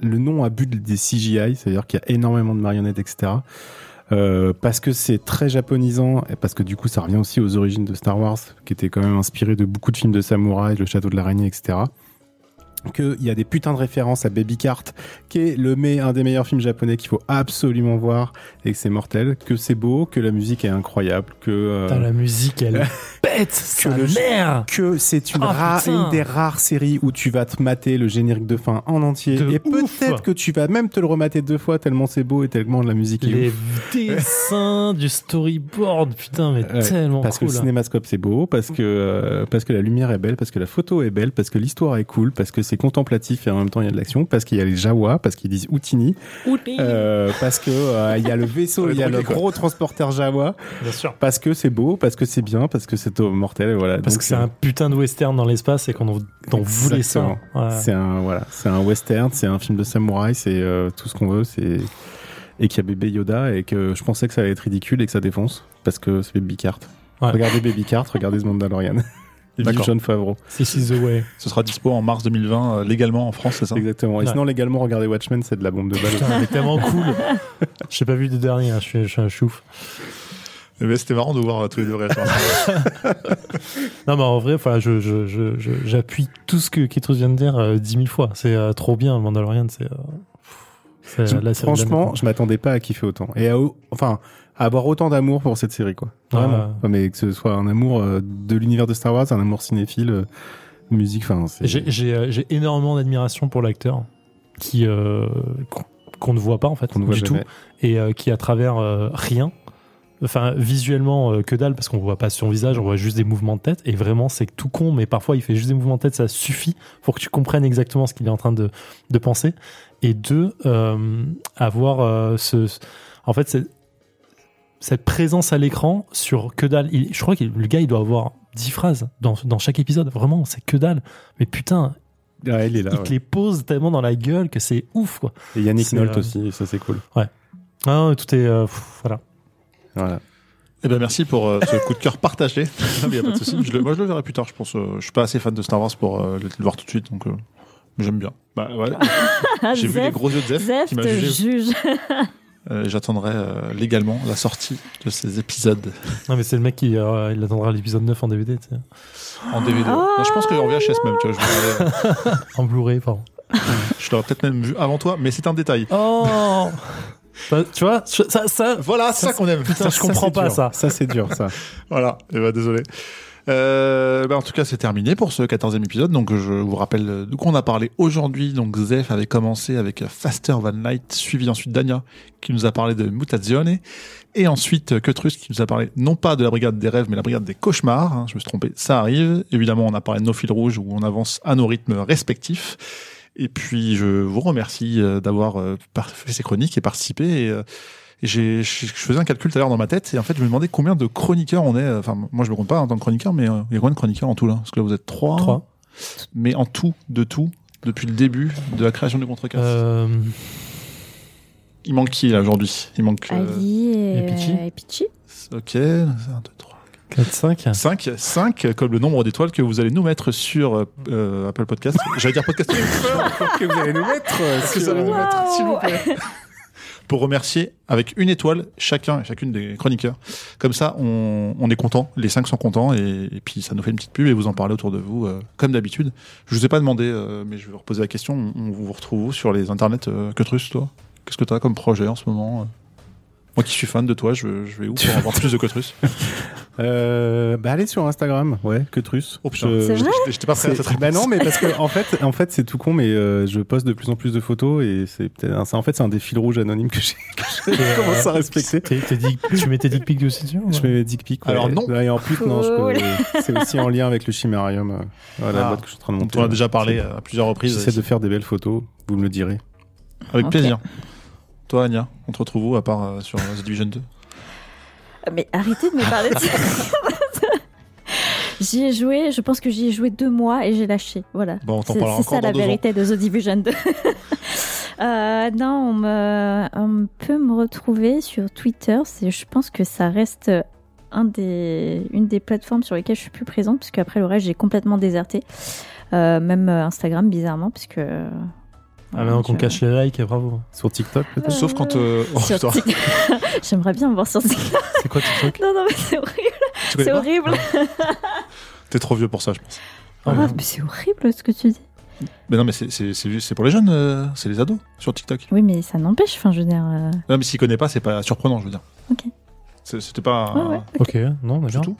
le nom à but des CGI, c'est-à-dire qu'il y a énormément de marionnettes, etc. Parce que c'est très japonisant et parce que du coup ça revient aussi aux origines de Star Wars qui était quand même inspiré de beaucoup de films de samouraï, le château de l'araignée, etc. Qu'il y a des putains de références à Baby Cart, qui est le mais un des meilleurs films japonais qu'il faut absolument voir et que c'est mortel, que c'est beau, que la musique est incroyable, que euh, Putain, la musique, elle <laughs> pète, sa le- mère que c'est une, rare- putain. une des raires séries où tu vas te mater le générique de fin en entier De et peut-être que tu vas même te le remater deux fois tellement c'est beau et tellement la musique est Les ouf. dessins du storyboard, putain, mais Ouais, tellement parce cool. que le cinémascope c'est beau, parce que euh, parce que la lumière est belle, parce que la photo est belle, parce que l'histoire est cool, parce que c'est contemplatif et en même temps il y a de l'action, parce qu'il y a les Jawa, parce qu'ils disent Outini, euh, parce que euh, il y a le vaisseau, <laughs> il y a le gros transporteur Jawa, Bien sûr. parce que c'est beau, parce que c'est bien, parce que c'est mortel, et voilà. Parce Donc, que c'est euh, un putain de western dans l'espace et qu'on en- voulait ça. Ouais. C'est un voilà, c'est un western, c'est un film de samouraï, c'est euh, tout ce qu'on veut, c'est et qu'il y a bébé Yoda et que je pensais que ça allait être ridicule et que ça défonce parce que c'est Baby Cart. Ouais. Regardez Baby Cart, regardez The Mandalorian. <laughs> D'accord. John Favreau. This is the way. Ce sera dispo en mars 2020 euh, légalement en France, c'est ça? Exactement. Et Ouais. sinon légalement regardez Watchmen, c'est de la bombe de balle. Putain, mais tellement cool. <laughs> J'ai pas vu de dernier, hein, je suis, je suis un chouf. Eh ben, C'était marrant de voir euh, tous les deux réagir. <laughs> Non, mais en vrai, enfin, je, je, je, je- j'appuie tout ce que Kitros vient de dire euh, dix mille fois. C'est euh, trop bien, Mandalorian. C'est, euh, c'est la série Franchement, je m'attendais pas à kiffer autant et à, enfin à avoir autant d'amour pour cette série quoi. Vraiment. Ouais. Ouais, Mais que ce soit un amour euh, de l'univers de Star Wars, un amour cinéphile, euh, musique, enfin. J'ai, euh, j'ai énormément d'admiration pour l'acteur qui euh, qu'on- ne voit pas en fait ne du jamais. tout et euh, qui à travers euh, rien enfin visuellement euh, que dalle parce qu'on voit pas son visage on voit juste des mouvements de tête et vraiment c'est tout con mais parfois il fait juste des mouvements de tête ça suffit pour que tu comprennes exactement ce qu'il est en train de, de penser et deux euh, avoir euh, ce, ce- en fait c'est cette présence à l'écran sur que dalle Il- je crois que le gars il doit avoir 10 phrases dans, dans chaque épisode vraiment c'est que dalle mais putain Ouais, il est là. il ouais. te les pose tellement dans la gueule que c'est ouf quoi Et Yannick Nolte euh, aussi, ça c'est cool. ah, tout est euh, pff, voilà Voilà. Eh ben merci pour euh, ce coup de cœur partagé. <laughs> Non, mais y a pas de souci. Je le- moi, je le verrai plus tard. Je pense. euh, je suis pas assez fan de Star Wars pour euh, le, voir tout de suite, donc euh, j'aime bien. Bah ouais. <laughs> J'ai vu les gros yeux de Zef, Zef qui m'a jugé. juge. <laughs> Euh, J'attendrai euh, légalement la sortie de ces épisodes Non, mais c'est le mec qui euh, il attendra l'épisode 9 en DVD, tu sais. en DVD. Ah. Non, je pense qu'en VHS même. Tu vois, je <laughs> En Blu-ray, pardon. <laughs> je l'aurais peut-être même vu avant toi, mais c'est un détail. Oh <laughs> Bah, Tu vois, ça, ça, Voilà, c'est ça qu'on aime. putain, je comprends pas dur. ça. Ça c'est dur ça. Voilà, et ben désolé. Euh, bah, en tout cas, c'est terminé pour ce 14e épisode. Donc, je vous rappelle euh, de quoi on a parlé aujourd'hui. Donc, Zef avait commencé avec Faster Than Light, suivi ensuite d'Ania, qui nous a parlé de Mutazione. Et ensuite, euh, Kutrus, qui nous a parlé non pas de la brigade des rêves, mais la brigade des cauchemars. hein, je me suis trompé, ça arrive. Évidemment, on a parlé de nos fils rouges, où on avance à nos rythmes respectifs. Et puis, je vous remercie euh, d'avoir euh, fait ces chroniques et participé. Euh, et j'ai, je faisais un calcul tout à l'heure dans ma tête, et en fait, je me demandais combien de chroniqueurs on est. euh, Enfin, moi, je me compte pas en tant que chroniqueur, mais euh, il y a combien de chroniqueurs en tout là? Parce que là, vous êtes trois. 3. Mais en tout, de tout, depuis le début de la création du Contrecasse. Euh, Il manque qui là aujourd'hui? Il manque. euh, Ali et, et Pichi. et Pichi. ok, 1, 2, 3. 4, 5. 5, 5 comme le nombre d'étoiles que vous allez nous mettre sur euh, euh, Apple Podcast. J'allais dire podcast. <laughs> que vous allez nous mettre. euh, sur- vous allez nous mettre, Wow. s'il vous plaît Pour remercier avec une étoile chacun et chacune des chroniqueurs. Comme ça, on, est content, les cinq sont contents et, puis ça nous fait une petite pub et vous en parlez autour de vous euh, comme d'habitude. Je vous ai pas demandé, euh, mais je vais vous reposer la question. On, vous retrouve sur les internets euh, que Trus, toi? Qu'est-ce que tu as comme projet en ce moment? Moi qui suis fan de toi, je, je vais où pour avoir plus de Cotrus? <laughs> Euh, bah allez sur Instagram, ouais, que truce. Oh putain, Je- C'est vrai? J'étais pas prêt à cette bah non, mais parce que en fait, en fait, c'est tout con, mais euh, je poste de plus en plus de photos et c'est peut-être, en fait, c'est un des fils rouges anonymes que j'ai <laughs> commencé euh, à respecter. T'es- t'es dick- tu mets tes dick pics aussi dessus Je mets mes dick pics. ouais. Alors non. Et en plus, non, je peux- c'est aussi en lien avec le chimérium, euh, voilà, la Ah. boîte que je suis en train de On monter. en a déjà parlé à plusieurs reprises. J'essaie de faire des belles photos, vous me le direz. Avec plaisir. Toi, Anya, on te retrouve où à part euh, sur euh, The Division 2 Mais arrêtez de me parler de ça. J'y ai joué, je pense que j'y ai joué deux mois et j'ai lâché. Voilà. Bon, on t'en C'est ça la ans. vérité de The Division 2. <laughs> Euh, non, on, me, on peut me retrouver sur Twitter. Je pense que ça reste un des, une des plateformes sur lesquelles je suis plus présente, parce qu'après le reste, j'ai complètement déserté. Euh, même Instagram, bizarrement, parce que. Euh, Ah, maintenant qu'on je- cache les likes, bravo. Sur TikTok, peut-être Sauf quand. euh, <laughs> oh, Sur putain, Tik- <laughs> J'aimerais bien me voir sur TikTok. <laughs> C'est quoi TikTok Non, non, mais c'est horrible. tu connais C'est pas horrible. T'es trop vieux pour ça, je pense. Ah, mais c'est horrible ce que tu dis. Mais non, mais c'est- c'est c'est- c'est pour les jeunes, euh, c'est les ados sur TikTok. Oui, mais ça n'empêche. Enfin, je veux dire. euh, Non, mais s'ils connaissent pas, c'est pas surprenant, je veux dire. Ok. C'est- C'était pas. Ouais, ouais. Ok, non, C'est d'accord. tout.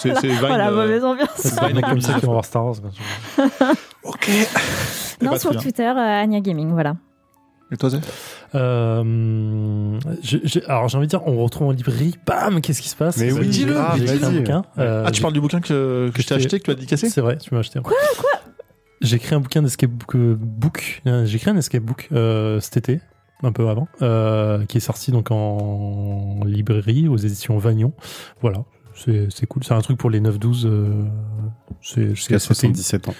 C'est c'est Vine, la euh, mauvaise ambiance. C'est mecs comme ça qui vont voir Star Wars. bien sûr. Ok. Non, sur. Twitter, euh, Anya Gaming, voilà. Et toi, Zé Euh, je- je- alors j'ai envie de dire, on retrouve en librairie, bam, qu'est-ce qui se passe? Mais oui, dis-le. ah, bouquin. euh, Ah, tu parles du bouquin que, que je t'ai acheté, que tu as dédicacé? C'est vrai, tu m'as acheté. Quoi Quoi? J'ai écrit un bouquin d'escape book. euh, book. J'ai écrit un escape book euh, cet été, un peu avant, euh, qui est sorti donc en librairie aux éditions Vagnon. Voilà, c'est c'est cool. C'est un truc pour les 9-12. euh, c'est Jusqu'à c'est- c'était- 77 ans.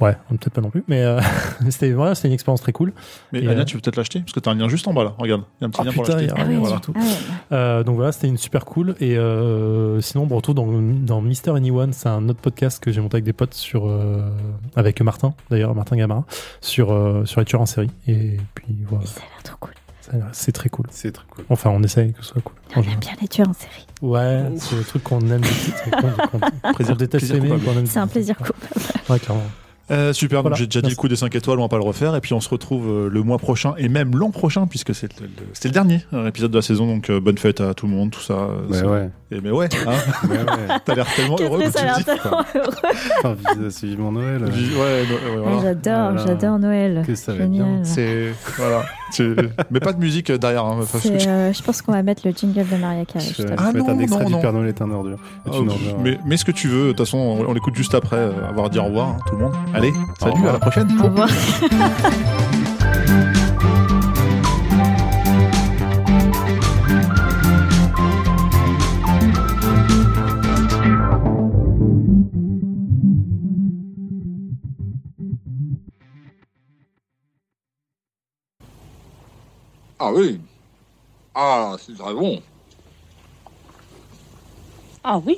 Ouais, peut-être pas non plus, mais euh, <laughs> c'était une expérience très cool. Mais Et, Anya, euh, tu veux peut-être l'acheter? Parce que t'as un lien juste en bas là. Regarde, il y a un petit Ah, lien pour putain, l'acheter. Voilà. Ah ouais. Euh, donc voilà, c'était une super cool. Et euh, sinon, on me retrouve dans, dans Mister Anyone, c'est un autre podcast que j'ai monté avec des potes sur euh, avec Martin, d'ailleurs Martin Gamara, sur euh, sur les tueurs en série. Et puis voilà, Et ça a l'air trop cool. c'est très cool. C'est très cool. Enfin, on essaye que ce soit cool. On aime bien les tueurs en série. Ouais, c'est le truc qu'on aime, qu'on qu'on- qu'on déteste plaisir aimer, coupable. qu'on aime. C'est un plaisir coupable. Ouais, clairement. Euh, super, donc Voilà. j'ai déjà dit le coup des 5 étoiles, on va pas le refaire. Et puis on se retrouve euh, le mois prochain et même l'an prochain, puisque c'est le, le- c'était le dernier euh, épisode de la saison. Donc euh, bonne fête à tout le monde, tout ça. c'est- ouais. Et mais ouais, hein, <laughs> ouais. t'as l'air tellement heureux que tu l'air tellement heureux. Enfin, c'est vivement Noël. euh. Ouais, no- ouais, voilà. J'adore, Voilà. j'adore Noël. Que ça va être bien. C'est voilà. Tu- Mais pas de musique euh, derrière. Hein, parce que C'est, je- euh, je pense qu'on va mettre le jingle de Maria Carey. Je. Ah mettre un non, extrait non, du. Père Noël est un ordure. Est une ordure. mais, mais ce que tu veux, de toute façon, on, on l'écoute juste après euh, avoir dit au revoir, hein, tout le monde. Allez, salut, à la prochaine. Au revoir. <laughs> Ah oui. Ah, c'est très bon. Ah oui